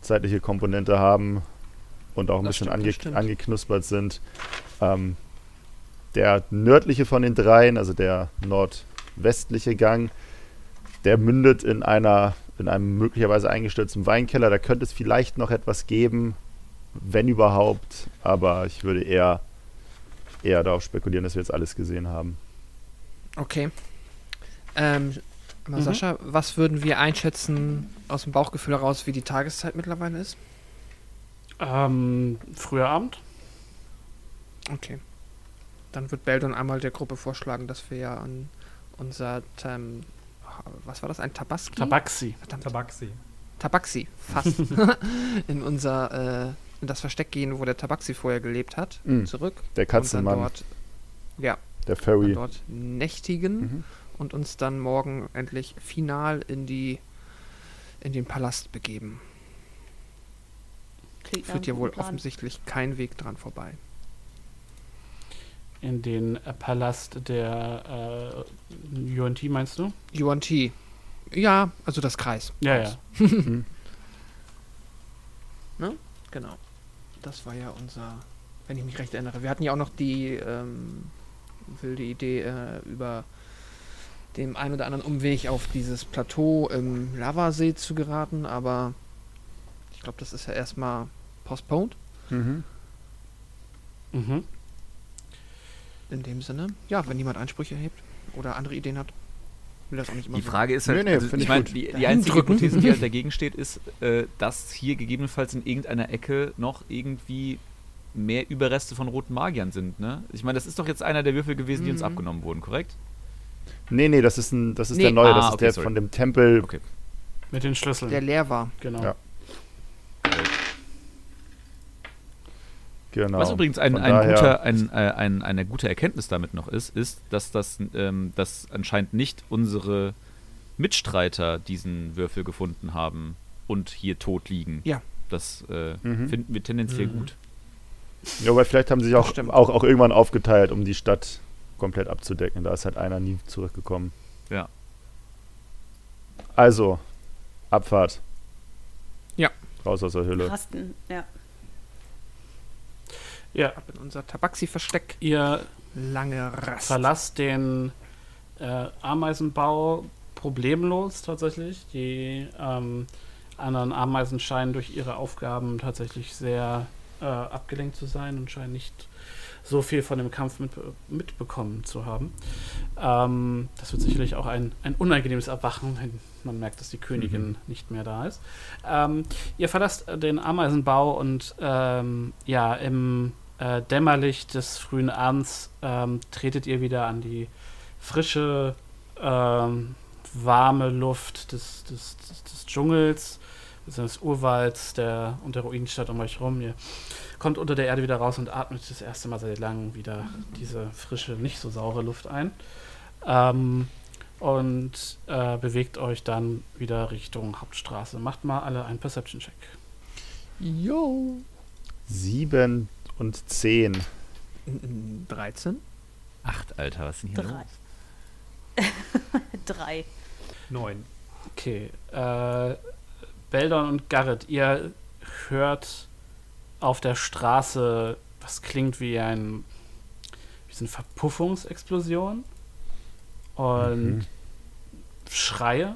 zeitliche Komponente haben und auch ein Das bisschen stimmt, ange angeknuspert sind. Ähm, der nördliche von den dreien, also der nordwestliche Gang, der mündet in einer in einem möglicherweise eingestürzten Weinkeller. Da könnte es vielleicht noch etwas geben, wenn überhaupt. Aber ich würde eher eher darauf spekulieren, dass wir jetzt alles gesehen haben. Okay. Ähm, mal Mhm. Sascha, was würden wir einschätzen aus dem Bauchgefühl heraus, wie die Tageszeit mittlerweile ist? ähm, früher Abend. Okay. Dann wird Beldon einmal der Gruppe vorschlagen, dass wir ja an unser ähm, was war das? Ein Tabaski? Tabaxi. Verdammt. Tabaxi. Tabaxi, fast. in unser äh, in das Versteck gehen, wo der Tabaxi vorher gelebt hat, Mm, zurück. Der Und dann Katzenmann, dort, ja, der Furry. dort nächtigen Mhm. und uns dann morgen endlich final in die in den Palast begeben. Klingt Führt ja wohl Plan. offensichtlich kein Weg dran vorbei. In den äh, Palast der äh, UNT, meinst du? Yuan Ti. Ja, also das Kreis. Ja, ja. Mhm. Genau. Das war ja unser, wenn ich mich recht erinnere. Wir hatten ja auch noch die ähm, wilde Idee, äh, über dem einen oder anderen Umweg auf dieses Plateau im Lavasee zu geraten, aber Ich glaube, das ist ja erstmal postponed Mhm. Mhm. In dem Sinne. Ja, wenn jemand Einsprüche erhebt oder andere Ideen hat, will das auch nicht immer Die so. Frage ist Nee, halt, nee, also find ich ich meine, die, die einzige drücken. Hypothese, die halt dagegen steht, ist, äh, dass hier gegebenenfalls in irgendeiner Ecke noch irgendwie mehr Überreste von roten Magiern sind, ne? Ich meine, das ist doch jetzt einer der Würfel gewesen, die uns Mhm. abgenommen wurden, korrekt? Nee, nee, das ist, ein, das ist Nee. der neue, das Ah, ist okay, der sorry. von dem Tempel. Okay. Mit den Schlüsseln. Der leer war. genau. Ja. Genau. Was übrigens ein, ein guter, ein, äh, ein, eine gute Erkenntnis damit noch ist, ist, dass das ähm, dass anscheinend nicht unsere Mitstreiter diesen Würfel gefunden haben und hier tot liegen. Ja. Das äh, Mhm. finden wir tendenziell Mhm. gut. Ja, weil vielleicht haben sie sich auch, auch, auch irgendwann aufgeteilt, um die Stadt komplett abzudecken. Da ist halt einer nie zurückgekommen. Ja. Also, Abfahrt. Ja. Raus aus der Höhle. Rasten, ja. Ja, Ab in unser Tabaxi-Versteck. ihr Lange Rast. verlasst den äh, Ameisenbau problemlos tatsächlich. Die ähm, anderen Ameisen scheinen durch ihre Aufgaben tatsächlich sehr äh, abgelenkt zu sein und scheinen nicht so viel von dem Kampf mit, mitbekommen zu haben. Ähm, das wird sicherlich auch ein, ein unangenehmes Erwachen, wenn man merkt, dass die Königin nicht mehr da ist. Ähm, ihr verlasst den Ameisenbau und ähm, ja, im äh, Dämmerlicht des frühen Abends ähm, tretet ihr wieder an die frische, ähm, warme Luft des, des, des, Dschungels, des Urwalds der, und der Ruinenstadt um euch rum. Ihr kommt unter der Erde wieder raus und atmet das erste Mal seit langem wieder diese frische, nicht so saure Luft ein. Ähm, und äh, bewegt euch dann wieder Richtung Hauptstraße. Macht mal alle einen Perception-Check. Jo. Sieben und zehn. 13? Acht, Alter, was denn hier Drei. los? Drei. Neun. Okay. Äh, Beldon und Garrett, ihr hört auf der Straße, was klingt wie ein wie so eine Verpuffungsexplosion und Mhm. Schreie.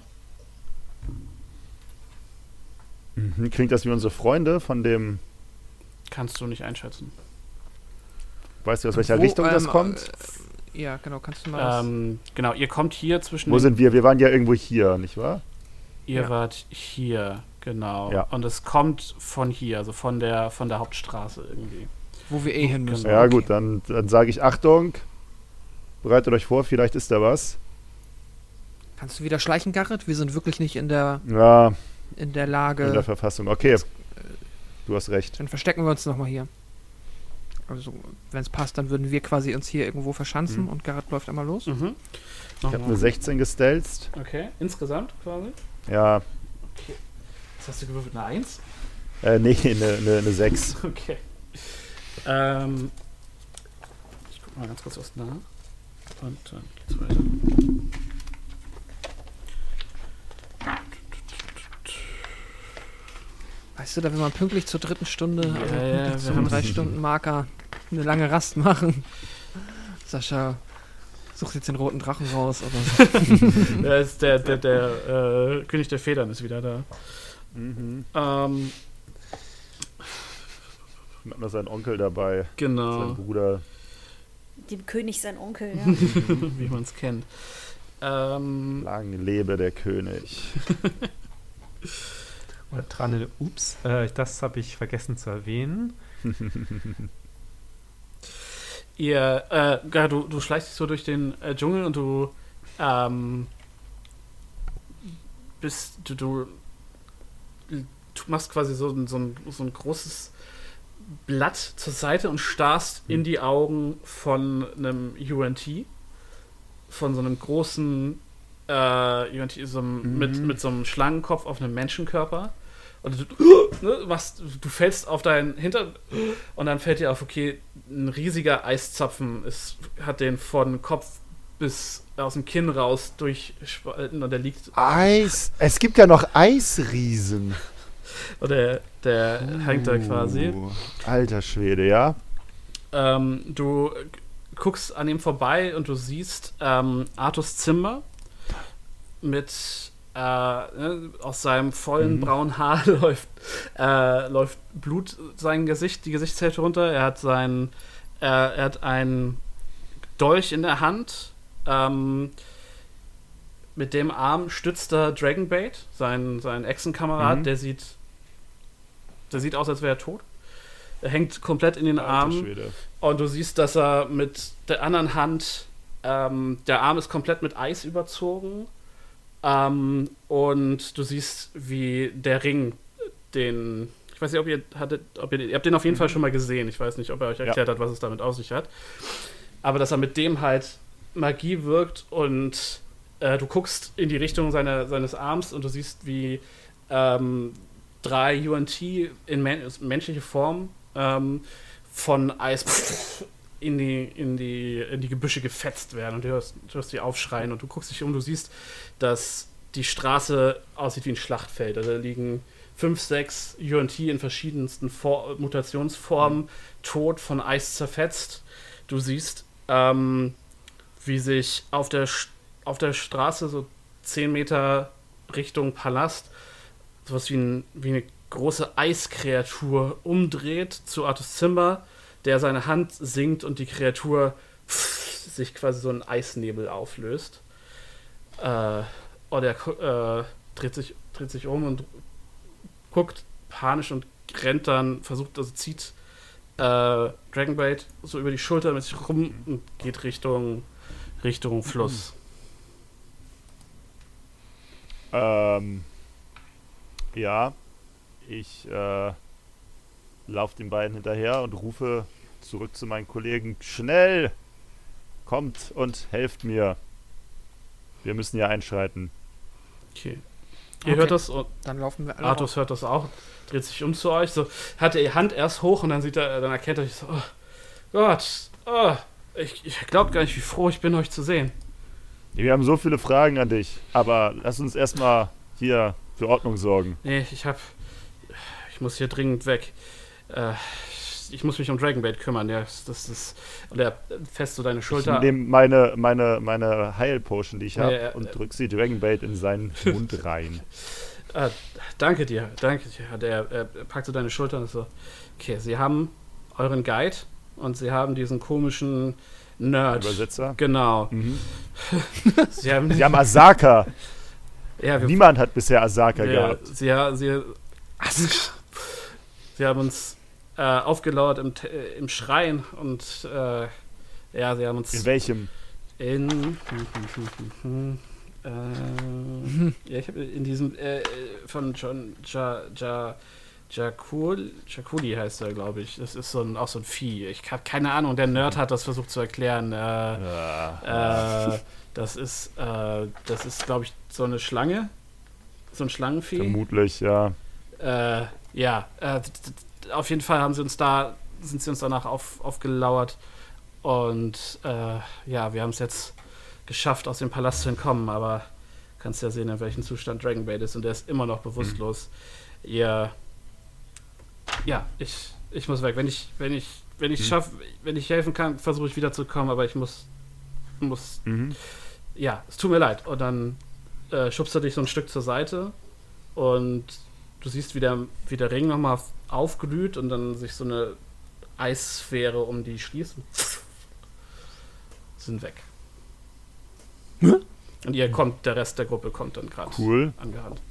Mhm. Klingt das wie unsere Freunde von dem. Kannst du nicht einschätzen. Weißt du, aus welcher Wo, Richtung das ähm, kommt? äh, Ja, genau. Kannst du mal Ähm, genau, ihr kommt hier zwischen Wo sind wir? Wir waren ja irgendwo hier, nicht wahr? Ihr Ja. wart hier, genau. Ja. Und es kommt von hier, also von der von der Hauptstraße irgendwie. wo wir eh hin müssen. Genau. Ja, Okay. gut, dann, dann sage ich Achtung. Bereitet euch vor, vielleicht ist da was. Kannst du wieder schleichen, Garrett? Wir sind wirklich nicht in der, Ja, in der in Lage. der Verfassung. Okay. Du hast recht. Dann verstecken wir uns nochmal hier. Also, wenn es passt, dann würden wir quasi uns hier irgendwo verschanzen Mhm. und Garrett läuft einmal los. Mhm. Ich habe eine 16 gestelzt. Okay, insgesamt quasi. Ja, Was hast du gewürfelt? Eine 1? äh, nee, eine, eine, eine 6. Okay. Ähm, ich guck mal ganz kurz was nach. Und dann geht's weiter. Weißt du, da will man pünktlich zur dritten Stunde, Ja, also ja, haben- drei Stunden Marker eine lange Rast machen. Sascha, such jetzt den roten Drachen raus. Oder Der, ist der, der, der äh, König der Federn ist wieder da. Mhm. Ähm, Hat noch seinen Onkel dabei, sein genau, Bruder. Dem König sein Onkel, ja. wie man es kennt. Ähm, Lang lebe der König. Oder Tranel, ups, äh, das habe ich vergessen zu erwähnen. ihr, äh, ja, du, du schleichst dich so durch den äh, Dschungel und du, ähm, bist, du, du, du machst quasi so, ein- so, ein, so ein großes Blatt zur Seite und starrst in die Augen von einem UNT, von so einem großen äh, UNT, so einem, mit, Mhm. mit so einem Schlangenkopf auf einem Menschenkörper. Und du, ne, machst, du fällst auf deinen Hintern und dann fällt dir auf, okay, ein riesiger Eiszapfen ist, hat den von Kopf bis aus dem Kinn raus durchspalten und der liegt, Eis. Es gibt ja noch Eisriesen. und der, der hängt da quasi. Uh, Alter Schwede, ja. Ähm, du guckst an ihm vorbei und du siehst ähm, Artus Zimmer mit äh, ne, aus seinem vollen Mhm. braunen Haar läuft, äh, läuft Blut sein Gesicht, die Gesichtshälfte runter. Er hat sein, äh, er hat einen Dolch in der Hand. Ähm, mit dem Arm stützt er Dragonbait, sein, sein Echsenkamerad, Mhm. der sieht, der sieht aus, als wäre er tot. Er hängt komplett in den Alter Armen. Schwede. Und du siehst, dass er mit der anderen Hand, ähm, der Arm ist komplett mit Eis überzogen. Ähm, und du siehst, wie der Ring, den, ich weiß nicht, ob ihr hattet, ob ihr, ihr habt den auf jeden Fall schon mal gesehen. Ich weiß nicht, ob er euch erklärt hat, was es damit auf sich hat. Aber dass er mit dem halt Magie wirkt und äh, du guckst in die Richtung seiner, seines Arms und du siehst, wie ähm, drei UNT in men menschliche Form ähm, von Eis in die, in, die, in die Gebüsche gefetzt werden und du hörst, du hörst die aufschreien und du guckst dich um, du siehst, dass die Straße aussieht wie ein Schlachtfeld. Also da liegen fünf, sechs UNT in verschiedensten For Mutationsformen, tot von Eis zerfetzt. Du siehst, ähm, wie sich auf der, auf der Straße so 10 Meter Richtung Palast sowas wie, ein, wie eine große Eiskreatur umdreht zu Artus Zimmer, der seine Hand sinkt und die Kreatur sich quasi so ein Eisnebel auflöst. Äh, und er äh, dreht, sich, dreht sich um und guckt panisch und rennt dann, versucht, also zieht äh, Dragonbait so über die Schulter mit sich rum und geht Richtung, Richtung Fluss. Ähm, ja, ich äh, laufe den beiden hinterher und rufe zurück zu meinen Kollegen: Schnell! Kommt und helft mir. Wir müssen ja einschreiten. Okay. Ihr Okay. hört das und Dann laufen wir alle Artus hört das auch, dreht sich um zu euch, so hat er die Hand erst hoch und dann sieht er, dann erkennt er sich so, oh Gott, oh, ich, ich glaube gar nicht, wie froh ich bin, euch zu sehen. Wir haben so viele Fragen an dich, aber lass uns erstmal hier für Ordnung sorgen. Nee, ich hab, ich muss hier dringend weg. Äh, ich muss mich um Dragonbait kümmern, ja, das ist, und er fest so deine Ich Schulter. nehme meine, meine, meine Heilpotion, die ich habe, Ja, ja, und äh, drück sie Dragonbait in seinen Mund rein. Äh, danke dir, danke dir. Der, er packt so deine Schulter und so, okay, sie haben euren Guide und sie haben diesen komischen Nerd. Übersetzer. Genau. Mhm. Sie haben, Sie haben Asaka. ja, Niemand hat bisher Asaka Ja, gehabt. sie, sie, sie haben uns äh, aufgelauert im, äh, im Schrein und äh, ja, sie haben uns In welchem? in äh, ja, ich habe in diesem äh, von John ja, ja, Jakul, Jakuli heißt er, glaube ich. Das ist so ein, auch so ein Vieh. Ich habe keine Ahnung. Der Nerd hat das versucht zu erklären. Äh, Ja, äh, das ist, äh, das ist, glaube ich, so eine Schlange. So ein Schlangenvieh. vermutlich, ja. Äh, ja, äh, auf jeden Fall haben sie uns da, sind sie uns danach auf, aufgelauert. Und äh, ja, wir haben es jetzt geschafft, aus dem Palast zu entkommen, aber kannst ja sehen, in welchem Zustand Dragonbait ist und der ist immer noch bewusstlos. Ihr. Ja, ich, ich muss weg. Wenn ich, wenn ich, wenn ich Hm. schaff, wenn ich helfen kann, versuche ich wiederzukommen, aber ich muss, muss Mhm. ja, es tut mir leid. Und dann äh, schubst er dich so ein Stück zur Seite und du siehst, wie der, wie der Ring nochmal aufglüht und dann sich so eine Eissphäre um die schließt. und Sind weg. Und ihr kommt, der Rest der Gruppe kommt dann gerade Cool. angerannt.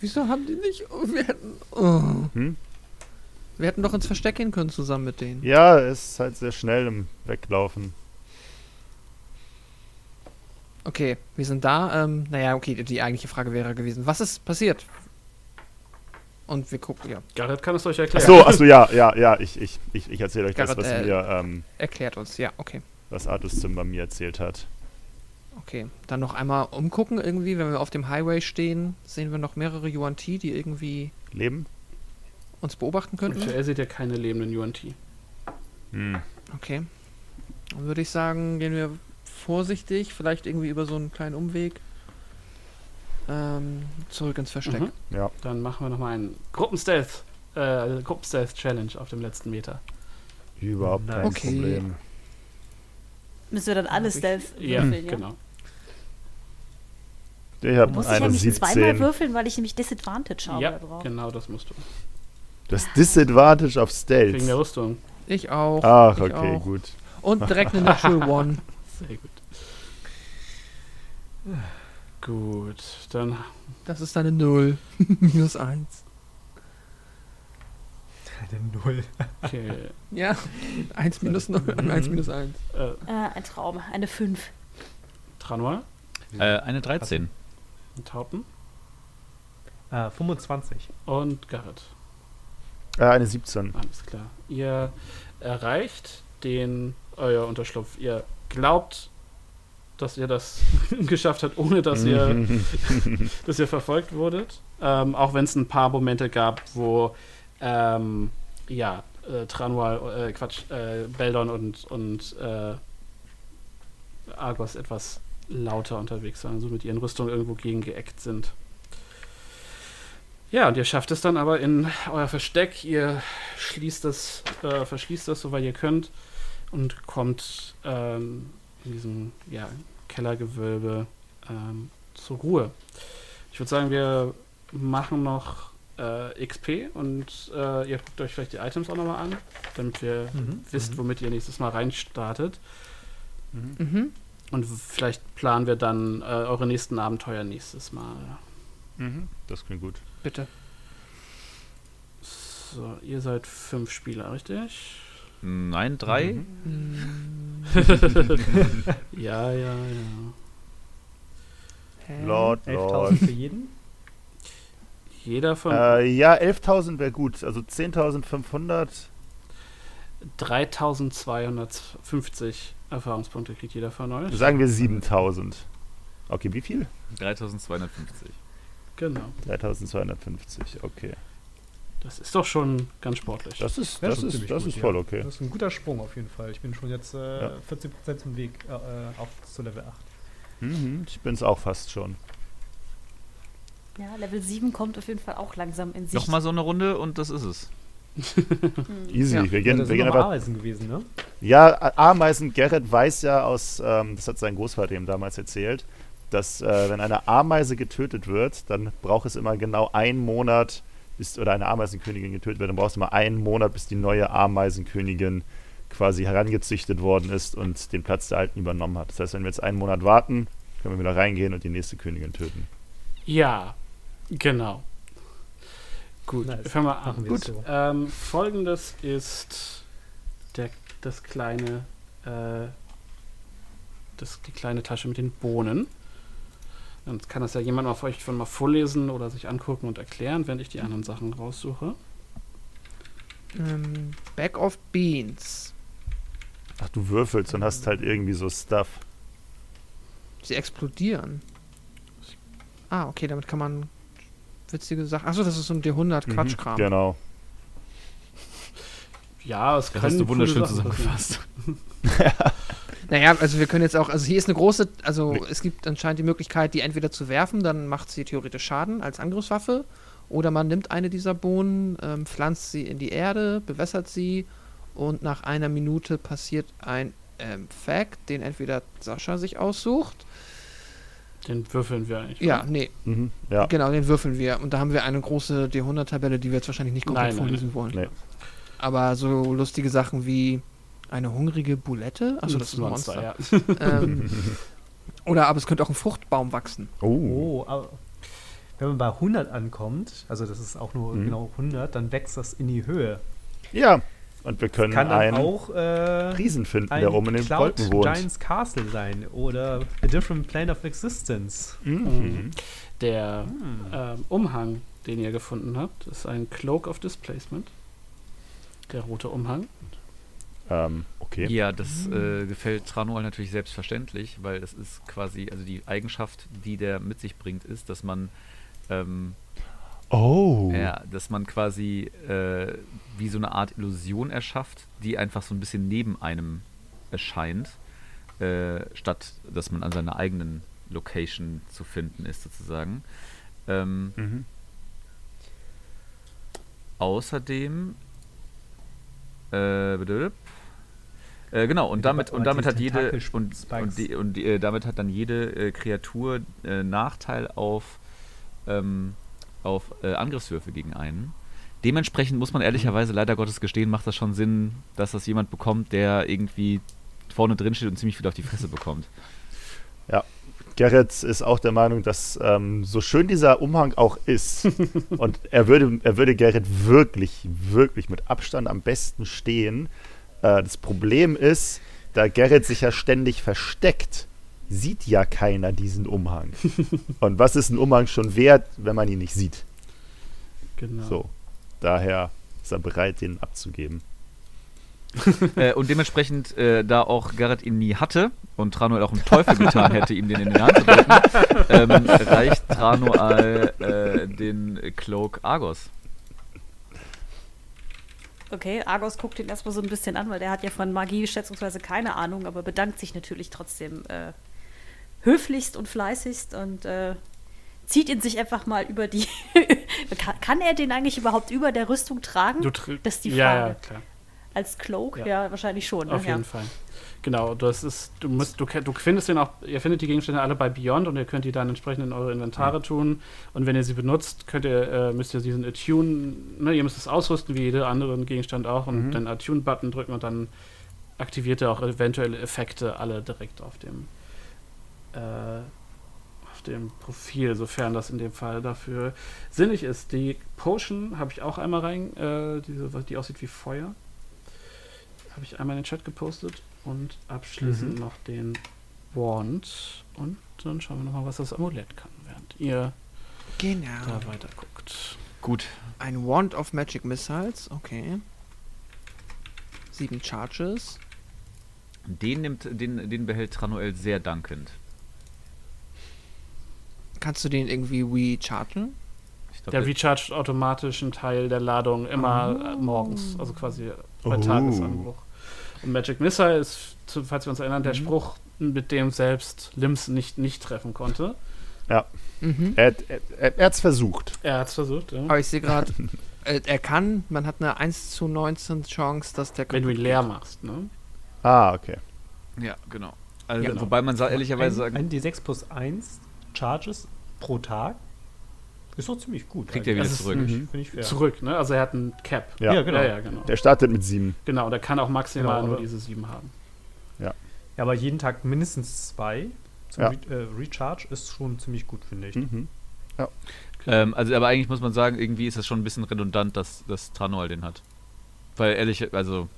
Wieso haben die nicht. Oh, wir hätten. Oh. Hm? Wir hätten doch ins Versteck gehen können zusammen mit denen. Ja, es ist halt sehr schnell im Weglaufen. Okay, wir sind da. Ähm, naja, okay, die, die eigentliche Frage wäre gewesen: Was ist passiert? Und wir gucken, ja, Gareth kann es euch erklären. so, ach so, ja, ja, ja, ich, ich, ich, ich erzähle euch das, Garrett, was äh, mir, ähm, erklärt uns. Ja, okay. was Artus Zimmer mir erzählt hat. Okay, dann noch einmal umgucken irgendwie, wenn wir auf dem Highway stehen, sehen wir noch mehrere UNT, die irgendwie Leben? uns beobachten könnten. Aktuell seht ihr keine lebenden UNT. Hm. Okay. Dann würde ich sagen, gehen wir vorsichtig, vielleicht irgendwie über so einen kleinen Umweg ähm, zurück ins Versteck. Mhm. Ja. Dann machen wir nochmal einen Gruppenstealth, äh, Gruppenstealth-Challenge auf dem letzten Meter. Überhaupt kein Okay. Problem. Müssen wir dann alle Stealth Ja, würfeln, ja? genau. Ich habe Muss ich nämlich zweimal 17. würfeln, weil ich nämlich Disadvantage habe ja, da drauf. genau, das musst du. Hast Disadvantage auf Wegen der Stealth. Rüstung. Ich auch. Ach, ich okay, auch. gut. Und direkt eine Natural One. Sehr gut. Gut, dann Das ist eine Null. Minus eins. Eine Null. okay. Ja, eins minus null und eins minus eins. äh, Äh, ein Traum, eine 5. Tranua Äh, eine 13. und Tauten Äh, 25. und Garrett. Äh, eine 17. Alles klar. Ihr erreicht den euer Unterschlupf. Ihr glaubt, dass ihr das geschafft habt, ohne dass ihr, dass ihr verfolgt wurdet. Ähm, auch wenn es ein paar Momente gab, wo ähm, ja, äh, Tranual, äh, Quatsch, äh, Beldon und, und äh, Argos etwas lauter unterwegs waren, so mit ihren Rüstungen irgendwo gegengeeckt sind. Ja, und ihr schafft es dann aber in euer Versteck. Ihr schließt das, äh, verschließt das, soweit ihr könnt, und kommt ähm, in diesem ja, Kellergewölbe ähm, zur Ruhe. Ich würde sagen, wir machen noch äh, XP und äh, ihr guckt euch vielleicht die Items auch nochmal an, damit ihr Mhm. wisst, womit ihr nächstes Mal reinstartet. Mhm. Und vielleicht planen wir dann äh, eure nächsten Abenteuer nächstes Mal. Mhm. Das klingt gut. Bitte. So, ihr seid fünf Spieler, richtig? Nein, drei. Mhm. Hm, Ja, ja, ja. hä? Lord, 11.000 Lord. für jeden. Jeder von Äh, ja, 11.000 wäre gut. Also 10.500. 3250 Erfahrungspunkte kriegt jeder von euch. Sagen wir 7.000. Okay, wie viel? 3250. Genau. 3.250. Okay. Das ist doch schon ganz sportlich. Das ist, Ja, das schon ist, ziemlich das gut, ist ja. voll okay. Das ist ein guter Sprung auf jeden Fall. Ich bin schon jetzt äh, Ja. 40% zum Weg äh, äh, auf zu Level 8. Mhm, ich bin's auch fast schon. Ja, Level 7 kommt auf jeden Fall auch langsam in Sicht. Nochmal so eine Runde und das ist es. Easy. Ja. Wir Ja, gehen, das wir sind gehen aber. Ameisen gewesen, ne? Ja, Ameisen, Gerrit weiß ja aus, ähm, das hat sein Großvater ihm damals erzählt, dass äh, wenn eine Ameise getötet wird, dann braucht es immer genau einen Monat, bis, oder eine Ameisenkönigin getötet wird, dann braucht es immer einen Monat, bis die neue Ameisenkönigin quasi herangezüchtet worden ist und den Platz der alten übernommen hat. Das heißt, wenn wir jetzt einen Monat warten, können wir wieder reingehen und die nächste Königin töten. Ja, genau. Gut, Nice. fangen wir an. Gut, so. ähm, folgendes ist der, das kleine, äh, das, die kleine Tasche mit den Bohnen. Dann kann das ja jemand auf euch von mal vorlesen oder sich angucken und erklären, während ich die anderen Sachen raussuche. Ähm, Bag of Beans. Ach, du würfelst und hast halt irgendwie so Stuff. Sie explodieren. Ah, okay, damit kann man witzige Sachen. Achso, das ist so ein D100-Quatschkram. Mhm, genau. Ja, es Das können hast du wunderschön zusammengefasst. Naja, also wir können jetzt auch, also hier ist eine große, also es gibt anscheinend die Möglichkeit, die entweder zu werfen, dann macht sie theoretisch Schaden als Angriffswaffe, oder man nimmt eine dieser Bohnen, ähm, pflanzt sie in die Erde, bewässert sie und nach einer Minute passiert ein ähm, Fact, den entweder Sascha sich aussucht. Den würfeln wir eigentlich. Ja, oder? nee, Mhm, ja. genau, den würfeln wir. Und da haben wir eine große D100-Tabelle, die wir jetzt wahrscheinlich nicht komplett Nein, nein, vorlesen wollen. Nee. Aber so lustige Sachen wie eine hungrige Bulette, also das, ist ein Monster. ja. ähm, oder aber es könnte auch ein Fruchtbaum wachsen. Oh. Oh, aber wenn man bei 100 ankommt, also das ist auch nur Mhm. genau 100, dann wächst das in die Höhe. Ja. Und wir können einen auch äh, Riesen finden, ein der oben in den Cloud Wolken wohnt. Giants Castle sein oder A Different Plane of Existence. Mhm. Der Hm. ähm, Umhang, den ihr gefunden habt, ist ein Cloak of Displacement. Der rote Umhang. Ähm, okay. Ja, das äh, gefällt Tranual natürlich selbstverständlich, weil das ist quasi, also die Eigenschaft, die der mit sich bringt, ist, dass man ähm, Oh. Ja, dass man quasi äh, wie so eine Art Illusion erschafft, die einfach so ein bisschen neben einem erscheint, äh, statt dass man an seiner eigenen Location zu finden ist, sozusagen. Ähm, Mhm. außerdem äh, Äh, genau, und Mit damit, und damit hat jede und, und, die, und die, äh, damit hat dann jede äh, Kreatur äh, Nachteil auf, ähm, auf äh, Angriffswürfe gegen einen. Dementsprechend muss man ehrlicherweise leider Gottes gestehen, macht das schon Sinn, dass das jemand bekommt, der irgendwie vorne drin steht und ziemlich viel auf die Fresse bekommt. Gerrit ist auch der Meinung, dass ähm, so schön dieser Umhang auch ist und er würde, er würde Gerrit wirklich, wirklich mit Abstand am besten stehen. Äh, das Problem ist, da Gerrit sich ja ständig versteckt, sieht ja keiner diesen Umhang. und was ist ein Umhang schon wert, wenn man ihn nicht sieht? Genau. So, daher ist er bereit, den abzugeben. äh, und dementsprechend, äh, da auch Garrett ihn nie hatte und Tranuel auch einen Teufel getan hätte, ihm den in die Hand zu drücken, ähm, reicht Tranuel äh, den Cloak Argos. Okay, Argos guckt ihn erstmal so ein bisschen an, weil der hat ja von Magie schätzungsweise keine Ahnung, aber bedankt sich natürlich trotzdem äh, höflichst und fleißigst und äh, zieht ihn sich einfach mal über die. kann, kann er den eigentlich überhaupt über der Rüstung tragen? Du tr- das ist die ja, Frage. ja, klar. Als Cloak? Ja. Ja, wahrscheinlich schon. Auf ne? jeden ja. Fall. Genau, das ist, du musst, du, du findest den auch, ihr findet die Gegenstände alle bei Beyond und ihr könnt die dann entsprechend in eure Inventare tun. Und wenn ihr sie benutzt, könnt ihr, äh, müsst ihr diesen Attune, ne, ihr müsst es ausrüsten wie jeder andere Gegenstand auch und Mhm. den Attune-Button drücken und dann aktiviert ihr auch eventuelle Effekte alle direkt auf dem äh, auf dem Profil, sofern das in dem Fall dafür sinnig ist. Die Potion habe ich auch einmal rein, äh, diese, die aussieht wie Feuer. Habe ich einmal in den Chat gepostet und abschließend Mhm. noch den Wand. Und dann schauen wir nochmal, was das Amulett kann, während ihr Genau. da weiter guckt. Gut, Ein Wand of Magic Missiles, okay. Sieben Charges. den, nimmt, den, den behält Tranuel sehr dankend. Kannst du den irgendwie rechargen? Glaub, Der rechargt automatisch einen Teil der Ladung immer äh, morgens, also quasi bei Oh. Tagesanbruch. Und Magic Missile ist, falls wir uns erinnern, der Mhm. Spruch, mit dem selbst Lims nicht, nicht treffen konnte. Mhm. Er, er, er, hat es versucht. Er hat es versucht, ja. Aber ich sehe gerade, äh, er kann, man hat eine 1 zu 19 Chance, dass der Wenn du ihn leer machst, ne? Ah, okay. ja, genau. Also, Ja, genau. Wobei man sa ehrlicherweise ein, sagen ein D6 plus 1 Charges pro Tag ist doch ziemlich gut. Kriegt er wieder eigentlich. Das ist- zurück. Mhm. Finde ich fair. Zurück, ne? Also er hat einen Cap. Ja. Ja, genau. Ja, ja, genau. Der startet mit sieben. Genau, der kann auch maximal Genau, nur diese sieben haben. Ja, aber jeden Tag mindestens zwei zum Ja. Re äh, Recharge ist schon ziemlich gut, finde ich. Mhm. Ähm, also, aber eigentlich muss man sagen, irgendwie ist das schon ein bisschen redundant, dass, dass Tranuel den hat. Weil ehrlich, also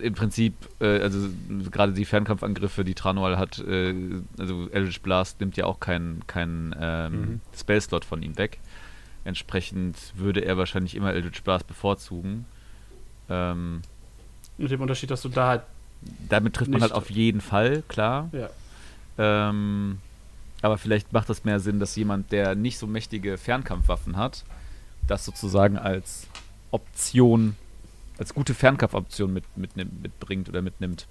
im Prinzip, äh, also gerade die Fernkampfangriffe, die Tranuel hat, äh, also Eldritch Blast nimmt ja auch keinen kein, ähm, Mhm. Spellslot von ihm weg. Entsprechend würde er wahrscheinlich immer Eldritch Blast bevorzugen. Ähm, Mit dem Unterschied, dass du da halt, damit trifft man halt auf jeden Fall, klar. ja. Ähm, aber vielleicht macht das mehr Sinn, dass jemand, der nicht so mächtige Fernkampfwaffen hat, das sozusagen als Option, als gute Fernkampfoption mit, mitnimm- mitbringt oder mitnimmt.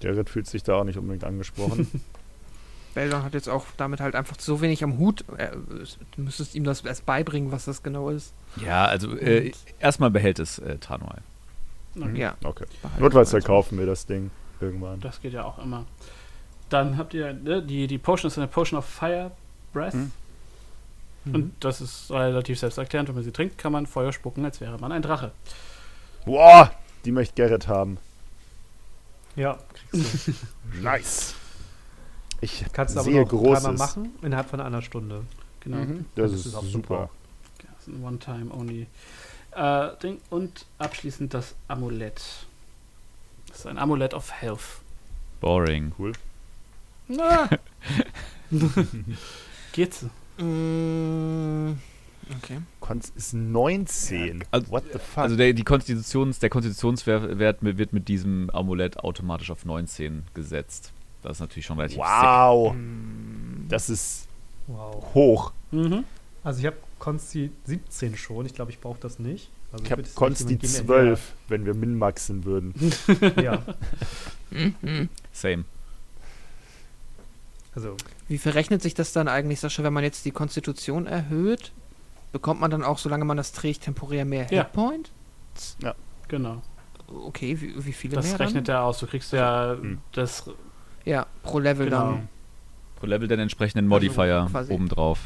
Gerrit fühlt sich da auch nicht unbedingt angesprochen. Beldon hat jetzt auch damit halt einfach so wenig am Hut. Er, du müsstest ihm das erst beibringen, was das genau ist. Ja, also äh, erstmal behält es äh, Tanuai. Okay. Ja. Okay. Notfalls verkaufen wir das Ding irgendwann. Das geht ja auch immer. Dann habt ihr, ne, die, die Potion ist eine Potion of Fire Breath. Mhm. Und das ist relativ selbsterklärend. Wenn man sie trinkt, kann man Feuer spucken, als wäre man ein Drache. Boah, die möchte Gerrit haben. Ja, kriegst du. Nice. Ich Kannst du aber sehe noch dreimal Großes. machen innerhalb von einer Stunde. Genau. Mhm. Das, Das ist ist auch super. Das ist ein One-Time-Only. Äh, Ding. Und abschließend das Amulett. Das ist ein Amulett of Health. Boring. Cool. Na. Geht's? Mm, okay. Konz ist 19. Also- What the fuck? Also der, die Konstitutions, der Konstitutionswert wird mit diesem Amulett automatisch auf 19 gesetzt. Das ist natürlich schon relativ wow. Mm, Das ist Wow. hoch. Mhm. Also ich habe Konsti 17 schon. Ich glaube, ich brauche das nicht. Also Ich habe Konsti jemand geben, 12, wenn wir min-maxen würden. Ja, sick. Same. also Wie verrechnet sich das dann eigentlich, Sascha, wenn man jetzt die Konstitution erhöht? Bekommt man dann auch, solange man das trägt, temporär mehr Ja. Hitpoint? Genau. okay, wie, wie viele Das mehr rechnet dann? er aus. Du kriegst ja Hm. das. Ja, pro Level Genau. dann. Pro Level den entsprechenden Modifier quasi- obendrauf.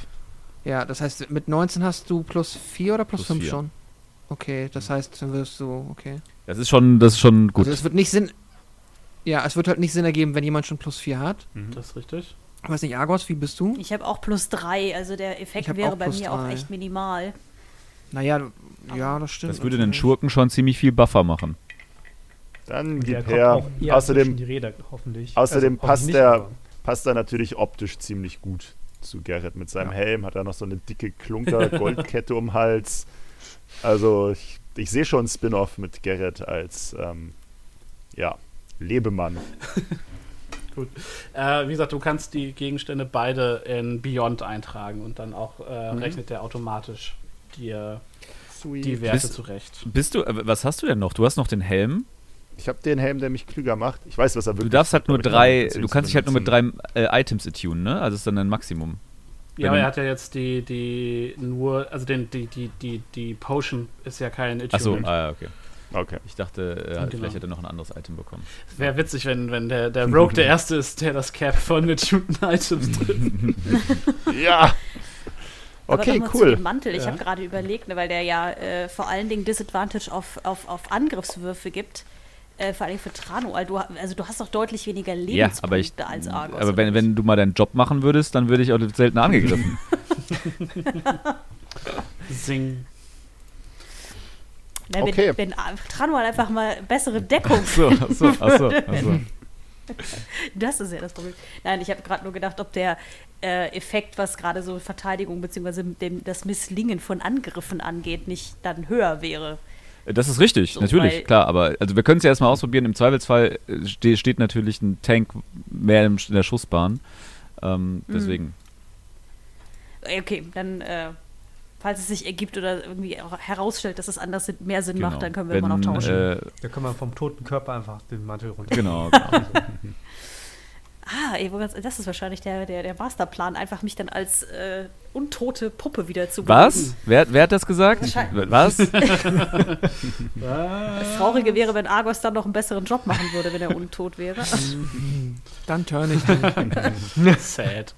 Ja, das heißt, mit 19 hast du plus 4 oder plus, Plus 5 vier. schon? Okay, das heißt, dann wirst du, okay. Das ist schon, das ist schon gut. Also es wird nicht Sinn. Ja, es wird halt nicht Sinn ergeben, wenn jemand schon plus 4 hat. Das ist richtig. Ich weiß nicht, Argos, wie bist du? Ich habe auch plus drei, also der Effekt wäre auch bei mir auch drei. echt minimal. Naja, ja, das stimmt. Das würde den. Schurken schon ziemlich viel Buffer machen. Dann Der gib kommt her. auch Außerdem Räder, hoffentlich. außerdem hoffentlich passt der- passt er natürlich optisch ziemlich gut zu Gerrit. Mit seinem Ja. Helm hat er noch so eine dicke Klunker-Goldkette um den Hals. Also ich, ich sehe schon einen Spin-off mit Gerrit als ähm, ja, Lebemann. Äh, wie gesagt, du kannst die Gegenstände beide in Beyond eintragen und dann auch äh, Mhm. rechnet der automatisch dir Sweet. die Werte Bist- zurecht. Bist du, äh, was hast du denn noch? Du hast noch den Helm. Ich habe den Helm, der mich klüger macht. Ich weiß, was er Du wirklich darfst halt nur drei, du kannst dich halt nur mit drei äh, Items attunen, ne? Also ist dann ein Maximum. Ja, aber er hat ja jetzt die, die nur, also den, die, die, die, die Potion ist ja kein Achso, Attunement. ah, ja, okay. Okay. Ich dachte, äh, halt, Genau. vielleicht hätte er noch ein anderes Item bekommen. Wäre witzig, wenn, wenn der, der Rogue der Erste ist, der das Cap von attunten Items trifft. Ja! Aber Okay, noch mal Zu cool. dem Mantel. Ich Ja. habe gerade überlegt, ne, weil der ja äh, vor allen Dingen Disadvantage auf, auf, auf Angriffswürfe gibt. Äh, vor allem für Tranual. Du, ha- also du hast doch deutlich weniger Ja, Lebenspunkte aber ich, als Argos. aber wenn, wenn du mal deinen Job machen würdest, dann würde ich auch seltener angegriffen. Sing. Na, wenn, okay. wenn Tranual einfach mal bessere Deckung so, achso, achso, achso. Das ist ja das Problem. Nein, ich habe gerade nur gedacht, ob der äh, Effekt, was gerade so Verteidigung bzw. das Misslingen von Angriffen angeht, nicht dann höher wäre. Das ist richtig, So, natürlich, klar. Aber also wir können es ja erstmal ausprobieren. Im Zweifelsfall äh, ste steht natürlich ein Tank mehr in der Schussbahn. Ähm, Mhm. deswegen. Äh, Okay, dann, äh, falls es sich ergibt oder irgendwie auch herausstellt, dass es anders Sinn- mehr Sinn Genau. macht, dann können wir Wenn, immer noch tauschen. Äh, Da können wir vom toten Körper einfach den Mantel runter. genau, genau. ah, ey, das ist wahrscheinlich der, der, der Masterplan, einfach mich dann als äh, untote Puppe wieder zu Was? Wer, wer hat das gesagt? Wahrscheinlich- Was? Das Traurige wäre, wenn Argos dann noch einen besseren Job machen würde, wenn er untot wäre. Dann turn ich den. Sad.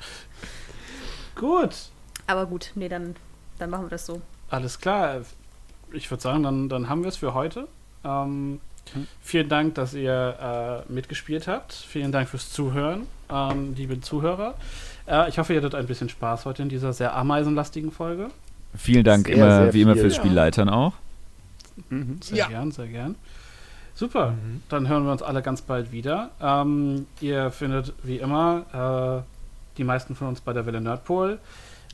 Gut. Aber gut, nee, dann, dann machen wir das so. Alles klar. Ich würde sagen, dann, dann haben wir es für heute. Ähm, Vielen Dank, dass ihr äh, mitgespielt habt. Vielen Dank fürs Zuhören, ähm, liebe Zuhörer. Äh, ich hoffe, ihr hattet ein bisschen Spaß heute in dieser sehr ameisenlastigen Folge. Vielen Dank Sehr, immer, sehr wie immer viel. fürs Ja. Spielleitern auch. Mhm. Sehr Ja. gern, sehr gern. Super, dann hören wir uns alle ganz bald wieder. Ähm, ihr findet wie immer äh, die meisten von uns bei der Welle Nerdpol,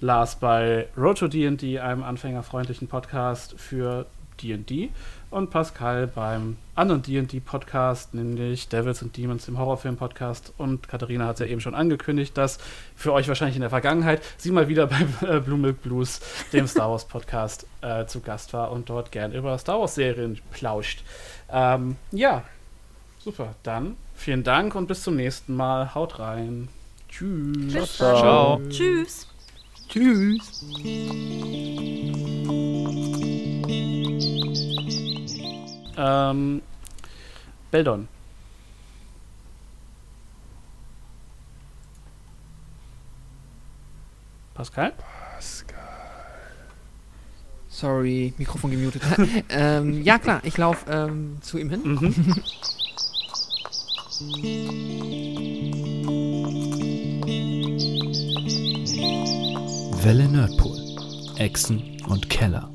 Lars bei Road to D&D, einem anfängerfreundlichen Podcast für D&D und Pascal beim anderen D&D-Podcast, nämlich Devils and Demons, dem Horrorfilm-Podcast und Katharina hat es ja eben schon angekündigt, dass für euch wahrscheinlich in der Vergangenheit sie mal wieder bei äh, Blue Milk Blues, dem Star Wars-Podcast, äh, zu Gast war und dort gern über Star Wars-Serien plauscht. Ähm, ja, super. Dann vielen Dank und bis zum nächsten Mal. Haut rein. Tschüss. Bis Ciao. Ciao. Tschüss. Tschüss. Ähm, Beldon. Pascal? Sorry, Mikrofon gemutet. ähm, ja, klar, ich laufe ähm, zu ihm hin. Mhm. Welle Nerdpool. Echsen und Keller.